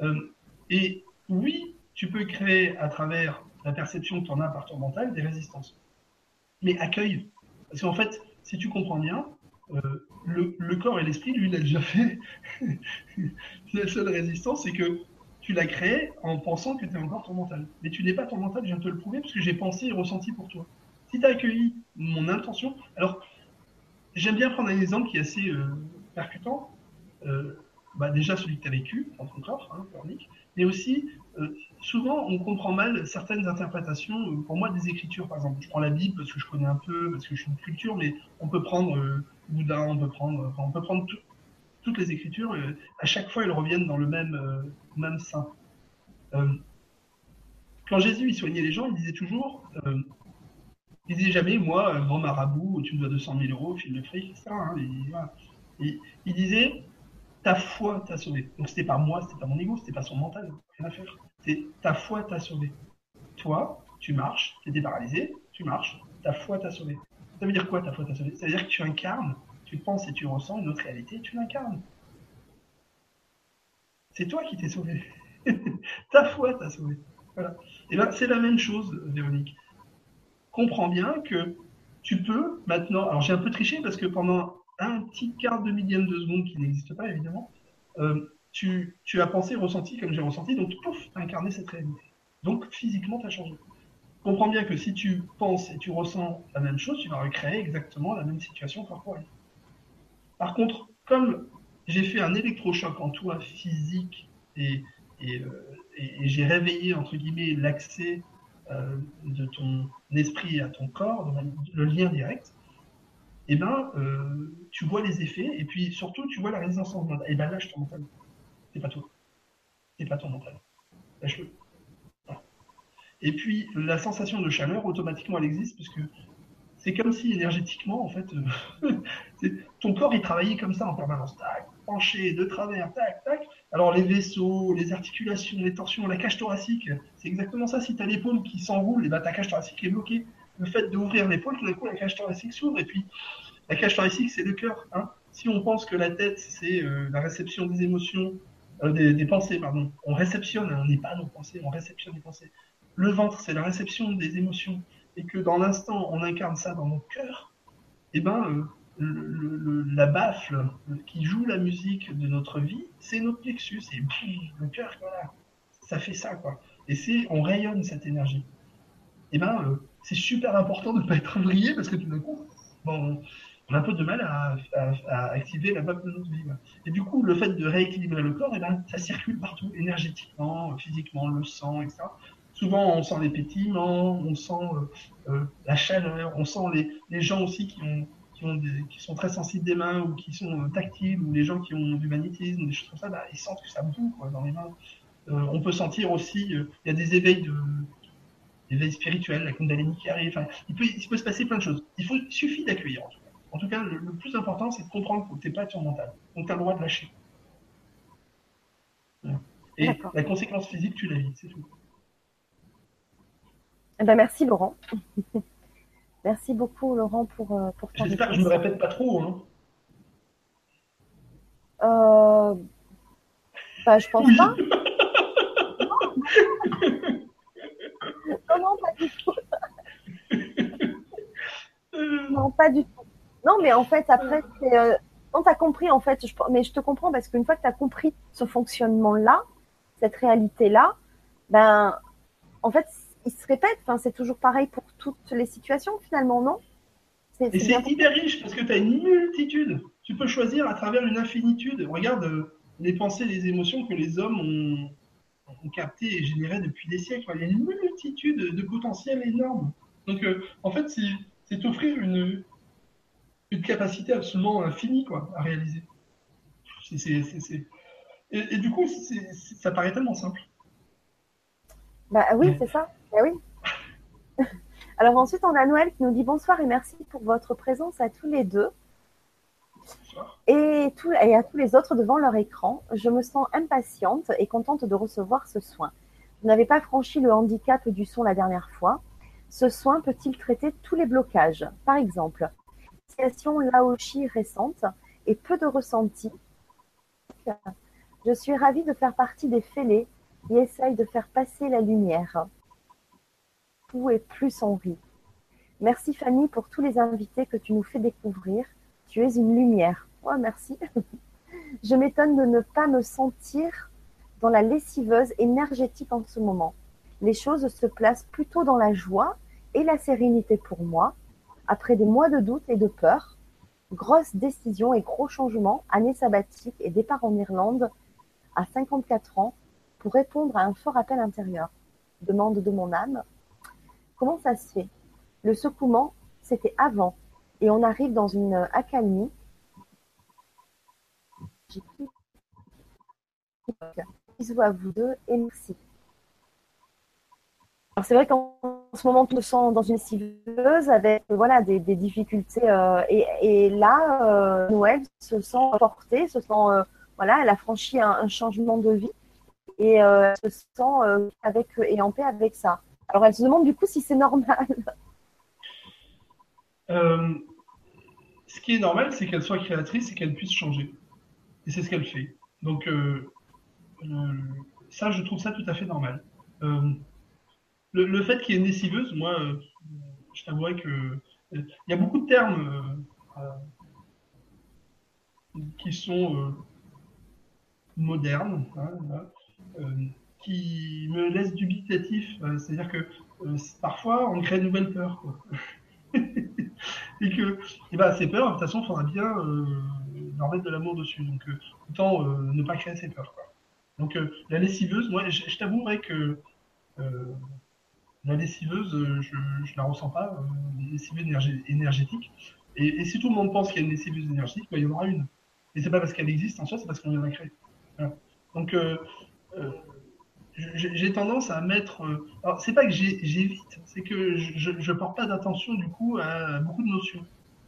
Euh, et oui, tu peux créer à travers la perception que tu en as par ton mental des résistances. Mais accueille. Parce qu'en fait, si tu comprends bien, euh, le, le, corps et l'esprit, lui, il déjà fait. [LAUGHS] la seule résistance, c'est que tu l'as créé en pensant que tu es encore ton mental. Mais tu n'es pas ton mental, je viens te le prouver, parce que j'ai pensé et ressenti pour toi. Si tu as accueilli mon intention, alors j'aime bien prendre un exemple qui est assez euh, percutant. bah, déjà celui que tu as vécu dans ton corps, hein, mais aussi souvent on comprend mal certaines interprétations, pour moi des écritures par exemple. Je prends la Bible parce que je connais un peu, parce que je suis une culture, mais on peut prendre Bouddha, on peut prendre, on peut prendre toutes les écritures, à chaque fois elles reviennent dans le même, même sein. quand Jésus il soignait les gens, il disait toujours il disait jamais, moi, grand marabout, tu me dois 200 000 euros, fil de fric, etc. Hein, il disait, ta foi t'a sauvé. Donc c'était pas moi, c'était pas mon ego, c'était pas son mental, rien à faire. C'est ta foi t'a sauvé. Toi, tu marches, tu étais paralysé, tu marches, ta foi t'a sauvé. Ça veut dire quoi ta foi t'a sauvé? Ça veut dire que tu incarnes, tu penses et tu ressens une autre réalité, tu l'incarnes. C'est toi qui t'es sauvé. [LAUGHS] ta foi t'a sauvé. Voilà. Et ben c'est la même chose, Véronique comprends bien que tu peux maintenant. Alors j'ai un peu triché parce que pendant un petit quart de millième de seconde qui n'existe pas évidemment, euh, tu, as pensé, ressenti comme j'ai ressenti, donc pouf, tu as incarné cette réalité. Donc physiquement, tu as changé. Comprends bien que si tu penses et tu ressens la même chose, tu vas recréer exactement la même situation corporelle. Par contre, comme j'ai fait un électrochoc en toi physique et, euh, j'ai réveillé, entre guillemets, l'accès euh, de ton esprit à ton corps, le lien direct, eh ben, euh, tu vois les effets, et puis surtout, tu vois la résistance en. Et ben lâche ton mental. C'est pas toi. C'est pas ton mental. Lâche-le. Et puis, la sensation de chaleur, automatiquement, elle existe, parce que c'est comme si énergétiquement, en fait, euh, [LAUGHS] ton corps, il travaillait comme ça en permanence. Tac, penché, de travers, tac, tac. Alors les vaisseaux, les articulations, les torsions, la cage thoracique, c'est exactement ça. Si tu as l'épaule qui s'enroule, et eh ben, ta cage thoracique est bloquée. Le fait d'ouvrir l'épaule, tout d'un coup, la cage thoracique s'ouvre. Et puis, la cage thoracique, c'est le cœur. Hein. Si on pense que la tête, c'est euh, la réception des émotions, euh, des, pensées, pardon, on réceptionne, on n'est pas nos pensées, on réceptionne les pensées. Le ventre, c'est la réception des émotions. Et que dans l'instant, on incarne ça dans nos cœurs, et eh ben, euh, la baffle qui joue la musique de notre vie, c'est notre plexus, c'est le cœur, voilà. Ça fait ça, quoi. Et c'est, on rayonne cette énergie. Et eh ben, euh, c'est super important de ne pas être vrillé parce que tout d'un coup, on a un peu de mal à, activer la baffle de notre vie. Et du coup, le fait de rééquilibrer le corps, et eh ben, ça circule partout, énergétiquement, physiquement, le sang, etc. Souvent, on sent les pétillements, on sent euh, euh, la chaleur, on sent les, les gens aussi qui ont qui, sont très sensibles des mains ou qui sont euh, tactiles ou les gens qui ont du magnétisme, des choses comme ça, bah, ils sentent que ça bouge dans les mains. On peut sentir aussi, il y a des éveils de éveils spirituels, la Kundalini qui arrive. Enfin, il, peut, il peut se passer plein de choses. Il, faut, suffit d'accueillir en tout cas. En tout cas, le, plus important, c'est de comprendre que tu n'es pas sur mental. Donc tu as le droit de lâcher. Et la conséquence physique, tu la vis, c'est tout. Eh ben, merci Laurent. [LAUGHS] Merci beaucoup, Laurent, pour, euh, pour ton J'espère que je ne me répète pas trop. Hein. Euh... Bah, je pense pas. [LAUGHS] non, non, pas du tout. [LAUGHS] non, pas du tout. Non, mais en fait, après, c'est. Euh... tu as compris, en fait, je... mais je te comprends parce qu'une fois que tu as compris ce fonctionnement-là, cette réalité-là, ben, en fait, il se répète. Enfin, c'est toujours pareil pour toutes les situations finalement, non? Et c'est hyper riche parce que tu as une multitude. Tu peux choisir à travers une infinitude. Regarde euh, les pensées, les émotions que les hommes ont, captées et générées depuis des siècles. Il y a une multitude de potentiels énormes. Donc, euh, en fait, c'est offrir une, une capacité absolument infinie quoi, à réaliser. Et, du coup, ça paraît tellement simple. Bah oui, c'est ça. Bah oui. [LAUGHS] Alors ensuite, on a Noël qui nous dit bonsoir et merci pour votre présence à tous les deux. Et, à tous les autres devant leur écran. Je me sens impatiente et contente de recevoir ce soin. Vous n'avez pas franchi le handicap du son la dernière fois. Ce soin peut-il traiter tous les blocages? Par exemple, situation Laoshi récente et peu de ressenti. Je suis ravie de faire partie des fêlés qui essayent de faire passer la lumière et plus on rit. Merci Fanny pour tous les invités que tu nous fais découvrir. Tu es une lumière. Oh, merci. [LAUGHS] Je m'étonne de ne pas me sentir dans la lessiveuse énergétique en ce moment. Les choses se placent plutôt dans la joie et la sérénité pour moi, après des mois de doute et de peur. Grosse décision et gros changement, année sabbatique et départ en Irlande à 54 ans pour répondre à un fort appel intérieur. Demande de mon âme. Comment ça se fait? Le secouement, c'était avant et on arrive dans une accalmie. Bisous à vous deux et merci. Alors c'est vrai qu'en ce moment, on se sent dans une civeuse avec voilà, des, difficultés. Euh, et, là, euh, Noël se sent portée, se sent, euh, voilà, elle a franchi un, changement de vie et elle se sent avec, et en paix avec ça. Alors elle se demande du coup si c'est normal. ce qui est normal, c'est qu'elle soit créatrice et qu'elle puisse changer. Et c'est ce qu'elle fait. Donc ça, je trouve ça tout à fait normal le, fait qu'il y ait moi, euh, je t'avouerais que euh, il y a beaucoup de termes euh, qui sont modernes, hein, qui me laissent dubitatif. C'est-à-dire que parfois, on crée de nouvelles peurs. [LAUGHS] et que eh ben, ces peurs, de toute façon, il faudra bien leur mettre de l'amour dessus. Donc, autant ne pas créer ces peurs. Donc, la lessiveuse, moi, je, t'avouerais que la lessiveuse, euh, je ne la ressens pas, euh, une lessiveuse énergétique. Et, si tout le monde pense qu'il y a une lessiveuse énergétique, bah, il y en aura une. Et c'est pas parce qu'elle existe en soi, c'est parce qu'on vient la créer. Donc, euh, j'ai tendance à mettre. alors, c'est pas que j'évite, c'est que je ne porte pas d'attention du coup à, beaucoup de notions.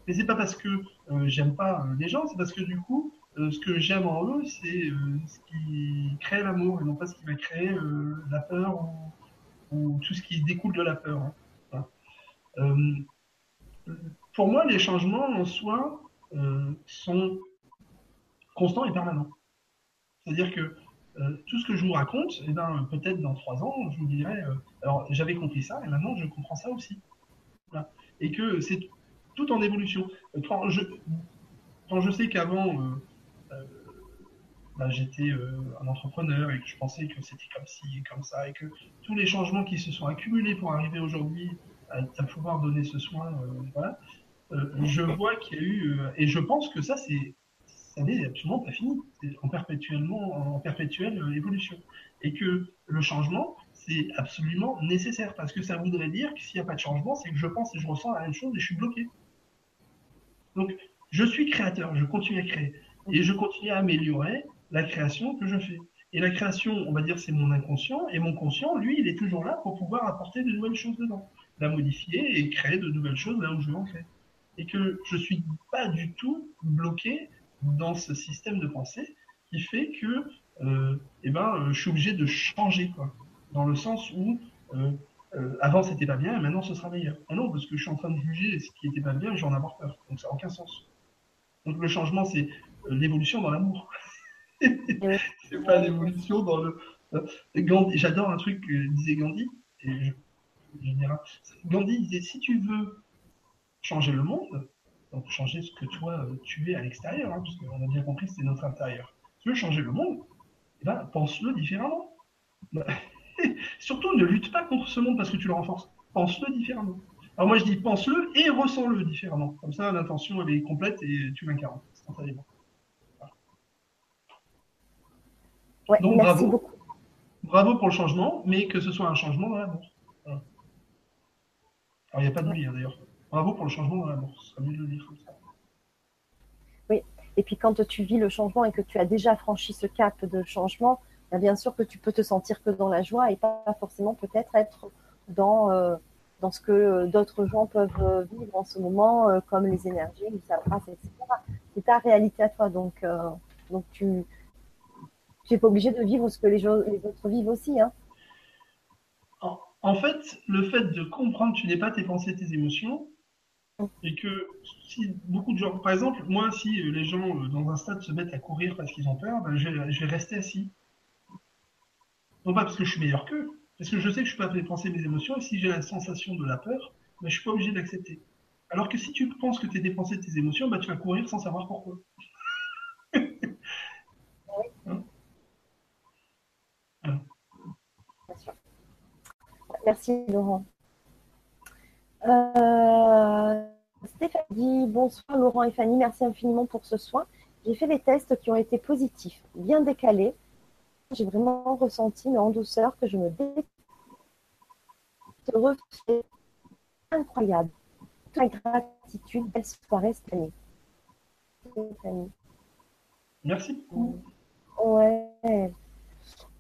Mais c'est pas parce que j'aime pas les gens, c'est parce que du coup, ce que j'aime en eux, c'est ce qui crée l'amour et non pas ce qui va créer la peur ou, ou tout ce qui découle de la peur. Hein. Euh, pour moi, les changements en soi euh, sont constants et permanents. C'est-à-dire que euh, tout ce que je vous raconte, eh ben, peut-être dans trois ans, je vous dirai, alors j'avais compris ça et maintenant je comprends ça aussi. Et que c'est tout en évolution. Quand je, quand je sais qu'avant, bah, j'étais euh, un entrepreneur et que je pensais que c'était comme ci et comme ça, et que tous les changements qui se sont accumulés pour arriver aujourd'hui à, pouvoir donner ce soin, euh, euh, je vois qu'il y a eu, et je pense que ça, c'est ça n'est absolument pas fini, c'est en en perpétuelle évolution, et que le changement, c'est absolument nécessaire, parce que ça voudrait dire que s'il n'y a pas de changement, c'est que je pense et je ressens la même chose et je suis bloqué. Donc, je suis créateur, je continue à créer, et je continue à améliorer, la création que je fais. Et la création, on va dire, c'est mon inconscient, et mon conscient, lui, il est toujours là pour pouvoir apporter de nouvelles choses dedans, la modifier et créer de nouvelles choses là où je veux en faire. Et que je suis pas du tout bloqué dans ce système de pensée qui fait que, euh, eh ben, je suis obligé de changer, quoi. Dans le sens où, euh, euh, avant c'était pas bien et maintenant ce sera meilleur. Ah non, parce que je suis en train de juger ce qui était pas bien et j'en avoir peur. Donc ça n'a aucun sens. Donc le changement, c'est l'évolution dans l'amour. [LAUGHS] c'est pas l'évolution dans le. Gandhi, j'adore un truc que disait Gandhi, et je, Gandhi disait si tu veux changer le monde, donc changer ce que toi tu es à l'extérieur, hein, parce qu'on a bien compris que c'est notre intérieur. Si tu veux changer le monde, eh ben, pense-le différemment. [LAUGHS] Surtout ne lutte pas contre ce monde parce que tu le renforces. Pense-le différemment. Alors moi je dis pense-le et ressens-le différemment. Comme ça l'intention elle est complète et tu l'incarnes instantanément. Donc bravo. Bravo pour le changement, mais que ce soit un changement dans l'amour. Alors il n'y a pas de lui hein, d'ailleurs. Bravo pour le changement dans l'amour. Ce serait mieux de le dire comme ça. Oui. Et puis quand tu vis le changement et que tu as déjà franchi ce cap de changement, ben, bien sûr que tu peux te sentir que dans la joie et pas forcément peut-être être dans, euh, dans ce que d'autres gens peuvent vivre en ce moment, euh, comme les énergies, les sabras, etc. C'est ta réalité à toi. Donc, euh, donc tu, tu n'es pas obligé de vivre ce que les, autres vivent aussi. Hein. En, fait, le fait de comprendre que tu n'es pas tes pensées, tes émotions. Et que si beaucoup de gens, par exemple, moi, si les gens euh, dans un stade se mettent à courir parce qu'ils ont peur, ben, je, vais, rester assis. Non pas parce que je suis meilleur qu'eux, parce que je sais que je peux pas mes émotions, et si j'ai la sensation de la peur, ben, je suis pas obligé d'accepter. Alors que si tu penses que tu es tes pensées, tes émotions, ben, tu vas courir sans savoir pourquoi. [LAUGHS] Merci Laurent. Euh, Stéphanie dit bonsoir Laurent et Fanny, merci infiniment pour ce soin. J'ai fait les tests qui ont été positifs, bien décalés. J'ai vraiment ressenti, mais en douceur, que je me dé... refait incroyable. Toute gratitude, belle soirée cette année. Merci. Ouais.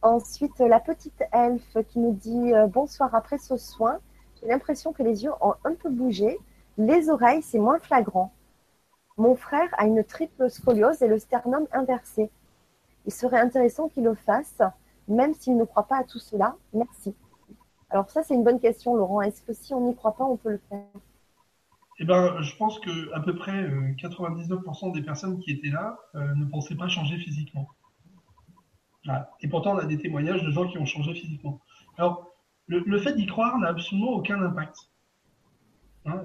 Ensuite, la petite elfe qui nous dit euh, bonsoir après ce soin. J'ai l'impression que les yeux ont un peu bougé. Les oreilles, c'est moins flagrant. Mon frère a une triple scoliose et le sternum inversé. Il serait intéressant qu'il le fasse, même s'il ne croit pas à tout cela. Merci. Alors ça, c'est une bonne question, Laurent. Est-ce que si on n'y croit pas, on peut le faire? Eh ben, je pense que à peu près 99% euh, des personnes qui étaient là euh, ne pensaient pas changer physiquement. Et pourtant, on a des témoignages de gens qui ont changé physiquement. Alors, le, fait d'y croire n'a absolument aucun impact. Hein,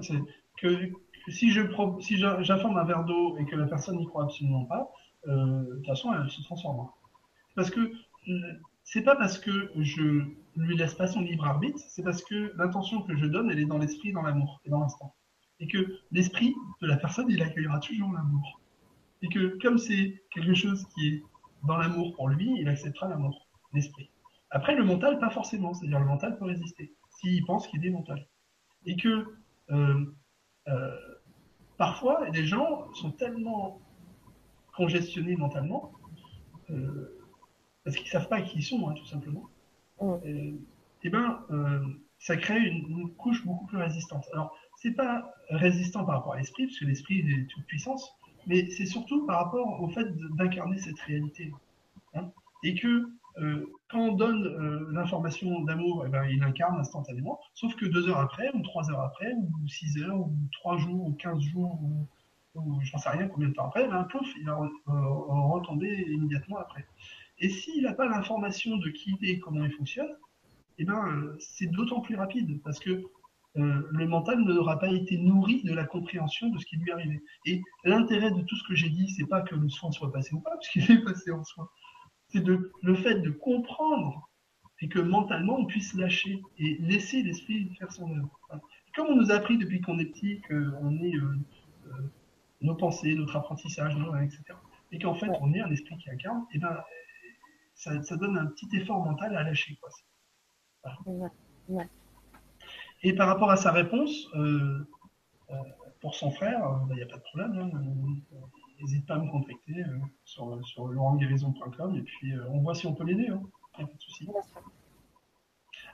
si j'informe un verre d'eau et que la personne n'y croit absolument pas, euh, de toute façon, elle se transforme. Parce que c'est pas parce que je lui laisse pas son libre arbitre, c'est parce que l'intention que je donne, elle est dans l'esprit, dans l'amour et dans l'instant. Et que l'esprit de la personne, il accueillera toujours l'amour. Et que comme c'est quelque chose qui est dans l'amour pour lui, il acceptera l'amour, l'esprit. Après, le mental, pas forcément. C'est-à-dire, le mental peut résister, s'il pense qu'il est mental. Et que euh, euh, parfois, les gens sont tellement congestionnés mentalement, euh, parce qu'ils savent pas qui ils sont, hein, tout simplement. Et, eh ben, ça crée une, couche beaucoup plus résistante. Alors, c'est pas résistant par rapport à l'esprit, parce que l'esprit est toute puissance, mais c'est surtout par rapport au fait d'incarner cette réalité. Hein, et que euh, quand on donne euh, l'information d'amour, eh ben, il incarne instantanément, sauf que deux heures après, ou trois heures après, ou six heures, ou trois jours, ou quinze jours, ou, ou j'en sais rien combien de temps après, ben, pouf, il va retomber immédiatement après. Et s'il n'a pas l'information de qui il est et comment il fonctionne, eh ben, euh, c'est d'autant plus rapide, parce que euh, le mental n'aura pas été nourri de la compréhension de ce qui lui arrivait. Et l'intérêt de tout ce que j'ai dit, c'est pas que le soin soit passé ou pas, parce qu'il est passé en soin. C'est le fait de comprendre et que mentalement on puisse lâcher et laisser l'esprit faire son œuvre. Comme on nous a appris depuis qu'on est petit qu'on est euh, euh, nos pensées, notre apprentissage, etc. Et qu'en fait on est un esprit qui incarne, et ben ça, donne un petit effort mental à lâcher. Et par rapport à sa réponse, euh, pour son frère, il n'y a pas de problème. Hein, n'hésite pas à me contacter sur, sur laurentguérison.com et puis on voit si on peut l'aider. Hein, pas de souci.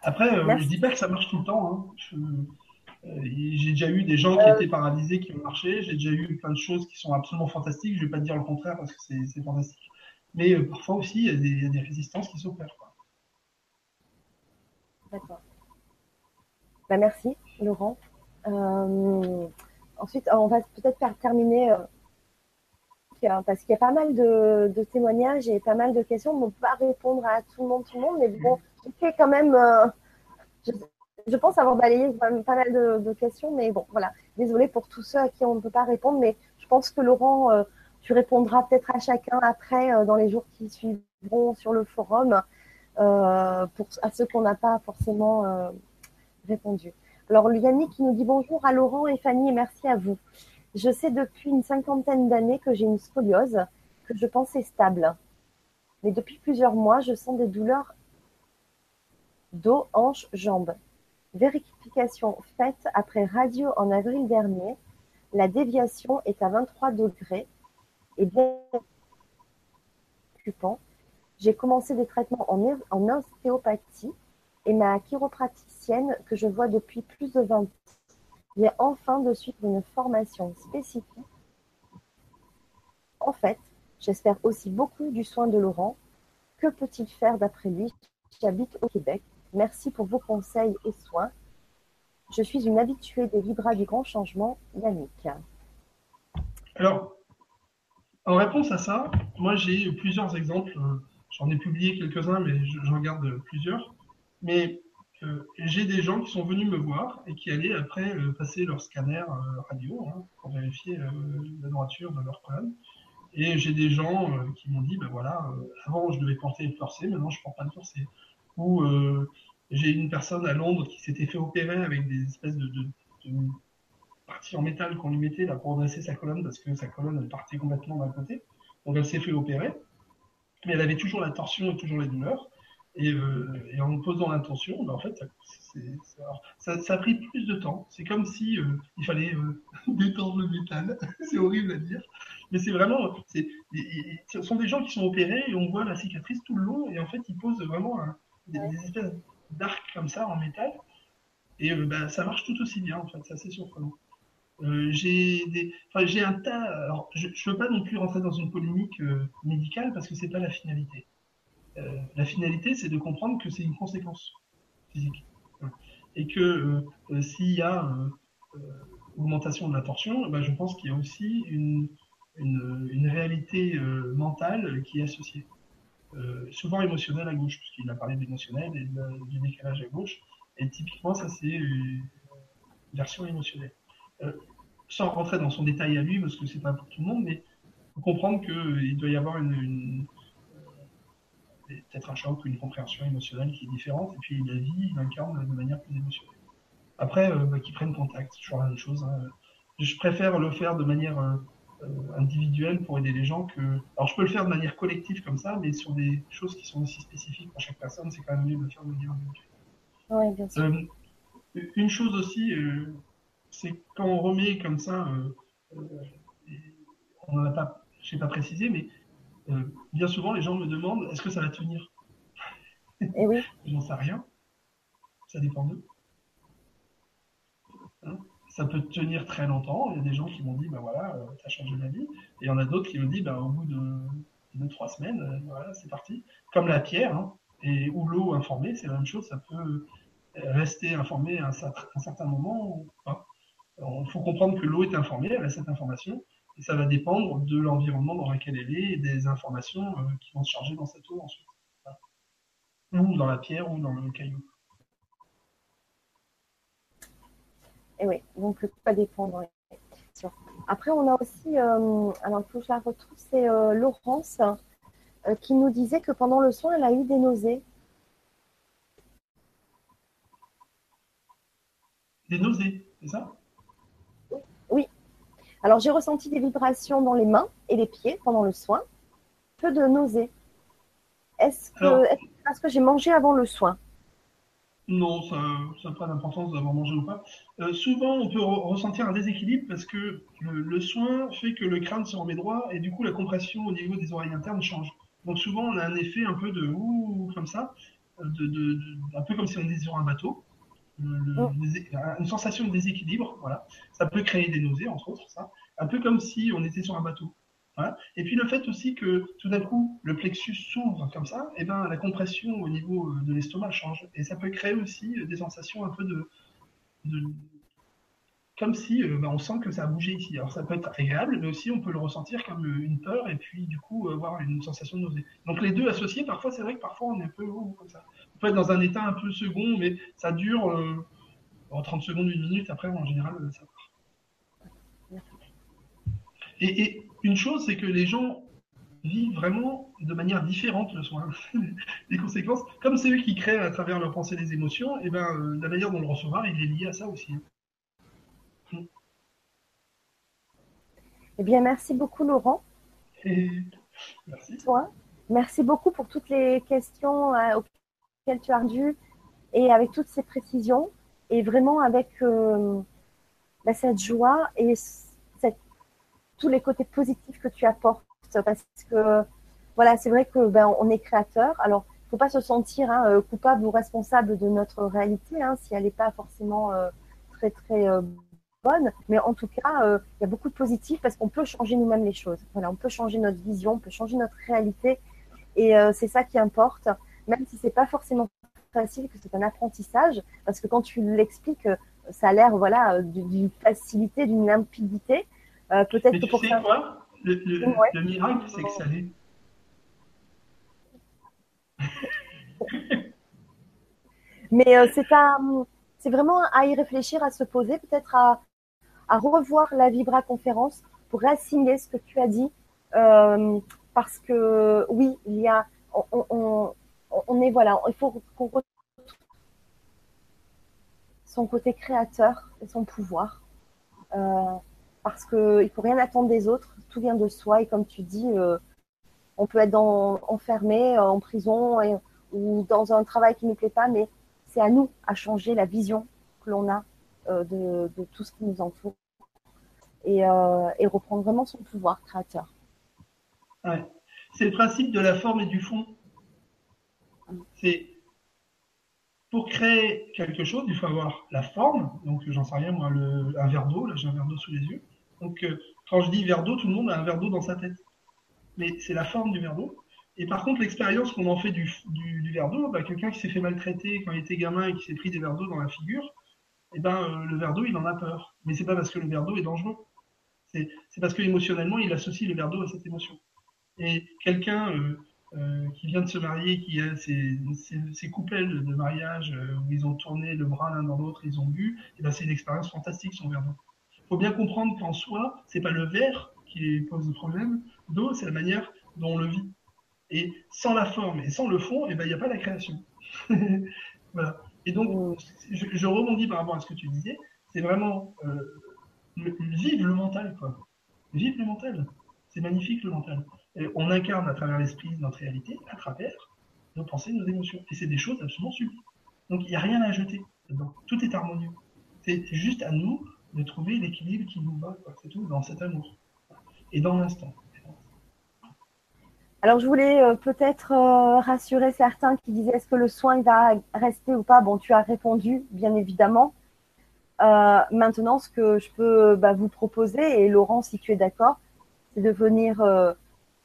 Après, je dis pas que ça marche tout le temps. Hein. j'ai déjà eu des gens qui étaient paralysés qui ont marché. J'ai déjà eu plein de choses qui sont absolument fantastiques. Je vais pas te dire le contraire parce que c'est fantastique. Mais parfois aussi, il y, y, a des résistances qui s'opèrent. D'accord. Bah, merci, Laurent. Euh, ensuite, on va peut-être faire terminer, euh, parce qu'il y a pas mal de, témoignages et pas mal de questions. On ne peut pas répondre à tout le monde, tout le monde, mais bon, je fais quand même. Euh, je, pense avoir balayé pas mal de, questions, mais bon, voilà. Désolée pour tous ceux à qui on ne peut pas répondre, mais je pense que Laurent, tu répondras peut-être à chacun après dans les jours qui suivront sur le forum, pour, à ceux qu'on n'a pas forcément répondu. Alors, Yannick qui nous dit bonjour à Laurent et Fanny et merci à vous. Je sais depuis une cinquantaine d'années que j'ai une scoliose que je pensais stable. Mais depuis plusieurs mois, je sens des douleurs dos, hanches, jambes. Vérification faite après radio en avril dernier. La déviation est à 23 degrés et bien occupant. J'ai commencé des traitements en, en ostéopathie et ma chiropraticienne que je vois depuis plus de 20 ans vient enfin de suivre une formation spécifique. En fait, j'espère aussi beaucoup du soin de Laurent. Que peut-il faire d'après lui J'habite au Québec? Merci pour vos conseils et soins. Je suis une habituée des Vibras du Grand Changement, Yannick. Alors, en réponse à ça, moi j'ai plusieurs exemples. J'en ai publié quelques-uns, mais j'en garde plusieurs. Mais euh, j'ai des gens qui sont venus me voir et qui allaient après euh, passer leur scanner euh, radio hein, pour vérifier la droiture de leur colonne. Et j'ai des gens qui m'ont dit, ben voilà, avant je devais porter le forcé, maintenant je ne porte pas le forcé. Ou j'ai une personne à Londres qui s'était fait opérer avec des espèces de, de, partie en métal qu'on lui mettait là, pour dresser sa colonne parce que sa colonne elle partait complètement d'un côté. Donc elle s'est fait opérer, mais elle avait toujours la torsion et toujours les douleurs. Et, euh, et en posant l'intention, ben, en fait, ça, ça, a pris plus de temps. C'est comme si euh, il fallait euh, [LAUGHS] détendre le métal. [LAUGHS] c'est horrible à dire, mais c'est vraiment. Ce sont des gens qui sont opérés et on voit la cicatrice tout le long. Et en fait, ils posent vraiment des, espèces d'arcs comme ça en métal. Et ben, ça marche tout aussi bien, en fait. C'est assez surprenant. j'ai des, enfin, j'ai un tas. Alors, je ne veux pas non plus rentrer dans une polémique médicale parce que c'est pas la finalité. Euh, la finalité, c'est de comprendre que c'est une conséquence physique. Et que euh, euh, s'il y a augmentation de la torsion, bah, je pense qu'il y a aussi une, une, réalité mentale qui est associée. souvent émotionnelle à gauche, puisqu'il a parlé d'émotionnel et du décalage à gauche. Et typiquement, ça, c'est une version émotionnelle. sans rentrer dans son détail à lui, parce que c'est pas pour tout le monde, mais faut comprendre qu'il doit y avoir une, peut-être un choc ou une compréhension émotionnelle qui est différente, et puis la vie, il incarne de manière plus émotionnelle. Après, euh, bah, qu'ils prennent contact, c'est toujours la même chose. Hein. Je préfère le faire de manière euh, euh, individuelle pour aider les gens que. Alors, je peux le faire de manière collective comme ça, mais sur des choses qui sont aussi spécifiques pour chaque personne, c'est quand même mieux de le faire de manière individuelle. Oui, bien sûr. une chose aussi, c'est quand on remet comme ça, on n'en a pas, je n'ai pas précisé, mais euh, bien souvent, les gens me demandent est-ce que ça va tenir? Et eh oui. [LAUGHS] J'en sais rien. Ça dépend d'eux. Hein? Ça peut tenir très longtemps. Il y a des gens qui m'ont dit ben voilà, euh, ça a changé ma vie. Et il y en a d'autres qui me disent ben, au bout de deux, trois semaines, euh, voilà, c'est parti. Comme la pierre hein, et, ou l'eau informée, c'est la même chose. Ça peut rester informé à un, certain moment. Il faut comprendre que l'eau est informée, elle a cette information, et ça va dépendre de l'environnement dans lequel elle est et des informations euh, qui vont se charger dans cette eau ensuite. Ou dans la pierre ou dans le caillou. Et oui, donc tout va dépendre. Après, on a aussi, euh, alors que je la retrouve, c'est euh, Laurence qui nous disait que pendant le soin, elle a eu des nausées. Des nausées, c'est ça? Alors, j'ai ressenti des vibrations dans les mains et les pieds pendant le soin, peu de nausées. Est-ce que, est parce que j'ai mangé avant le soin? Non, ça n'a pas d'importance d'avoir mangé ou pas. Euh, souvent, on peut ressentir un déséquilibre parce que le, soin fait que le crâne se remet droit et du coup, la compression au niveau des oreilles internes change. Donc, souvent, on a un effet un peu de ouh, comme ça, de, un peu comme si on était sur un bateau. Oh. une sensation de déséquilibre, voilà. Ça peut créer des nausées, entre autres, ça. Un peu comme si on était sur un bateau. Et puis le fait aussi que tout d'un coup le plexus s'ouvre comme ça, et eh ben la compression au niveau euh, de l'estomac change. Et ça peut créer aussi euh, des sensations un peu de, comme si euh, ben, on sent que ça a bougé ici. Alors ça peut être agréable, mais aussi on peut le ressentir comme une peur et puis du coup avoir une sensation de nausée. Donc les deux associés, parfois c'est vrai que parfois on est un peu comme ça peut être dans un état un peu second, mais ça dure euh, en 30 secondes, une minute. Après, en général, euh, ça part. Et, une chose, c'est que les gens vivent vraiment de manière différente le soin. [LAUGHS] les conséquences, comme c'est eux qui créent à travers leur pensée des émotions, et eh ben euh, la manière dont le recevoir, il est lié à ça aussi. Eh bien, merci beaucoup, Laurent. [LAUGHS] merci. Merci beaucoup pour toutes les questions tu as dû et avec toutes ces précisions et vraiment avec euh, bah, cette joie et tous les côtés positifs que tu apportes parce que voilà c'est vrai que ben, on est créateur alors il faut pas se sentir hein, euh, coupable ou responsable de notre réalité hein, si elle n'est pas forcément euh, très très bonne mais en tout cas il y a beaucoup de positifs parce qu'on peut changer nous-mêmes les choses voilà on peut changer notre vision on peut changer notre réalité et c'est ça qui importe même si c'est pas forcément facile, que c'est un apprentissage, parce que quand tu l'expliques, euh, ça a l'air voilà euh, d'une facilité, d'une limpidité. Euh, peut-être que pour sais quoi? Le, miracle, c'est que ça l'est. [LAUGHS] Mais c'est c'est vraiment à y réfléchir, à se poser, peut-être à, à, revoir la Vibra conférence pour assigner ce que tu as dit, parce que oui, il y a, on, on est voilà, il faut qu'on retrouve son côté créateur et son pouvoir. parce qu'il ne faut rien attendre des autres, tout vient de soi. Et comme tu dis, on peut être enfermé en prison ou dans un travail qui ne nous plaît pas, mais c'est à nous à changer la vision que l'on a de, tout ce qui nous entoure et, reprendre vraiment son pouvoir créateur. C'est le principe de la forme et du fond. C'est pour créer quelque chose, il faut avoir la forme. Donc, j'en sais rien, moi, un verre d'eau. Là, j'ai un verre d'eau sous les yeux. Donc, euh, quand je dis verre d'eau, tout le monde a un verre d'eau dans sa tête. Mais c'est la forme du verre d'eau. Et par contre, l'expérience qu'on en fait du, verre d'eau, bah, quelqu'un qui s'est fait maltraiter quand il était gamin et qui s'est pris des verres d'eau dans la figure, eh ben, euh, le verre d'eau, il en a peur. Mais c'est pas parce que le verre d'eau est dangereux. C'est parce que émotionnellement, il associe le verre d'eau à cette émotion. Et quelqu'un euh, euh, qui vient de se marier, qui a ses, ses, coupelles de mariage euh, où ils ont tourné le bras l'un dans l'autre, ils ont bu, et ben c'est une expérience fantastique son verre d'eau. Il faut bien comprendre qu'en soi, c'est pas le verre qui pose le problème d'eau, c'est la manière dont on le vit. Et sans la forme et sans le fond, et ben il n'y a pas la création. [LAUGHS] voilà. Et donc, je, je, rebondis par rapport à ce que tu disais, c'est vraiment vivre le mental, quoi. Vivre le mental. C'est magnifique le mental on incarne à travers l'esprit notre réalité, à travers nos pensées, nos émotions. Et c'est des choses absolument sublimes. Donc il n'y a rien à jeter Tout est harmonieux. C'est juste à nous de trouver l'équilibre qui nous va, c'est tout, dans cet amour. Et dans l'instant. Alors je voulais euh, peut-être euh, rassurer certains qui disaient est-ce que le soin va rester ou pas? Bon, tu as répondu, bien évidemment. Euh, maintenant, ce que je peux bah, vous proposer, et Laurent, si tu es d'accord, c'est de venir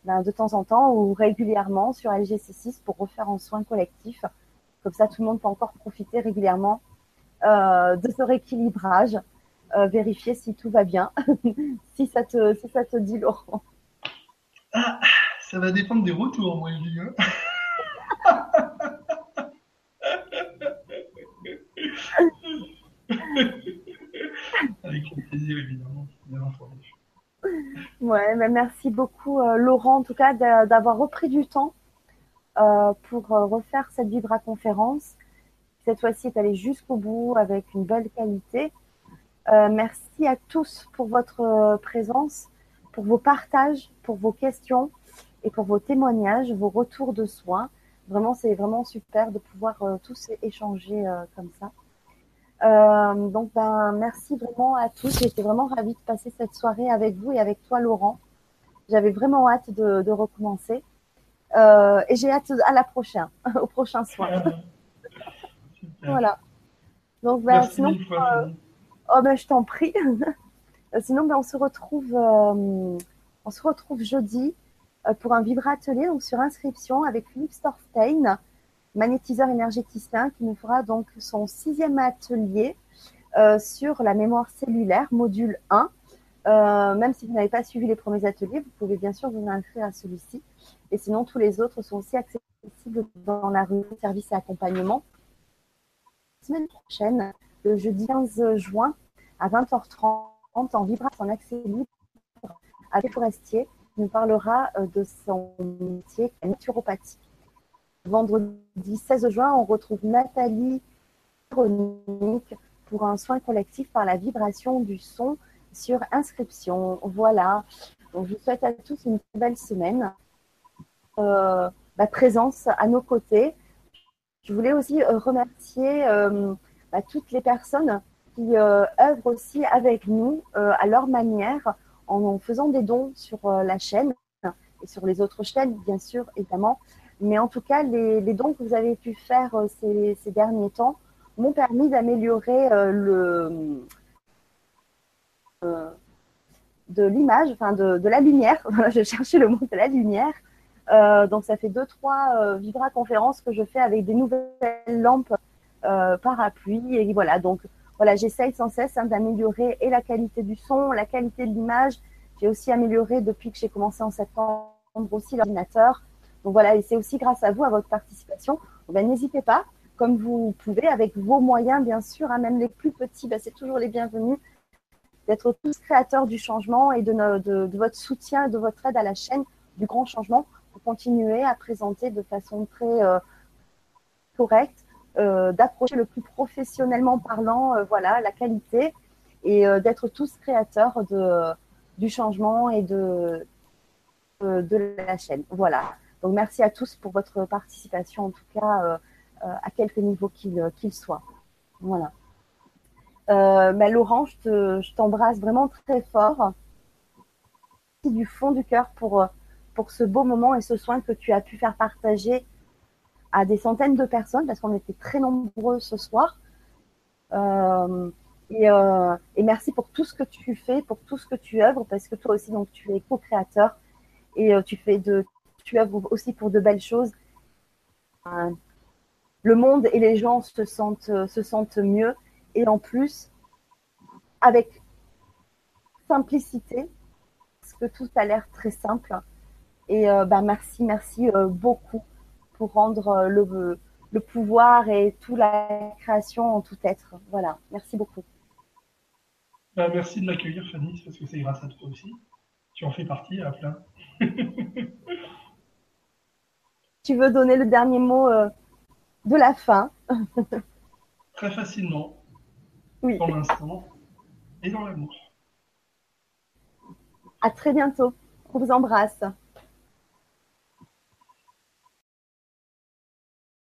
ben, de temps en temps ou régulièrement sur LGC6 pour refaire un soin collectif. Comme ça, tout le monde peut encore profiter régulièrement euh, de ce rééquilibrage, euh, vérifier si tout va bien, [LAUGHS] si, ça te, si ça te dit, Laurent. Ah, ça va dépendre des retours, moi, je dis. Hein. [LAUGHS] [LAUGHS] Avec plaisir, évidemment. Mais merci beaucoup, euh, Laurent, en tout cas, d'avoir repris du temps euh, pour euh, refaire cette Vibra conférence. Cette fois-ci, est allé jusqu'au bout avec une belle qualité. merci à tous pour votre présence, pour vos partages, pour vos questions et pour vos témoignages, vos retours de soins. Vraiment, c'est vraiment super de pouvoir tous échanger comme ça. Euh, donc, ben, merci vraiment à tous. J'étais vraiment ravie de passer cette soirée avec vous et avec toi, Laurent. J'avais vraiment hâte de, de recommencer. Euh, et j'ai hâte à la prochaine, [LAUGHS] au prochain soir. [LAUGHS] voilà. Donc, ben, sinon, euh, oh, ben, je t'en prie. [LAUGHS] sinon, ben, on se retrouve, euh, on se retrouve jeudi euh, pour un Vibra Atelier, donc sur inscription avec Philippe Storstein magnétiseur énergéticien qui nous fera donc son sixième atelier euh, sur la mémoire cellulaire, module 1. Euh, même si vous n'avez pas suivi les premiers ateliers, vous pouvez bien sûr vous inscrire à celui-ci. Et sinon, tous les autres sont aussi accessibles dans la rue service et accompagnement. La semaine prochaine, le jeudi 15 juin à 20h30, en vibra en accès libre avec Forestier, qui nous parlera euh, de son métier, naturopathie. Vendredi 16 juin, on retrouve Nathalie Chronique pour un soin collectif par la vibration du son sur inscription. Voilà. Je vous souhaite à tous une belle semaine. Euh, bah, présence à nos côtés. Je voulais aussi euh, remercier euh, bah, toutes les personnes qui œuvrent aussi avec nous à leur manière en faisant des dons sur la chaîne et sur les autres chaînes, bien sûr, évidemment. Mais en tout cas, les, dons que vous avez pu faire euh, ces, derniers temps m'ont permis d'améliorer euh, le euh, de l'image, enfin de, la lumière. [LAUGHS] je cherchais le mot de la lumière. donc ça fait deux trois vibra conférences que je fais avec des nouvelles lampes parapluie et voilà donc voilà j'essaye sans cesse hein, d'améliorer et la qualité du son, la qualité de l'image. J'ai aussi amélioré depuis que j'ai commencé en septembre aussi l'ordinateur. Donc voilà, et c'est aussi grâce à vous, à votre participation. Ben, N'hésitez pas, comme vous pouvez, avec vos moyens, bien sûr, hein, même les plus petits, ben, c'est toujours les bienvenus, d'être tous créateurs du changement et de, votre soutien de votre aide à la chaîne du grand changement pour continuer à présenter de façon très euh, correcte, euh, d'approcher le plus professionnellement parlant, euh, voilà, la qualité et d'être tous créateurs du changement et de, de la chaîne. Voilà. Donc merci à tous pour votre participation, en tout cas à quelque niveau qu'il soit. Voilà. Ben, Laurent, je t'embrasse vraiment très fort du fond du cœur pour, ce beau moment et ce soin que tu as pu faire partager à des centaines de personnes, parce qu'on était très nombreux ce soir. Euh, et, euh, merci pour tout ce que tu fais, pour tout ce que tu œuvres, parce que toi aussi, donc, tu es co-créateur et euh, tu fais de, tu œuvres aussi pour de belles choses. le monde et les gens se sentent, se sentent mieux et en plus, avec simplicité, parce que tout a l'air très simple. Et ben merci, merci beaucoup pour rendre euh, le, le pouvoir et toute la création en tout être. Voilà, merci beaucoup. Ben, merci de m'accueillir, Fanny, parce que c'est grâce à toi aussi. Tu en fais partie à plein. [LAUGHS] tu veux donner le dernier mot euh, de la fin [LAUGHS] Très facilement. Oui. Pour l'instant. Et dans l'amour. À très bientôt. On vous embrasse.